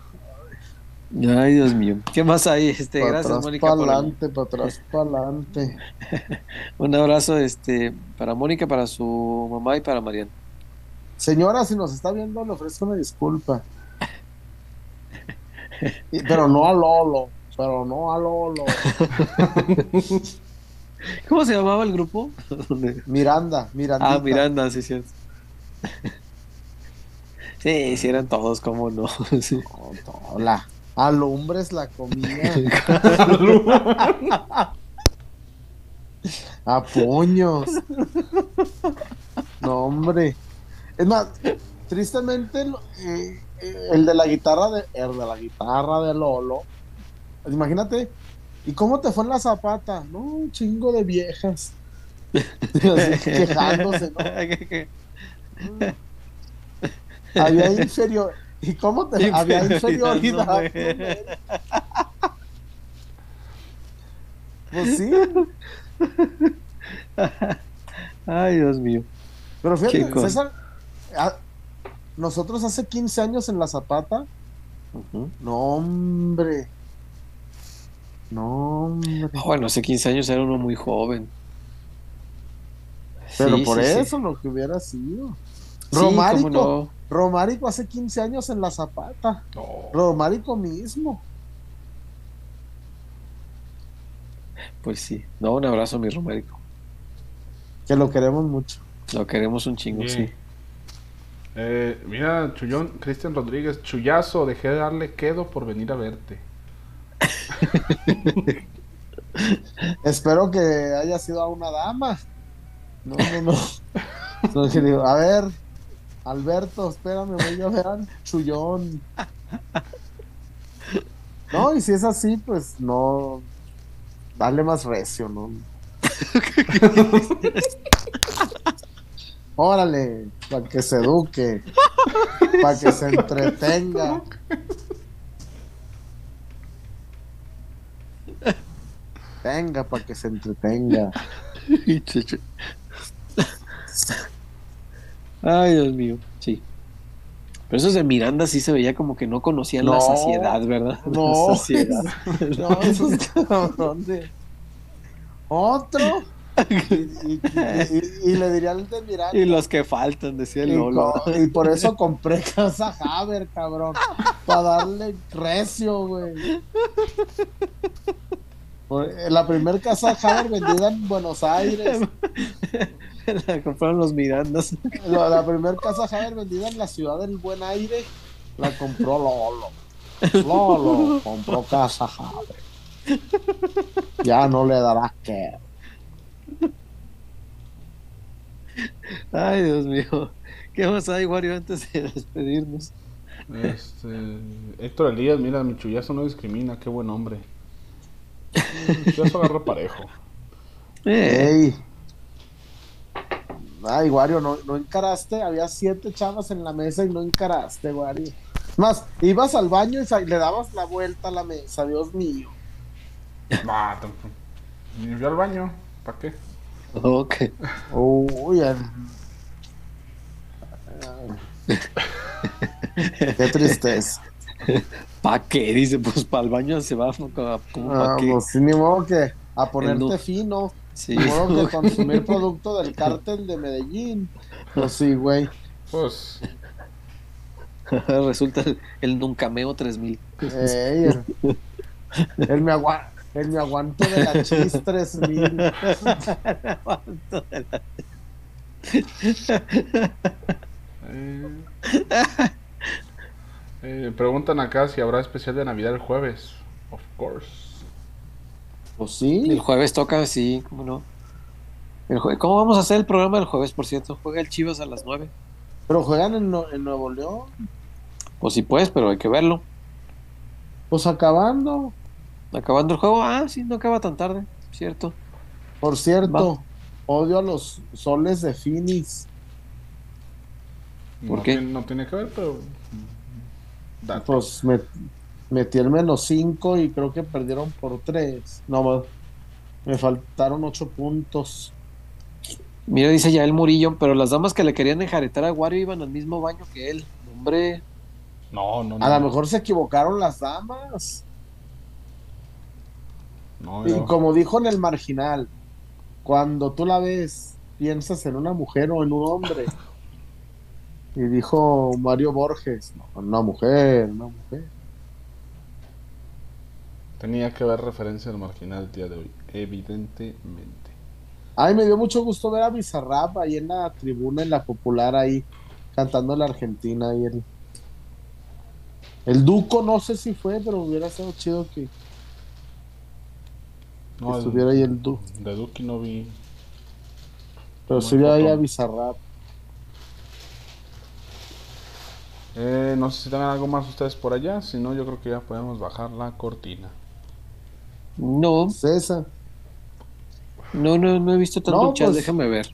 C: Ay, Dios mío. ¿Qué más hay? Este, gracias,
A: atrás,
C: Mónica.
A: para adelante, para atrás, para adelante. [LAUGHS]
C: Un abrazo este, para Mónica, para su mamá y para Mariana.
A: Señora, si nos está viendo, le ofrezco una disculpa. Pero no a Lolo. Pero no a Lolo. [LAUGHS]
C: ¿Cómo se llamaba el grupo? [LAUGHS]
A: Miranda, Mirandita.
C: ah, Miranda, sí, cierto. [LAUGHS] Sí, sí eran todos, cómo no. Sí.
A: No, la alumbres la comida. A puños. No, hombre. Es más, tristemente, lo- eh, eh, el de la guitarra de, el de la guitarra de Lolo. Imagínate. ¿Y cómo te fue en la zapata? No, un chingo de viejas. [LAUGHS] Así, quejándose, ¿no? [LAUGHS] Había inferior. ¿Y cómo te había
C: Inferioridad, no,
A: Pues sí.
C: Ay, Dios mío.
A: Pero fíjate. César, a- nosotros hace 15 años en la Zapata, no hombre. No hombre.
C: Ah, Bueno, hace 15 años era uno muy joven.
A: Pero
C: Sí,
A: por
C: sí, sí.
A: eso lo que hubiera sido. Romárico,
C: no.
A: Romárico hace 15 años en la Zapata.
B: No.
A: Romárico mismo.
C: Pues sí. No, un abrazo, mi Romérico.
A: Que lo queremos mucho.
C: Lo queremos un chingo, sí.
B: Eh, mira, Chullón, Cristian Rodríguez, chullazo, dejé de darle quedo por venir a verte. [LAUGHS]
A: Espero que haya sido a una dama. No, no, no. A ver, Alberto, espérame, voy a ver al chullón. No, y si es así, pues no. Dale más recio, ¿no? [LAUGHS] Órale, para que se eduque, para que se entretenga. Venga, para que se entretenga. [LAUGHS]
C: Ay, Dios mío, sí. Pero esos de Miranda sí se veía como que no conocían la saciedad, ¿verdad? [LAUGHS]
A: No.
C: La saciedad. [LAUGHS]
A: No, esos. Otro. Y, y- y- y le diría al de Miranda.
C: Y los que faltan, decía el Lolo.
A: y por eso compré casa Haber, cabrón. Para darle recio, güey. Por- La primera casa Haber vendida en Buenos Aires. [LAUGHS]
C: La compraron los Mirandas.
A: La, la primera casa Haber vendida en la ciudad del Buen Aire. La compró Lolo. Lolo compró casa Haber. Ya no le darás que.
C: Ay, Dios mío. ¿Qué más hay, Wario, antes de despedirnos?
B: Este, Héctor Elías, mira, mi chullazo no discrimina, qué buen hombre. [LAUGHS] Mi chullazo agarra parejo.
C: Eh,
A: Ey. Ay, Wario, no, no encaraste. Había siete chavas en la mesa y no encaraste, Wario. Más, ibas al baño y le dabas la vuelta a la mesa, Dios mío.
B: Nah, tampoco. Ni fui al baño, ¿para qué?
C: ok.
A: Uy, [LAUGHS] Qué tristeza. [LAUGHS]
C: ¿Pa' qué? [LAUGHS] Dice, pues para el baño se va como, como
A: Ah,
C: pa' qué.
A: pues, ni modo que a ponerte
C: no-
A: fino.
C: Sí.
A: Ni modo que [LAUGHS] consumir producto del cártel de Medellín. Pues sí, güey.
B: Pues, [LAUGHS]
C: Resulta el, el Nuncameo 3000.
A: Ey, el, el me agua- el me aguanto de la chis 3000.
B: eh, eh, preguntan acá si habrá especial de Navidad el jueves. Of course.
A: Pues sí.
C: El jueves toca, sí, cómo no. El jue- ¿Cómo vamos a hacer el programa el jueves, por cierto? Juega el Chivas a las 9.
A: Pero juegan en, Nue- en Nuevo León.
C: Pues sí, pues, pero hay que verlo.
A: Pues acabando.
C: Acabando el juego, ah, sí, no acaba tan tarde, cierto.
A: Por cierto,
C: Va.
A: odio a los soles de Finis.
C: ¿Por
B: no,
C: qué?
B: Tiene, no tiene que ver, pero. Date.
A: Pues me, metí el menos 5 y creo que perdieron por 3. No, me faltaron 8 puntos.
C: Mira, dice ya el Murillo, pero las damas que le querían enjaretar a Wario iban al mismo baño que él. Hombre,
B: No, no, no.
A: A lo mejor se equivocaron las damas.
B: No,
A: Y
B: yo-
A: como dijo en el marginal, cuando tú la ves, piensas en una mujer o en un hombre. [LAUGHS] Y dijo Mario Borges, no, una mujer, una mujer.
B: Tenía que haber referencia al marginal el día de hoy. Evidentemente.
A: Ay, me dio mucho gusto ver a Bizarrap ahí en la tribuna, en la popular, ahí cantando la Argentina y el El Duco no sé si fue, pero hubiera sido chido que, estuviera ahí el Duco.
B: de Duki no vi.
A: Pero sí vi ahí a Bizarrap.
B: Eh, no sé si tengan algo más ustedes por allá. Si no, yo creo que ya podemos bajar la cortina.
C: No,
A: César.
C: no, no, no he visto tanto
A: No,
C: chat,
A: pues-
C: déjame ver.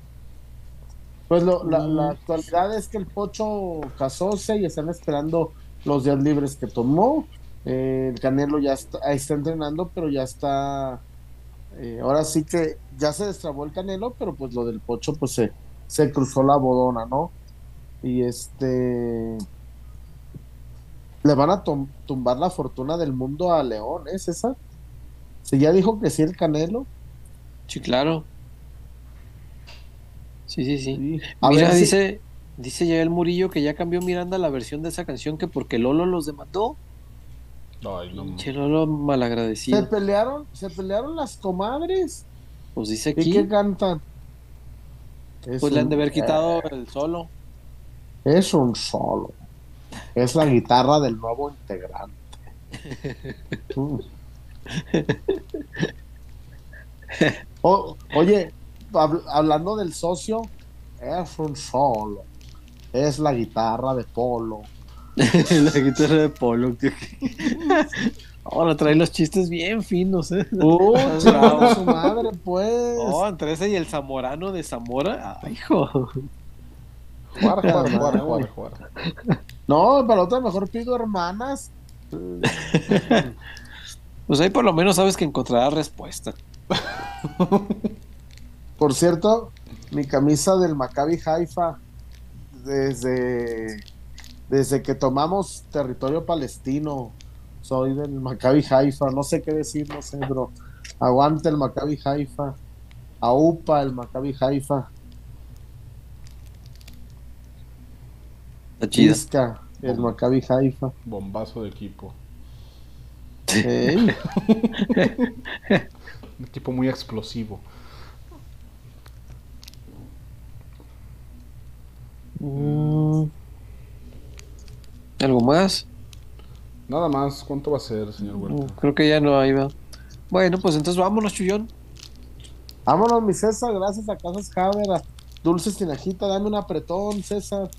A: Pues lo- la,
C: Mm.
A: la actualidad es que el Pocho casóse y están esperando los días libres que tomó. Eh, el Canelo ya está, ahí está entrenando, pero ya está. eh, ahora sí que ya se destrabó el Canelo, pero pues lo del Pocho, pues se, se cruzó la bodona, ¿no? Y este. Le van a tum- tumbar la fortuna del mundo a León, ¿eh, César? Si ya dijo que sí el Canelo.
C: Sí, claro. Sí, sí, sí.
A: sí. A
C: Mira,
A: ver si-
C: dice, dice ya el Murillo que ya cambió Miranda la versión de esa canción que porque Lolo los demandó.
B: Ay, no.
C: Lolo
A: Se
C: malagradecido.
A: pelearon, se pelearon las comadres.
C: Pues dice
A: ¿Y
C: aquí,
A: qué cantan? Es
C: pues le han de haber quitado el solo.
A: Es un solo. Es la guitarra del nuevo integrante. Mm. [LAUGHS] O- oye, hab- hablando del socio, es un solo. Es la guitarra de Polo. [LAUGHS]
C: la guitarra de Polo. [LAUGHS] Ahora trae los chistes bien finos, ¿eh?
A: ¡Uh,
C: Bravo.
A: su madre, pues!
C: Oh, entre ese y el Zamorano de Zamora. Ay, hijo.
B: Jugar, jugar, jugar, jugar, jugar.
A: No, para otra mejor pido hermanas. [LAUGHS]
C: Pues ahí por lo menos sabes que encontrarás respuesta. [LAUGHS]
A: Por cierto, mi camisa del Maccabi Haifa, desde, desde que tomamos territorio palestino, soy del Maccabi Haifa, no sé qué decir, no sé, bro. Aguante el Maccabi Haifa, aupa el Maccabi Haifa,
C: Está chida.
A: Isca el Maccabi Haifa.
B: Bombazo de equipo.
A: Ey, [LAUGHS]
B: Un equipo muy explosivo.
C: Mm. ¿Algo más?
B: Nada más, ¿cuánto va a ser, señor
C: Mm,
B: Huerta?
C: Creo que ya no hay, va. Bueno, pues entonces vámonos, Chuyón.
A: Vámonos, mi César, gracias a Casas Haber, a Dulces Tinajita, dame un apretón, César,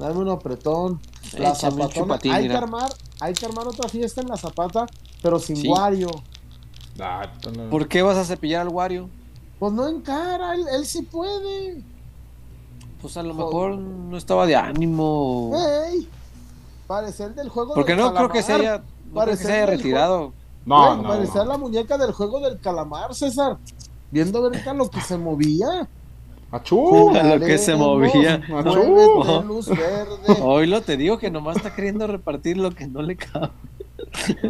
A: dame un apretón. La zapatona,
C: chupatín,
A: hay que armar, hay que armar otra fiesta en la zapata, pero sin
C: Sí.
A: Wario.
B: Ah,
C: ¿Por qué vas a cepillar al Wario?
A: Pues no encara, él, él sí puede.
C: Pues a lo
A: Joder.
C: mejor no estaba de ánimo.
A: ¡Ey! Parece el del juego
C: Porque
A: del
C: no creo que se
A: calamar.
C: haya, no creo que
A: Parece
C: se haya retirado.
B: No, no.
A: parecía
B: no.
A: la muñeca del juego del calamar, César. Viendo ver que lo que se movía.
B: ¡Achú!
C: A lo que se movía.
A: Muévete, luz verde. [LAUGHS]
C: Hoy lo te digo que nomás está queriendo repartir lo que no le cabe.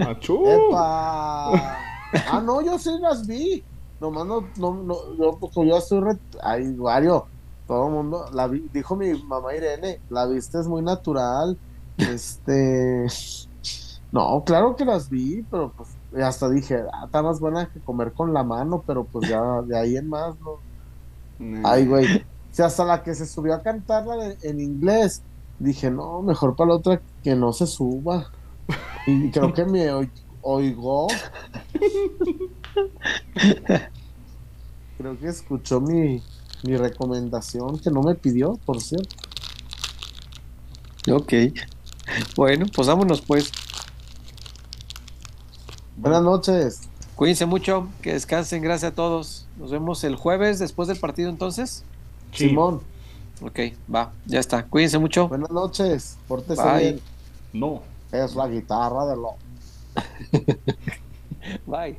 B: ¡Achú!
A: ¡Epa! Ah, no, yo sí las vi. Nomás no, no, no yo, pues, yo estoy. Re... Ay, Wario, todo el mundo. La vi, dijo mi mamá Irene, la viste es muy natural. Este. [LAUGHS] No, claro que las vi, pero pues hasta dije, ah, está más buena que comer con la mano, pero pues ya de ahí en más, ¿no? Ay, güey. Si hasta la que se subió a cantarla de- en inglés, dije, no, mejor para la otra que no se suba. Y creo que me oi- oigó. Creo que escuchó mi, mi recomendación, que no me pidió, por cierto.
C: Ok. Bueno, pues vámonos pues.
A: Buenas noches.
C: Cuídense mucho, que descansen, gracias a todos. Nos vemos el jueves después del partido entonces.
B: Sí.
A: Simón,
C: Ok, va, ya está. Cuídense mucho.
A: buenas noches. Pórtese
C: Bye.
A: bien.
B: No.
A: Es la guitarra de lo. [LAUGHS]
C: Bye.